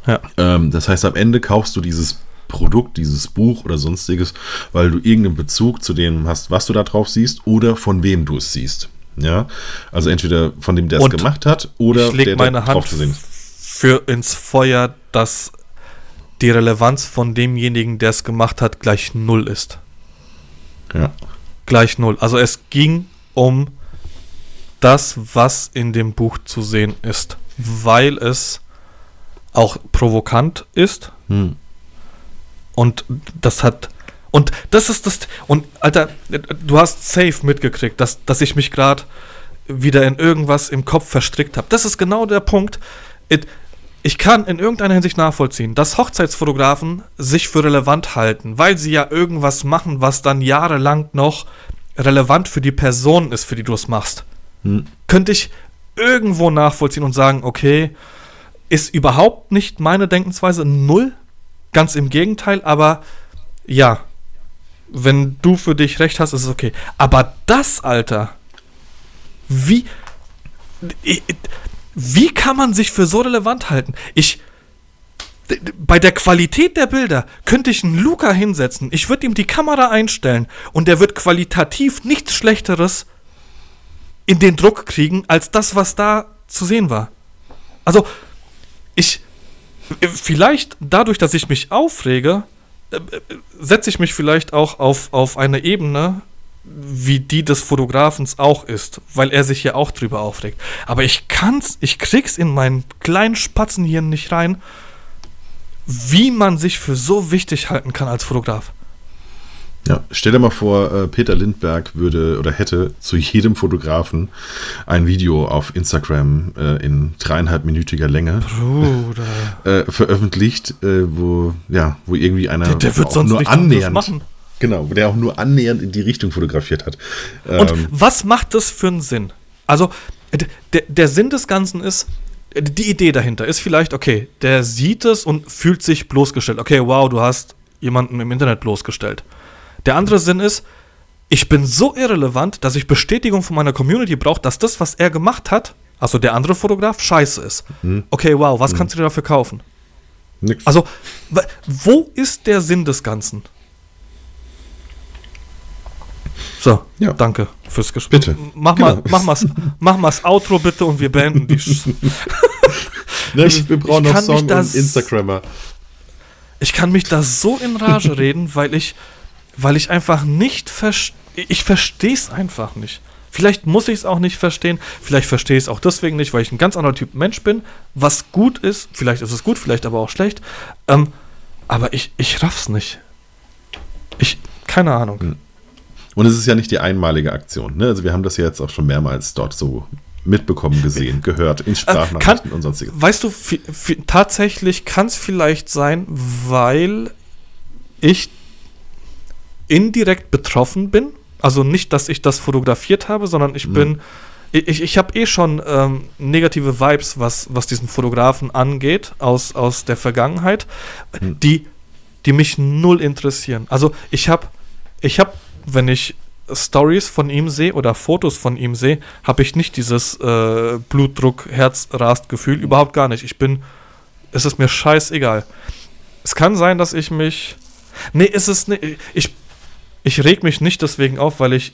Ja. Ähm, das heißt, am Ende kaufst du dieses Produkt, dieses Buch oder sonstiges, weil du irgendeinen Bezug zu dem hast, was du da drauf siehst oder von wem du es siehst. Ja, also entweder von dem, der es gemacht hat oder ich lege der, der meine Hand drauf zu sehen für ins Feuer, dass die Relevanz von demjenigen, der es gemacht hat, gleich null ist. Ja. Gleich null. Also es ging um das, was in dem Buch zu sehen ist, weil es auch provokant ist. Hm. Und das hat. Und das ist das. Und Alter, du hast safe mitgekriegt, dass, dass ich mich gerade wieder in irgendwas im Kopf verstrickt habe. Das ist genau der Punkt. It, ich kann in irgendeiner Hinsicht nachvollziehen, dass Hochzeitsfotografen sich für relevant halten, weil sie ja irgendwas machen, was dann jahrelang noch relevant für die Person ist, für die du es machst. Hm. Könnte ich irgendwo nachvollziehen und sagen, okay, ist überhaupt nicht meine Denkensweise null, ganz im Gegenteil, aber ja, wenn du für dich recht hast, ist es okay. Aber das, Alter, wie wie kann man sich für so relevant halten? Ich. Bei der Qualität der Bilder könnte ich einen Luca hinsetzen, ich würde ihm die Kamera einstellen und der wird qualitativ nichts Schlechteres in den Druck kriegen, als das, was da zu sehen war. Also, ich. Vielleicht dadurch, dass ich mich aufrege, äh, äh, setze ich mich vielleicht auch auf, auf eine Ebene, wie die des Fotografens auch ist, weil er sich ja auch drüber aufregt. Aber ich kann's, ich krieg's in meinen kleinen Spatzenhirn nicht rein, wie man sich für so wichtig halten kann als Fotograf. Ja, stell dir mal vor, äh, Peter Lindberg würde oder hätte zu jedem Fotografen ein Video auf Instagram äh, in dreieinhalbminütiger Länge *laughs* äh, veröffentlicht, äh, wo ja, wo irgendwie einer der, der wird sonst nur annähernd machen Genau, der auch nur annähernd in die Richtung fotografiert hat. Und ähm, was macht das für einen Sinn? Also, der, der Sinn des Ganzen ist, die Idee dahinter ist vielleicht, okay, der sieht es und fühlt sich bloßgestellt. Okay, wow, du hast jemanden im Internet bloßgestellt. Der andere Sinn ist, ich bin so irrelevant, dass ich Bestätigung von meiner Community brauche, dass das, was er gemacht hat, also der andere Fotograf, scheiße ist. Hm. Okay, wow, was hm. kannst du dir dafür kaufen? Nix. Also, wo ist der Sinn des Ganzen? So, ja. danke fürs Gespräch. Bitte. Mach genau. mal, mach mal's, mach mal's Outro bitte und wir beenden die. *laughs* ne, ich, wir brauchen noch Song das, und Instagrammer. Ich kann mich da so in Rage reden, weil ich, weil ich einfach nicht verstehe. Ich verstehe es einfach nicht. Vielleicht muss ich es auch nicht verstehen. Vielleicht verstehe ich es auch deswegen nicht, weil ich ein ganz anderer Typ Mensch bin. Was gut ist, vielleicht ist es gut, vielleicht aber auch schlecht. Ähm, aber ich, ich raff's nicht. Ich, keine Ahnung. Und es ist ja nicht die einmalige Aktion. Ne? Also wir haben das ja jetzt auch schon mehrmals dort so mitbekommen, gesehen, gehört, in Sprachnachrichten und sonstiges. Weißt du, tatsächlich kann es vielleicht sein, weil ich indirekt betroffen bin. Also nicht, dass ich das fotografiert habe, sondern ich mhm. bin, ich, ich habe eh schon ähm, negative Vibes, was, was diesen Fotografen angeht, aus, aus der Vergangenheit, mhm. die, die mich null interessieren. Also ich habe ich habe wenn ich Stories von ihm sehe oder Fotos von ihm sehe, habe ich nicht dieses äh, Blutdruck, Herzrast Gefühl, überhaupt gar nicht. Ich bin, es ist mir scheißegal. Es kann sein, dass ich mich, nee, ist es nicht, ich, ich reg mich nicht deswegen auf, weil ich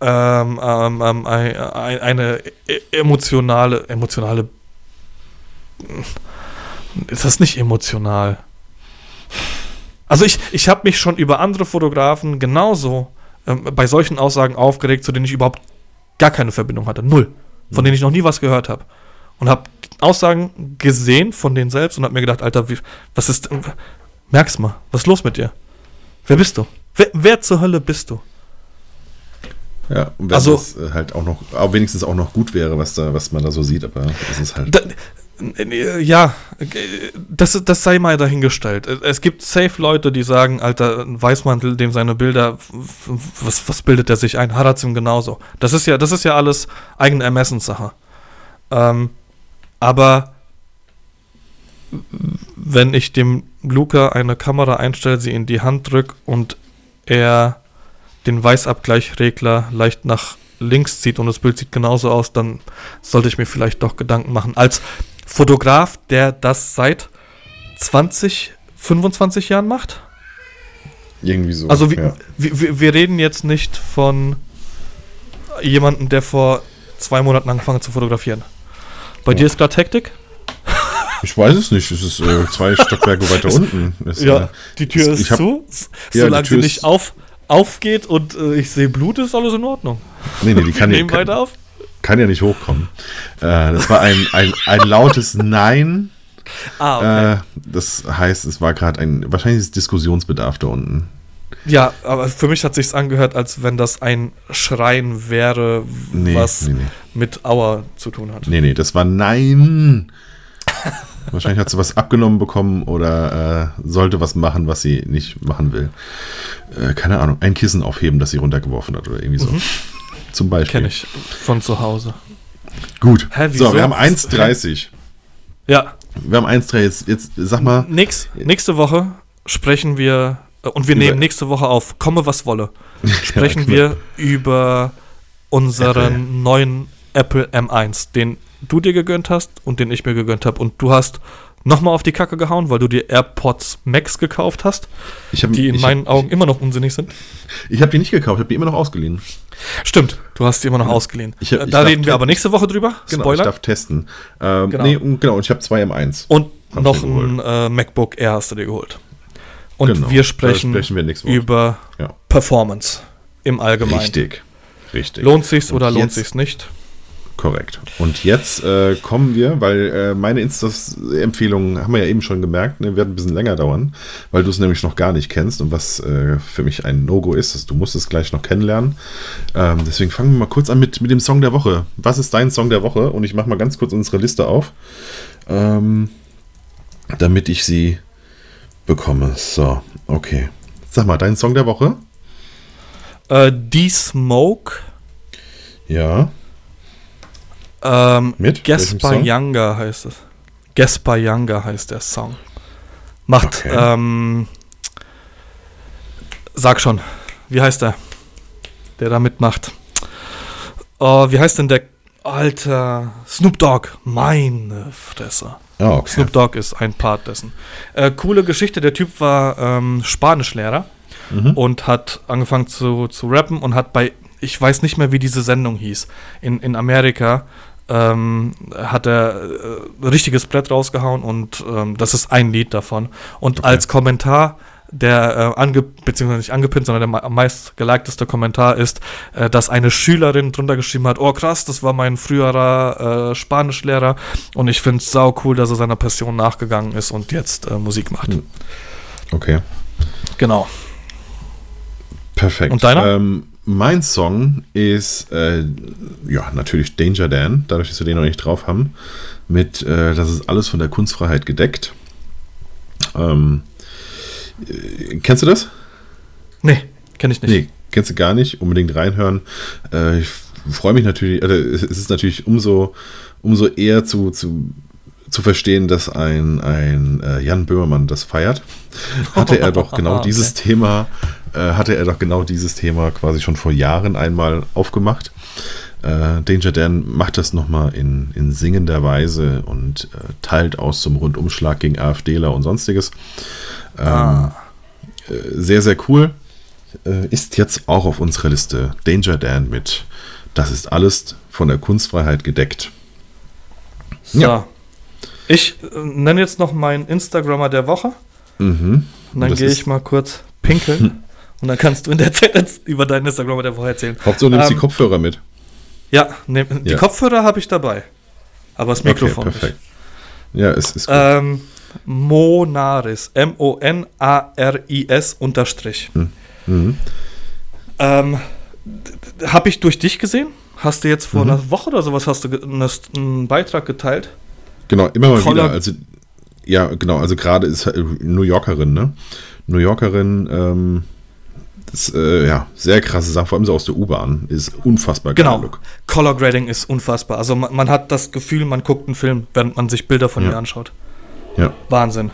ähm, ähm, ähm, eine e, emotionale, emotionale, ist das nicht emotional? Also ich, ich habe mich schon über andere Fotografen genauso ähm, bei solchen Aussagen aufgeregt, zu denen ich überhaupt gar keine Verbindung hatte. Null. Von mhm. denen ich noch nie was gehört habe. Und habe Aussagen gesehen von denen selbst und habe mir gedacht, Alter, wie, was ist. Merk's mal, was ist los mit dir? Wer bist du? Wer, wer zur Hölle bist du? Ja, und wenn also, es halt auch noch, auch wenigstens auch noch gut wäre, was da, was man da so sieht, aber es ist halt. Da, ja, das, das sei mal dahingestellt. Es gibt safe Leute, die sagen, Alter, ein Weißmantel, dem seine Bilder, was, was bildet er sich ein? Harazim genauso. Das ist ja, das ist ja alles eigene Ermessenssache. Ähm, aber wenn ich dem Luca eine Kamera einstelle, sie in die Hand drücke und er den Weißabgleichregler leicht nach links zieht und das Bild sieht genauso aus, dann sollte ich mir vielleicht doch Gedanken machen. Als Fotograf, der das seit 20, 25 Jahren macht. Irgendwie so. Also ja. wir, wir reden jetzt nicht von jemandem, der vor zwei Monaten angefangen hat zu fotografieren. Bei ja. dir ist gerade Hektik? Ich weiß es nicht. Es ist äh, zwei *laughs* Stockwerke weiter unten. Es, ja, äh, die Tür ist, ist hab, zu. Ja, Solange sie nicht auf, aufgeht und äh, ich sehe Blut, ist alles in Ordnung. Nee, nee, die kann Wir nehmen weiter auf. Kann ja nicht hochkommen. Äh, das war ein, ein, ein lautes Nein. Ah, okay. Äh, das heißt, es war gerade ein wahrscheinlich Diskussionsbedarf da unten. Ja, aber für mich hat sich's angehört, als wenn das ein Schreien wäre, nee, was nee, nee. mit Auer zu tun hat. Nee, nee, das war Nein. Wahrscheinlich hat sie was abgenommen bekommen oder äh, sollte was machen, was sie nicht machen will. Äh, keine Ahnung, ein Kissen aufheben, das sie runtergeworfen hat oder irgendwie so. Mhm. Zum Beispiel. Kenne ich von zu Hause. Gut. Hä, so, wir haben 1,30. Ja. Wir haben 1,30. Jetzt, jetzt sag mal. Nix, nächste Woche sprechen wir, äh, und wir nehmen nächste Woche auf, komme was wolle, *laughs* sprechen ja, wir über unseren Apple. neuen Apple M1, den du dir gegönnt hast und den ich mir gegönnt habe. Und du hast nochmal auf die Kacke gehauen, weil du dir AirPods Max gekauft hast, hab, die in meinen hab, Augen immer noch unsinnig sind. Ich habe die nicht gekauft, ich habe die immer noch ausgeliehen. Stimmt, du hast die immer noch ja. ausgeliehen. Ich, ich da reden wir aber nächste Woche drüber. Genau, Spoiler. ich darf testen. Ähm, genau. Nee, genau, und ich habe zwei M1. Und noch ein äh, MacBook Air hast du dir geholt. Und genau, wir sprechen, sprechen wir über ja. Performance im Allgemeinen. Richtig, richtig. Lohnt sich's und oder lohnt sich's nicht? Korrekt. Und jetzt äh, kommen wir, weil äh, meine Instas-Empfehlungen haben wir ja eben schon gemerkt, ne, werden ein bisschen länger dauern, weil du es nämlich noch gar nicht kennst und was äh, für mich ein No-Go ist, dass du musst es gleich noch kennenlernen. Ähm, deswegen fangen wir mal kurz an mit, mit dem Song der Woche. Was ist dein Song der Woche? Und ich mache mal ganz kurz unsere Liste auf, ähm, damit ich sie bekomme. So, okay. Sag mal, dein Song der Woche? Äh, D-Smoke. Ja. Ähm, Mit? Gespa Younger heißt es. Gespa Younger heißt der Song. Macht, okay. ähm, sag schon, wie heißt der? Der da mitmacht. Oh, wie heißt denn der? Alter, Snoop Dogg, meine Fresse. Oh, okay. Snoop Dogg ist ein Part dessen. Äh, coole Geschichte, der Typ war ähm, Spanischlehrer mhm. und hat angefangen zu, zu rappen und hat bei, ich weiß nicht mehr, wie diese Sendung hieß, in, in Amerika ähm, hat er äh, richtiges Brett rausgehauen und ähm, das ist ein Lied davon. Und okay. als Kommentar der äh, ange beziehungsweise nicht angepinnt, sondern der am meist gelikteste Kommentar ist, äh, dass eine Schülerin drunter geschrieben hat, oh krass, das war mein früherer äh, Spanischlehrer und ich finde es sau cool, dass er seiner Passion nachgegangen ist und jetzt äh, Musik macht. Hm. Okay. Genau. Perfekt. Und deiner? Ähm, mein Song ist, äh, ja, natürlich Danger Dan, dadurch, dass wir den noch nicht drauf haben. Mit, äh, das ist alles von der Kunstfreiheit gedeckt. Ähm, äh, kennst du das? Nee, kenne ich nicht. Nee, kennst du gar nicht. Unbedingt reinhören. Äh, ich freue mich natürlich, also es ist natürlich umso, umso eher zu, zu zu verstehen, dass ein, ein äh, Jan Böhmermann das feiert, hatte er doch *laughs* genau okay. dieses Thema äh, hatte er doch genau dieses Thema quasi schon vor Jahren einmal aufgemacht. Äh, Danger Dan macht das nochmal in, in singender Weise und äh, teilt aus zum Rundumschlag gegen AfDler und sonstiges. Ähm, ah. Äh, sehr, sehr cool. Äh, ist jetzt auch auf unserer Liste Danger Dan mit Das ist alles von der Kunstfreiheit gedeckt. So. Ja. Ich äh, nenne jetzt noch meinen Instagrammer der Woche. Mhm. Und dann gehe ich mal kurz pinkeln. Hm. Und dann kannst du in der Zeit über deinen Instagram der Woche erzählen. Hauptsache du nimmst ähm, die Kopfhörer mit. Ja, nehm, die ja. Kopfhörer habe ich dabei. Aber das Mikrofon okay, perfekt. Nicht. Ja, es ist gut. Ähm, Monaris. M-O-N-A-R-I-S unterstrich. Hm. Mhm. Ähm, habe ich durch dich gesehen? Hast du jetzt vor mhm. einer Woche oder sowas hast du einen Beitrag geteilt? Genau, immer mal Collar wieder. Also, ja, genau. Also gerade ist New Yorkerin, ne? New Yorkerin, ähm, das, äh, ja, sehr krasse Sache, vor allem so aus der U-Bahn. Ist unfassbar Genau. Look. Color Grading ist unfassbar. Also man, man, hat das Gefühl, man guckt einen Film, während man sich Bilder von ja. ihr anschaut. Ja. Wahnsinn.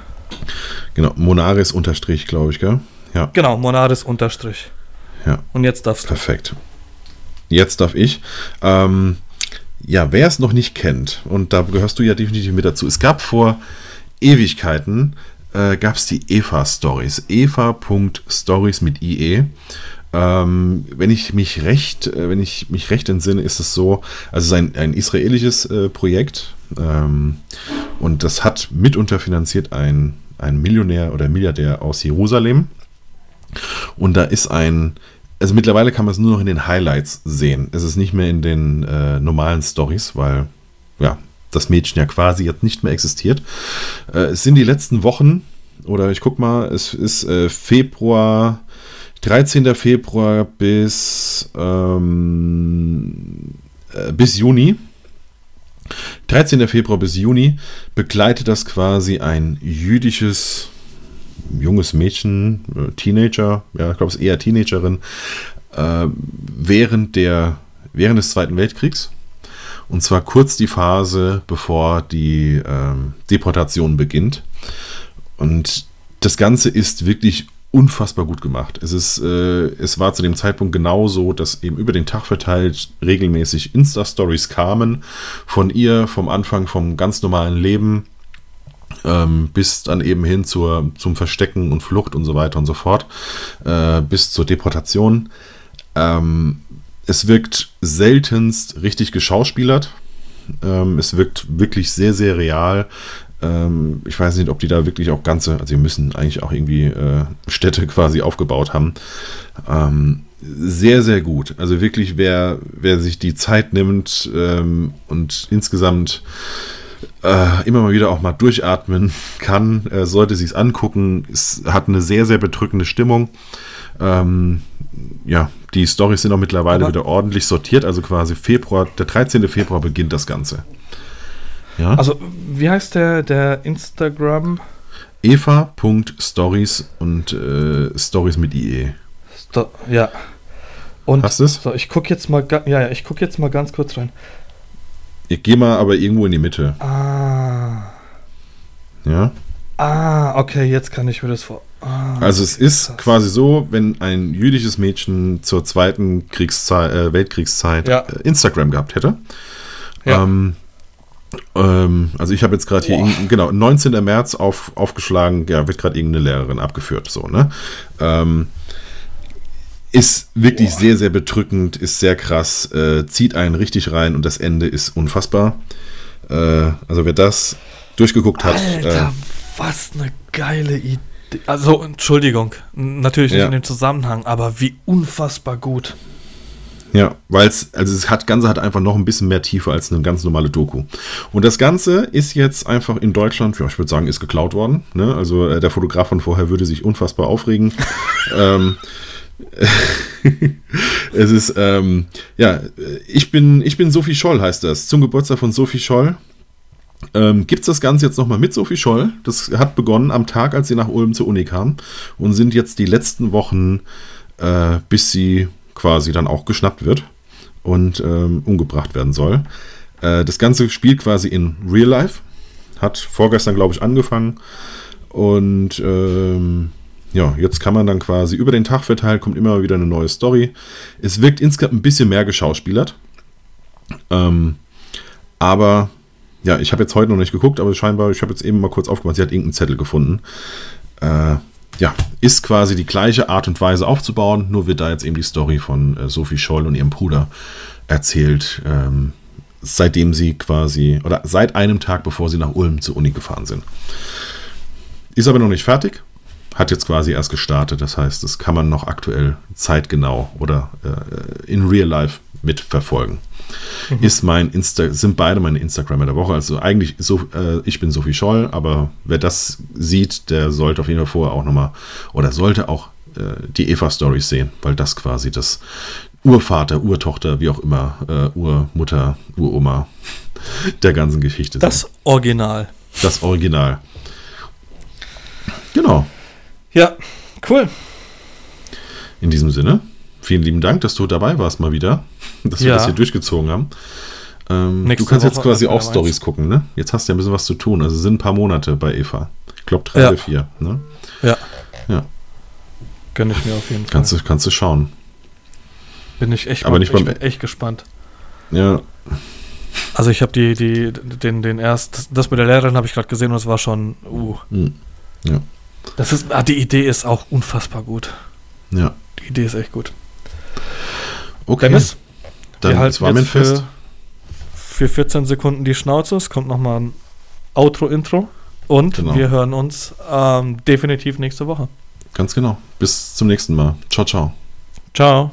Genau, Monaris Unterstrich, glaube ich, gell? Ja. Genau, Monaris Unterstrich. Ja. Und jetzt darfst du. Perfekt. Jetzt darf ich. Ähm, ja, wer es noch nicht kennt, und da gehörst du ja definitiv mit dazu, es gab vor Ewigkeiten äh, gab es die Eva-Stories. Eva.stories mit IE. Ähm, wenn ich mich recht, äh, wenn ich mich recht entsinne, ist es so, also es ist ein, ein israelisches äh, Projekt ähm, und das hat mitunter finanziert ein, ein Millionär oder Milliardär aus Jerusalem. Und da ist ein also mittlerweile kann man es nur noch in den Highlights sehen. Es ist nicht mehr in den äh, normalen Stories, weil ja, das Mädchen ja quasi jetzt nicht mehr existiert. Äh, es sind die letzten Wochen, oder ich guck mal, es ist äh, Februar, 13. Februar bis, ähm, äh, bis Juni. 13. Februar bis Juni begleitet das quasi ein jüdisches junges Mädchen, äh, Teenager, ja, ich glaube, es ist eher Teenagerin, äh, während, der, während des Zweiten Weltkriegs. Und zwar kurz die Phase, bevor die ähm, Deportation beginnt. Und das Ganze ist wirklich unfassbar gut gemacht. Es, ist, äh, es war zu dem Zeitpunkt genauso, dass eben über den Tag verteilt regelmäßig Insta-Stories kamen von ihr, vom Anfang vom ganz normalen Leben ähm, bis dann eben hin zur, zum Verstecken und Flucht und so weiter und so fort, äh, bis zur Deportation. Ähm, es wirkt seltenst richtig geschauspielert. Ähm, es wirkt wirklich sehr, sehr real. Ähm, ich weiß nicht, ob die da wirklich auch ganze, also sie müssen eigentlich auch irgendwie äh, Städte quasi aufgebaut haben. Ähm, sehr, sehr gut. Also wirklich, wer, wer sich die Zeit nimmt ähm, und insgesamt äh, immer mal wieder auch mal durchatmen kann, äh, sollte sich es angucken. Es hat eine sehr, sehr bedrückende Stimmung. Ähm, ja, die Storys sind auch mittlerweile Aber wieder ordentlich sortiert, also quasi Februar, der 13. Februar beginnt das Ganze. Ja? Also, wie heißt der, der Instagram? Eva.stories und äh, Stories mit IE. Sto ja. Und Hast es? So, ich gucke jetzt mal, ja, ja, ich gucke jetzt mal ganz kurz rein. Ich gehe mal aber irgendwo in die Mitte. Ah. Ja. Ah, okay, jetzt kann ich mir das vor. Ah, also es ist krass. quasi so, wenn ein jüdisches Mädchen zur zweiten Kriegszeit, äh, Weltkriegszeit ja. äh, Instagram gehabt hätte. Ja. Ähm, ähm, also ich habe jetzt gerade hier, genau, 19. März auf, aufgeschlagen, ja, wird gerade irgendeine Lehrerin abgeführt, so, ne? Ähm, ist wirklich Boah. sehr, sehr bedrückend, ist sehr krass, äh, zieht einen richtig rein und das Ende ist unfassbar. Äh, also wer das durchgeguckt hat. Alter, äh, was eine geile Idee. Also, Entschuldigung, natürlich nicht ja. in dem Zusammenhang, aber wie unfassbar gut. Ja, weil es, also das hat, Ganze hat einfach noch ein bisschen mehr Tiefe als eine ganz normale Doku. Und das Ganze ist jetzt einfach in Deutschland, ja, ich würde sagen, ist geklaut worden. Ne? Also äh, der Fotograf von vorher würde sich unfassbar aufregen. *laughs* ähm, *laughs* es ist, ähm, ja, ich bin, ich bin Sophie Scholl, heißt das. Zum Geburtstag von Sophie Scholl. Ähm, Gibt es das Ganze jetzt nochmal mit Sophie Scholl? Das hat begonnen am Tag, als sie nach Ulm zur Uni kam und sind jetzt die letzten Wochen, äh, bis sie quasi dann auch geschnappt wird und ähm, umgebracht werden soll. Äh, das Ganze spielt quasi in Real Life. Hat vorgestern, glaube ich, angefangen. Und ähm, ja, jetzt kann man dann quasi über den Tag verteilt, kommt immer wieder eine neue Story. Es wirkt insgesamt ein bisschen mehr geschauspielert. Ähm, aber ja, ich habe jetzt heute noch nicht geguckt, aber scheinbar, ich habe jetzt eben mal kurz aufgemacht, sie hat irgendeinen Zettel gefunden. Äh, ja, ist quasi die gleiche Art und Weise aufzubauen, nur wird da jetzt eben die Story von äh, Sophie Scholl und ihrem Bruder erzählt, ähm, seitdem sie quasi, oder seit einem Tag, bevor sie nach Ulm zur Uni gefahren sind. Ist aber noch nicht fertig, hat jetzt quasi erst gestartet. Das heißt, das kann man noch aktuell zeitgenau oder äh, in real life mitverfolgen. Mhm. Ist mein Insta sind beide meine Instagramer der Woche. Also eigentlich so, äh, ich bin Sophie Scholl, aber wer das sieht, der sollte auf jeden Fall vorher auch nochmal oder sollte auch äh, die Eva-Stories sehen, weil das quasi das Urvater, Urtochter, wie auch immer, äh, Urmutter, Uroma *laughs* der ganzen Geschichte das sind. Das Original. Das Original. Genau. Ja, cool. In diesem Sinne, vielen lieben Dank, dass du dabei warst mal wieder, dass wir das hier durchgezogen haben. Ähm, du kannst Woche jetzt quasi auch Stories gucken, ne? Jetzt hast du ja ein bisschen was zu tun. Also sind ein paar Monate bei Eva. Ich glaube drei ja. oder vier, ne? Ja. Ja. Gönne ich mir auf jeden Fall. Kannst du, kannst du schauen. Bin ich echt, Aber nicht ich bin echt gespannt. Ja. Also ich habe die, die, den, den erst, das mit der Lehrerin habe ich gerade gesehen und es war schon, uh. Hm. Ja. Das ist, ah, die Idee ist auch unfassbar gut. Ja. Die Idee ist echt gut. Okay. Dennis, dann wir halten war jetzt für, für 14 Sekunden die Schnauze. Es kommt nochmal ein Outro-Intro. Und genau. wir hören uns ähm, definitiv nächste Woche. Ganz genau. Bis zum nächsten Mal. Ciao, ciao. Ciao.